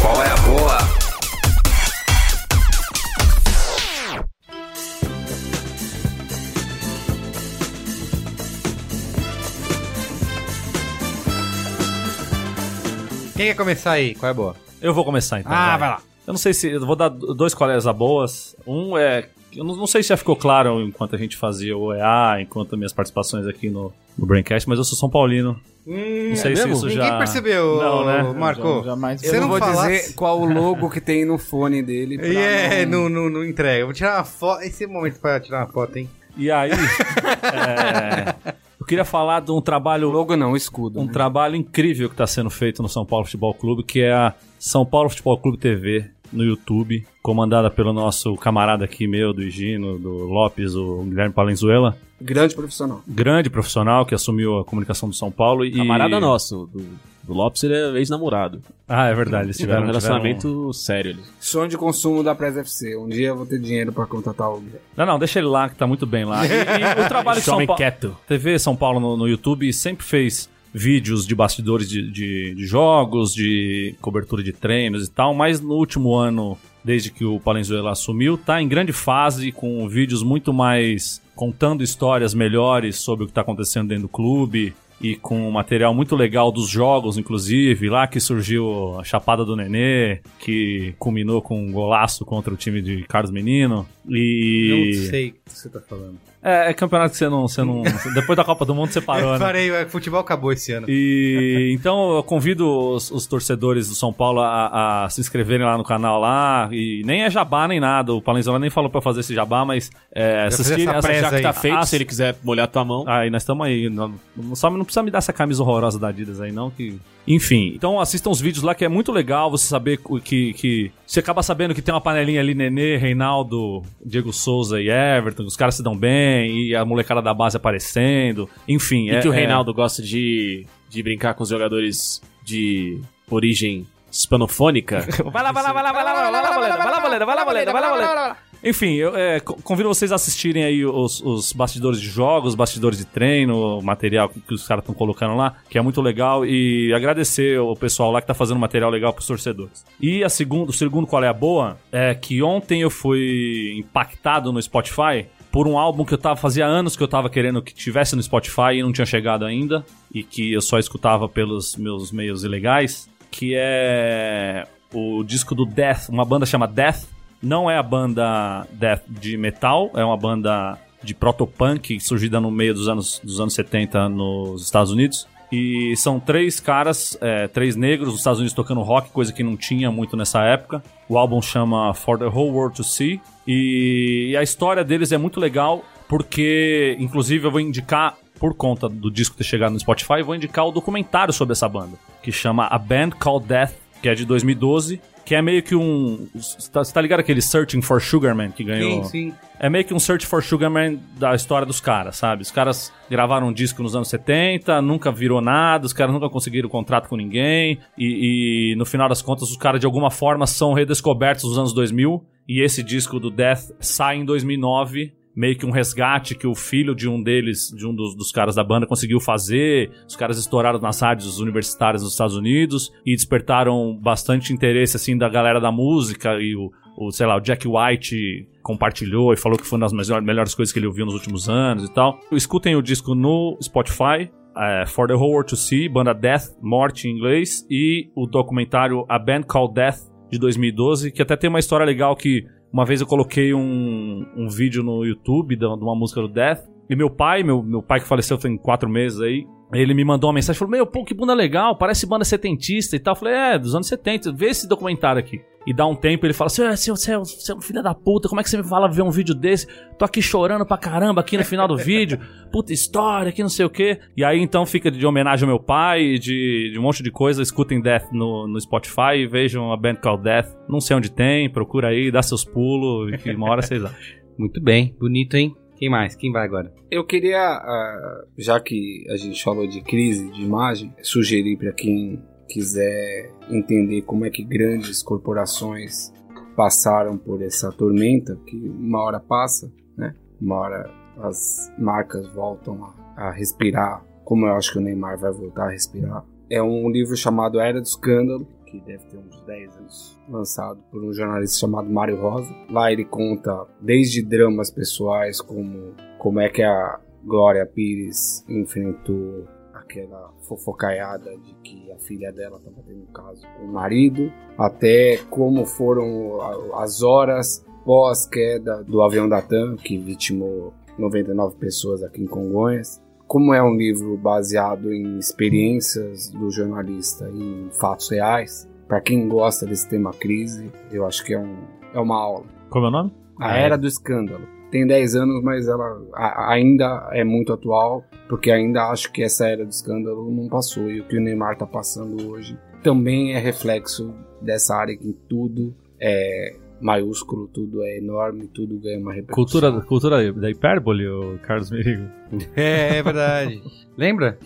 Qual é a boa? Quem quer começar aí? Qual é a boa? Eu vou começar então. Ah, vai lá. Eu não sei se. Eu vou dar dois colegas a boas. Um é. Eu não, não sei se já ficou claro enquanto a gente fazia o EA, enquanto minhas participações aqui no, no Braincast, mas eu sou São Paulino. não sei se mesmo? isso Ninguém já. percebeu, Não, né? Marco. Já- jamais- Você Eu não não vou falasse- dizer qual o logo que tem no fone dele. pra E é, não- não, entrega. Eu Vou tirar uma foto. Esse é o momento pra tirar uma foto, hein? E aí. é, eu queria falar de um trabalho. Logo não, escudo. Um né? trabalho incrível que está sendo feito no São Paulo Futebol Clube, que é a São Paulo Futebol Clube TV no YouTube, comandada pelo nosso camarada aqui meu, do Higino, do Lopes, o Guilherme Palenzuela. Grande profissional. Grande profissional que assumiu a comunicação do São Paulo e. Camarada nosso, do O Lopes ele é ex-namorado. Ah, é verdade. Eles Tiveram tiveram, um tiveram- relacionamento sério ali. Sonho de consumo da Press FC. Um dia eu vou ter dinheiro pra contratar alguém. Não, não, deixa ele lá, que tá muito bem lá. E, e o trabalho que São Paulo... quieto. TV São Paulo no, no YouTube sempre fez vídeos de bastidores de, de- de jogos, de cobertura de treinos e tal, mas no último ano, desde que o Palenzuela assumiu, tá em grande fase, com vídeos muito mais contando histórias melhores sobre o que tá acontecendo dentro do clube. E com material muito legal dos jogos, inclusive, lá que surgiu a Chapada do Nenê, que culminou com um golaço contra o time de Carlos Menino. E. Não sei o que você tá falando. É, é campeonato que você não, você não. Depois da Copa do Mundo você parou, né? parei, o futebol acabou esse ano. E então eu convido os, os torcedores do São Paulo a, a se inscreverem lá no canal lá. E nem é jabá nem nada. O Palenzola nem falou pra fazer esse jabá, mas é, fazer assistirem essa já que tá Tá feito, Ah, se ele quiser molhar tua mão. Aí nós estamos aí. Não, só não precisa me dar essa camisa horrorosa da Adidas aí, não, que. Enfim, então assistam os vídeos lá que é muito legal você saber que, que. Você acaba sabendo que tem uma panelinha ali, Nenê, Reinaldo, Diego Souza e Everton, os caras se dão bem, e a molecada da base aparecendo. Enfim, E é, que o é- Reinaldo gosta de, de brincar com os jogadores de origem hispanofônica. Vai lá, vai lá, vai lá, vai lá, vai lá, vai lá, Boleda, vai lá, Boleda, vai lá, Boleda, vai lá, Boleda. Enfim, eu é, co- convido vocês a assistirem aí os, os bastidores de jogos, bastidores de treino, o material que, que os caras estão colocando lá, que é muito legal, e agradecer o pessoal lá que tá fazendo material legal pros torcedores. E a segundo, o segundo qual é a boa, é que ontem eu fui impactado no Spotify por um álbum que eu tava fazia anos que eu tava querendo que tivesse no Spotify e não tinha chegado ainda, e que eu só escutava pelos meus meios ilegais, que é o disco do Death, uma banda chama Death. Não é a banda Death de metal, é uma banda de protopunk surgida no meio dos anos, dos anos 70 nos Estados Unidos. E são três caras, é, três negros nos Estados Unidos tocando rock, coisa que não tinha muito nessa época. O álbum chama For the Whole World to See. E, a história deles é muito legal, porque, inclusive, eu vou indicar, por conta do disco ter chegado no Spotify, vou indicar o documentário sobre essa banda, que chama A Band Called Death, que é de 2012. Que é meio que um. Você tá, tá ligado aquele Searching for Sugar Man que ganhou? Sim, sim. É meio que um Search for Sugar Man da história dos caras, sabe? Os caras gravaram um disco nos anos 70, nunca virou nada, os caras nunca conseguiram contrato com ninguém, e, e no final das contas os caras de alguma forma são redescobertos nos anos 2000, e esse disco do Death sai em 2009, meio que um resgate que o filho de um deles, de um dos, dos caras da banda, conseguiu fazer. Os caras estouraram nas rádios universitárias dos Estados Unidos e despertaram bastante interesse, assim, da galera da música e o, o, sei lá, o Jack White compartilhou e falou que foi uma das melhor- melhores coisas que ele ouviu nos últimos anos e tal. Escutem o disco no Spotify. é, For the Whole World to See, banda Death, Morte em inglês, e o documentário A Band Called Death, de 2012, que até tem uma história legal que uma vez eu coloquei um, um vídeo no YouTube de uma música do Death, e meu pai, meu, meu pai que faleceu tem quatro meses aí, ele me mandou uma mensagem, falou, meu, pô, que bunda legal, parece banda setentista e tal. Eu falei, é, dos anos 70, vê esse documentário aqui. E dá um tempo, ele fala assim, "Ah, seu, seu, seu filho da puta, como é que você me fala ver um vídeo desse? Tô aqui chorando pra caramba aqui no final do vídeo, puta história, que não sei o quê. E aí então fica de homenagem ao meu pai, de, de um monte de coisa, escutem Death no, no Spotify e vejam a band called Death. Não sei onde tem, procura aí, dá seus pulos, e que uma hora vocês acham. Muito bem, bonito, hein? Quem mais? Quem vai agora? Eu queria, ah, já que a gente falou de crise de imagem, sugerir para quem quiser entender como é que grandes corporações passaram por essa tormenta, que uma hora passa, né? Uma hora as marcas voltam a, respirar, como eu acho que o Neymar vai voltar a respirar. É um livro chamado Era do Escândalo, que deve ter uns 10 anos, lançado por um jornalista chamado Mário Rosa. Lá ele conta desde dramas pessoais, como como é que a Glória Pires enfrentou aquela fofocaiada de que a filha dela estava tendo um caso com o marido, até como foram as horas pós-queda do avião da TAM, que vitimou 99 pessoas aqui em Congonhas. Como é um livro baseado em experiências do jornalista e em fatos reais, para quem gosta desse tema crise, eu acho que é, um, é uma aula. Como é o nome? A Era do Escândalo. Tem 10 anos, mas ela a- ainda é muito atual, porque ainda acho que essa Era do Escândalo não passou. E o que o Neymar tá passando hoje também é reflexo dessa área que tudo é maiúsculo, tudo é enorme, tudo ganha uma repercussão. Cultura, cultura da hipérbole, o Carlos Merigo. É, é verdade. Lembra?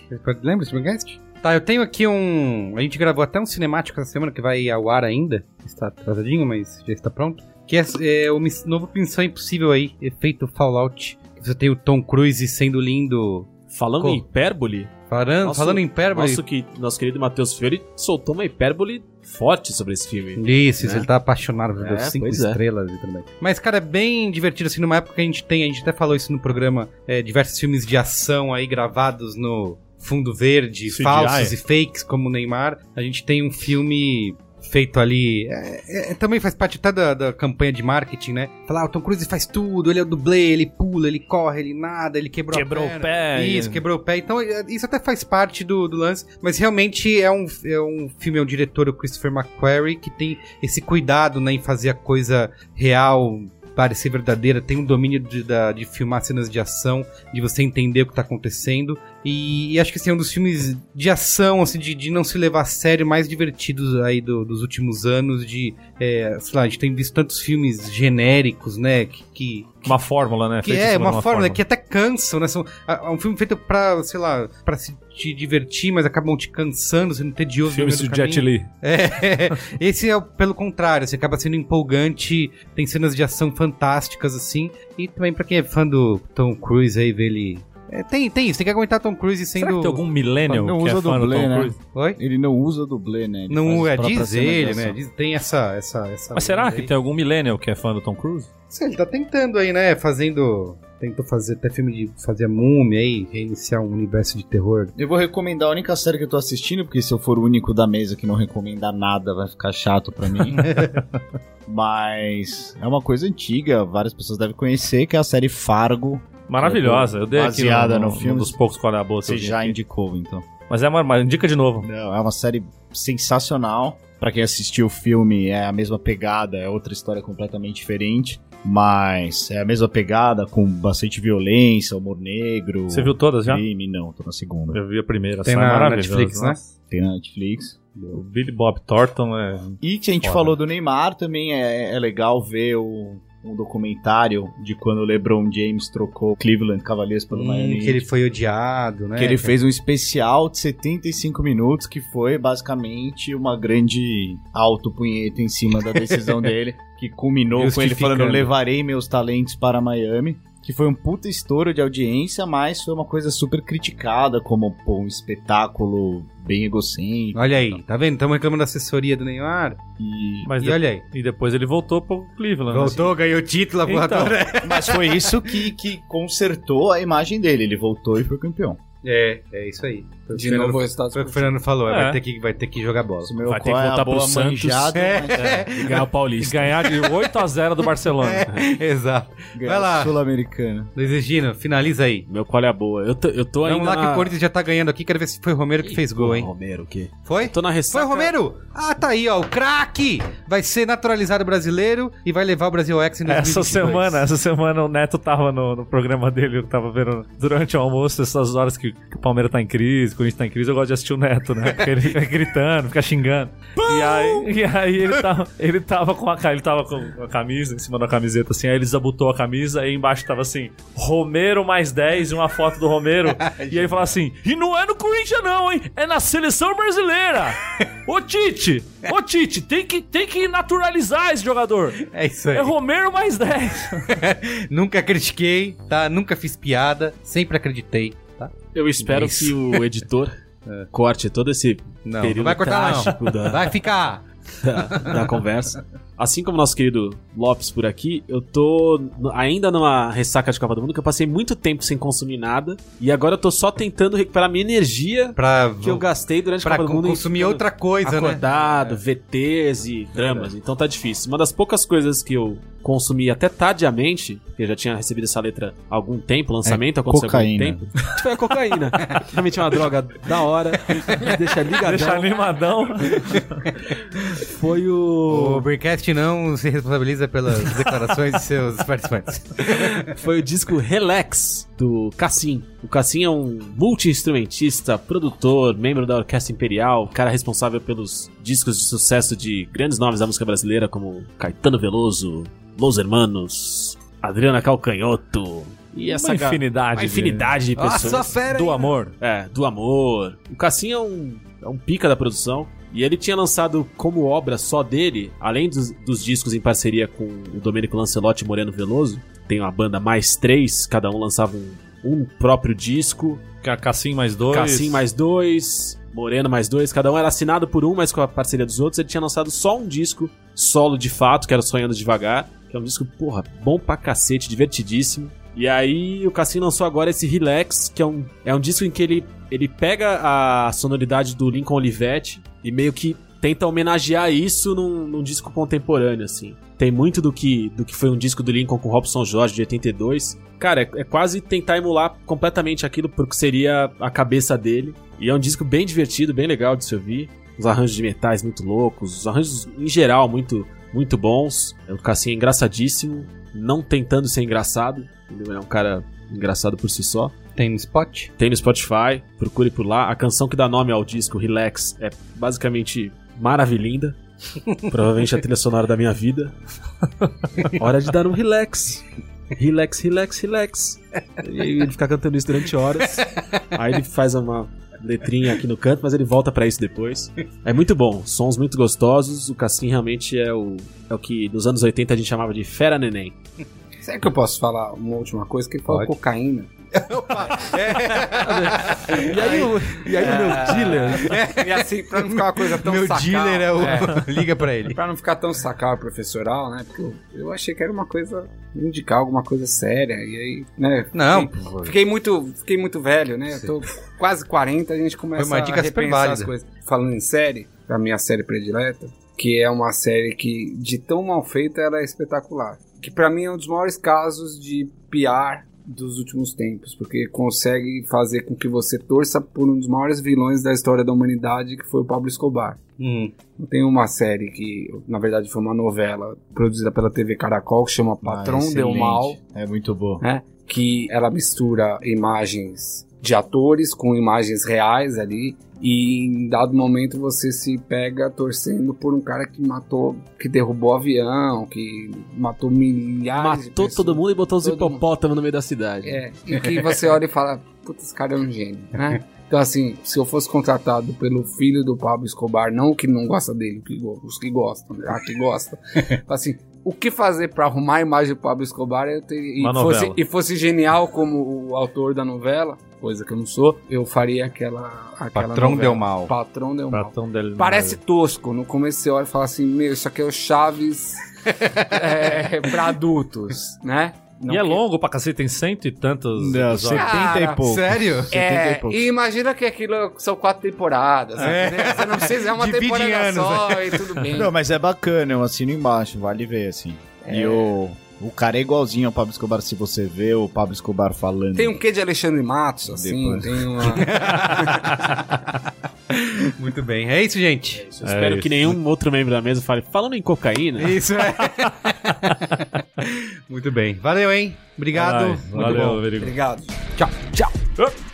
Lembra esse podcast? Tá, eu tenho aqui um. A gente gravou até um cinemático essa semana que vai ao ar ainda. Está atrasadinho, mas já está pronto. Que é, é o novo Missão Impossível aí, efeito Fallout. Você tem o Tom Cruise sendo lindo. Falando Co- em hipérbole, Falando, Nosso- falando em hipérbole. nosso, que, nosso querido Matheus Fiore soltou uma hipérbole forte sobre esse filme. Isso, né? ele tá apaixonado por É, cinco é. estrelas e tudo mais. Mas, cara, é bem divertido, assim, numa época que a gente tem, a gente até falou isso no programa, é, diversos filmes de ação aí gravados no fundo verde, CGI. falsos e fakes, como o Neymar. A gente tem um filme feito ali. é, é, também faz parte até da, da campanha de marketing, né? Falar, ah, o Tom Cruise faz tudo, ele é o dublê, ele pula, ele corre, ele nada, ele quebrou, Quebrou o pé. Isso, quebrou o pé. Então, é, isso até faz parte do, do lance, mas realmente é um, é um filme, é um diretor, o Christopher McQuarrie, que tem esse cuidado né, em fazer a coisa real parecer verdadeira, tem um domínio de, da- de filmar cenas de ação, de você entender o que tá acontecendo. E, e acho que assim, é um dos filmes de ação, assim, de, de não se levar a sério, mais divertidos aí do- dos últimos anos. De, é, sei lá, a gente tem visto tantos filmes genéricos, né? Que, que, Uma fórmula, né? que é cima uma, de fórmula que até cansam, né? São, é um filme feito pra, sei lá, pra se te divertir, mas acabam te cansando, sendo tedioso. Filmes do do Jet. Li. É, esse é o- pelo contrário, você acaba sendo empolgante, tem cenas de ação fantásticas, assim, e também pra quem é fã do Tom Cruise aí, ver ele... É, tem, tem isso, tem que aguentar Tom Cruise sendo... Será que tem algum millennial Não que é usa fã do Tom né? Cruise? Oi? Ele não usa dublê, né? Ele Não, é, diz ele, né? Diz- tem essa, essa, essa... Mas será que aí. tem algum millennial que é fã do Tom Cruise? Sei, ele tá tentando aí, né? Fazendo. Tentou fazer até filme de fazer múmia aí, reiniciar um universo de terror. Eu vou recomendar a única série que eu tô assistindo, porque se eu for o único da mesa que não recomenda nada, vai ficar chato pra mim. Mas é uma coisa antiga, várias pessoas devem conhecer, que é a série Fargo. Maravilhosa. Eu dei aqui Baseada no, no no, filme. um dos poucos qual é a boa que Você já aqui. indicou, então. Mas é uma, uma indica de novo. Não, é uma série sensacional. Pra quem assistiu o filme, é a mesma pegada, é outra história completamente diferente. Mas é a mesma pegada, com bastante violência, humor negro. Você viu todas já? Crime, não, tô na segunda. Eu vi a primeira. Tem é na Netflix, né? nossa. Tem na Netflix. O Billy Bob Thornton é. E que a gente Foda. falou do Neymar, também é, é legal ver o, um documentário de quando o LeBron James trocou Cleveland Cavaliers pelo Hum, Miami. que ele foi odiado, né? que ele fez um especial de 75 minutos que foi basicamente uma grande autopunheta em cima da decisão dele, que culminou com ele falando levarei meus talentos para Miami. Que foi um puta estouro de audiência, mas foi uma coisa super criticada, como pô, um espetáculo bem egocêntrico. Olha aí, tá vendo? Estamos reclamando da assessoria do Neymar. E, Mas e de- olha aí. E depois ele voltou pro Cleveland. né? Voltou, ganhou o título, a porra Então. toda. mas foi isso que, que consertou a imagem dele. Ele voltou e foi campeão. É, é isso aí. Foi o De Fernando- novo o resultado. Foi o que o Fernando falou, É. vai, ter que, vai ter que jogar bola. Meu, Vai ter que é voltar pro Santos. manjada, mas É. E ganhar o E Paulista. ganhar de 8 a 0 do Barcelona. Exato. ganhar Vai lá. Sul-Americana. Luiz Egino, finaliza aí. Meu qual é a boa? Eu tô, eu tô ainda Vamos lá que na... o Corinthians já tá ganhando aqui, quero ver se foi o Romero que fez gol, hein? Romero, o quê? Foi? Eu tô na Foi ressaca... o Romero? Ah, tá aí, ó. O craque vai ser naturalizado brasileiro e vai levar o Brasil X em 2022. Essa semana, essa semana o Neto tava no, no programa dele, eu tava vendo durante o almoço, essas horas que, que o Palmeiras tá em crise, que o Corinthians tá em crise, eu gosto de assistir o Neto, né? Porque ele fica gritando, fica xingando. E aí, e aí ele, tava, ele tava com a ele tava com a camisa, em cima da camiseta, assim, aí ele desabotou a camisa e embaixo tava assim, Romero mais 10 e uma foto do Romero. e aí fala assim, e não é no Corinthians não, hein? É na seleção brasileira! Ô Tite! Ô Tite, tem que, tem que naturalizar esse jogador! É isso aí. É Romero mais 10. Nunca critiquei, tá? Nunca fiz piada, sempre acreditei? Eu espero Isso. que o editor corte todo esse Não, período não vai cortar não. da, Vai ficar. da, da conversa. Assim como nosso querido Lopes por aqui, eu tô ainda numa ressaca de Copa do Mundo, que eu passei muito tempo sem consumir nada, e agora eu tô só tentando recuperar minha energia Pra, que eu gastei durante a pra Copa do Mundo. consumir ficando outra coisa, né? acordado, VTs e dramas. Então tá difícil. Uma das poucas coisas que eu consumi até tardiamente, porque eu já tinha recebido essa letra há algum tempo, o lançamento aconteceu há algum cocaína. tempo. Foi a cocaína. Realmente é uma droga da hora, deixa ligadão. Deixa animadão. Foi O o Não se responsabiliza pelas declarações de seus participantes. foi o disco Relax do Cassim. O Cassim é um multi-instrumentista, produtor, membro da Orquestra Imperial, cara responsável pelos discos de sucesso de grandes nomes da música brasileira como Caetano Veloso, Los Hermanos, Adriana Calcanhoto, E essa Uma infinidade. Uma infinidade de pessoas. Nossa, fera, Do hein? amor. É, do amor. O Cassim é um, é um pica da produção. E ele tinha lançado como obra só dele, além dos, dos discos em parceria com o Domênico Lancelotti e Moreno Veloso, tem uma banda mais três, cada um lançava um, um próprio disco. Ca- Cassim mais dois. Cassim mais dois, Moreno mais dois, cada um era assinado por um, mas com a parceria dos outros. Ele tinha lançado só um disco solo de fato, que era Sonhando Devagar, que é um disco, porra, bom pra cacete, divertidíssimo. E aí o Cassim lançou agora esse Relax, que é um, é um disco em que ele, ele pega a sonoridade do Lincoln Olivetti e meio que tenta homenagear isso num, num disco contemporâneo, assim. Tem muito do que, do que foi um disco do Lincoln com Robson Jorge de 82. Cara, é, é quase tentar emular completamente aquilo porque seria a cabeça dele. E é um disco bem divertido, bem legal de se ouvir. Os arranjos de metais muito loucos, os arranjos em geral muito, muito bons. O Cassim é engraçadíssimo, não tentando ser engraçado. Ele é um cara engraçado por si só. Tem no spot? Tem no Spotify, procure por lá. A canção que dá nome ao disco, Relax, é basicamente maravilhinda. Provavelmente a trilha sonora da minha vida. Hora de dar um relax. Relax, relax, relax. E ele fica cantando isso durante horas. Aí ele faz uma letrinha aqui no canto, mas ele volta pra isso depois. É muito bom, sons muito gostosos. O Cassim realmente é o, é o que nos anos 80 a gente chamava de fera neném. Será que eu posso falar uma última coisa? Que ele falou Cocaína. E aí, o, e aí o meu dealer. E assim, pra não ficar uma coisa tão Meu sacal, dealer é o. é, Liga pra ele. Pra não ficar tão sacal professoral, né? Porque eu, eu achei que era uma coisa. indicar alguma coisa séria. E aí, né? Não, Fiquei, fiquei muito, fiquei muito velho, né? Eu tô quase 40, a gente começa Foi uma dica a repensar as coisas. Falando em série, a minha série predileta, que é uma série que, de tão mal feita, ela é espetacular. Que pra mim é um dos maiores casos de PR dos últimos tempos, porque consegue fazer com que você torça por um dos maiores vilões da história da humanidade, que foi o Pablo Escobar. Hum. Tem uma série que, na verdade, foi uma novela produzida pela TV Caracol, que chama Patrão Ah, Deu. Mal É muito bom. né? Que ela mistura imagens de atores com imagens reais ali. E em dado momento você se pega torcendo por um cara que matou, que derrubou avião, que matou milhares de Matou todo mundo e botou os hipopótamos no meio da cidade. É, e que você olha e fala, puta, esse cara é um gênio, né? Então, assim, se eu fosse contratado pelo filho do Pablo Escobar, não o que não gosta dele, que os que gostam, né? Ah, que gosta. assim, o que fazer pra arrumar a imagem do Pablo Escobar eu teria, e, fosse, e fosse genial como o autor da novela, coisa que eu não sou, eu faria aquela. aquela Patrão novela. deu mal. Patrão deu mal. Pratão dele. Parece tosco. No começo você olha e fala assim: Meu, isso aqui é o Chaves é, pra adultos, né? Não E é que- longo pra cacete, tem cento e tantos. Não, episódios. 70 Cara, e pouco. Sério? 70 e É, pouco. e imagina que aquilo são quatro temporadas. É. entendeu? Você não precisa, é uma Divide em temporada anos, só e tudo bem. Não, mas é bacana, eu assino embaixo, vale ver, assim. É. E o, o cara é igualzinho ao Pablo Escobar, se você vê o Pablo Escobar falando. Tem um quê de Alexandre Matos, assim, Depois. tem uma. Muito bem. É isso, gente. Eu espero isso. que nenhum outro membro da mesa fale, falando em cocaína, Isso é. Muito bem. Valeu, hein? Obrigado. Ai, Muito valeu, bom. Verigo. Obrigado. Tchau. Tchau.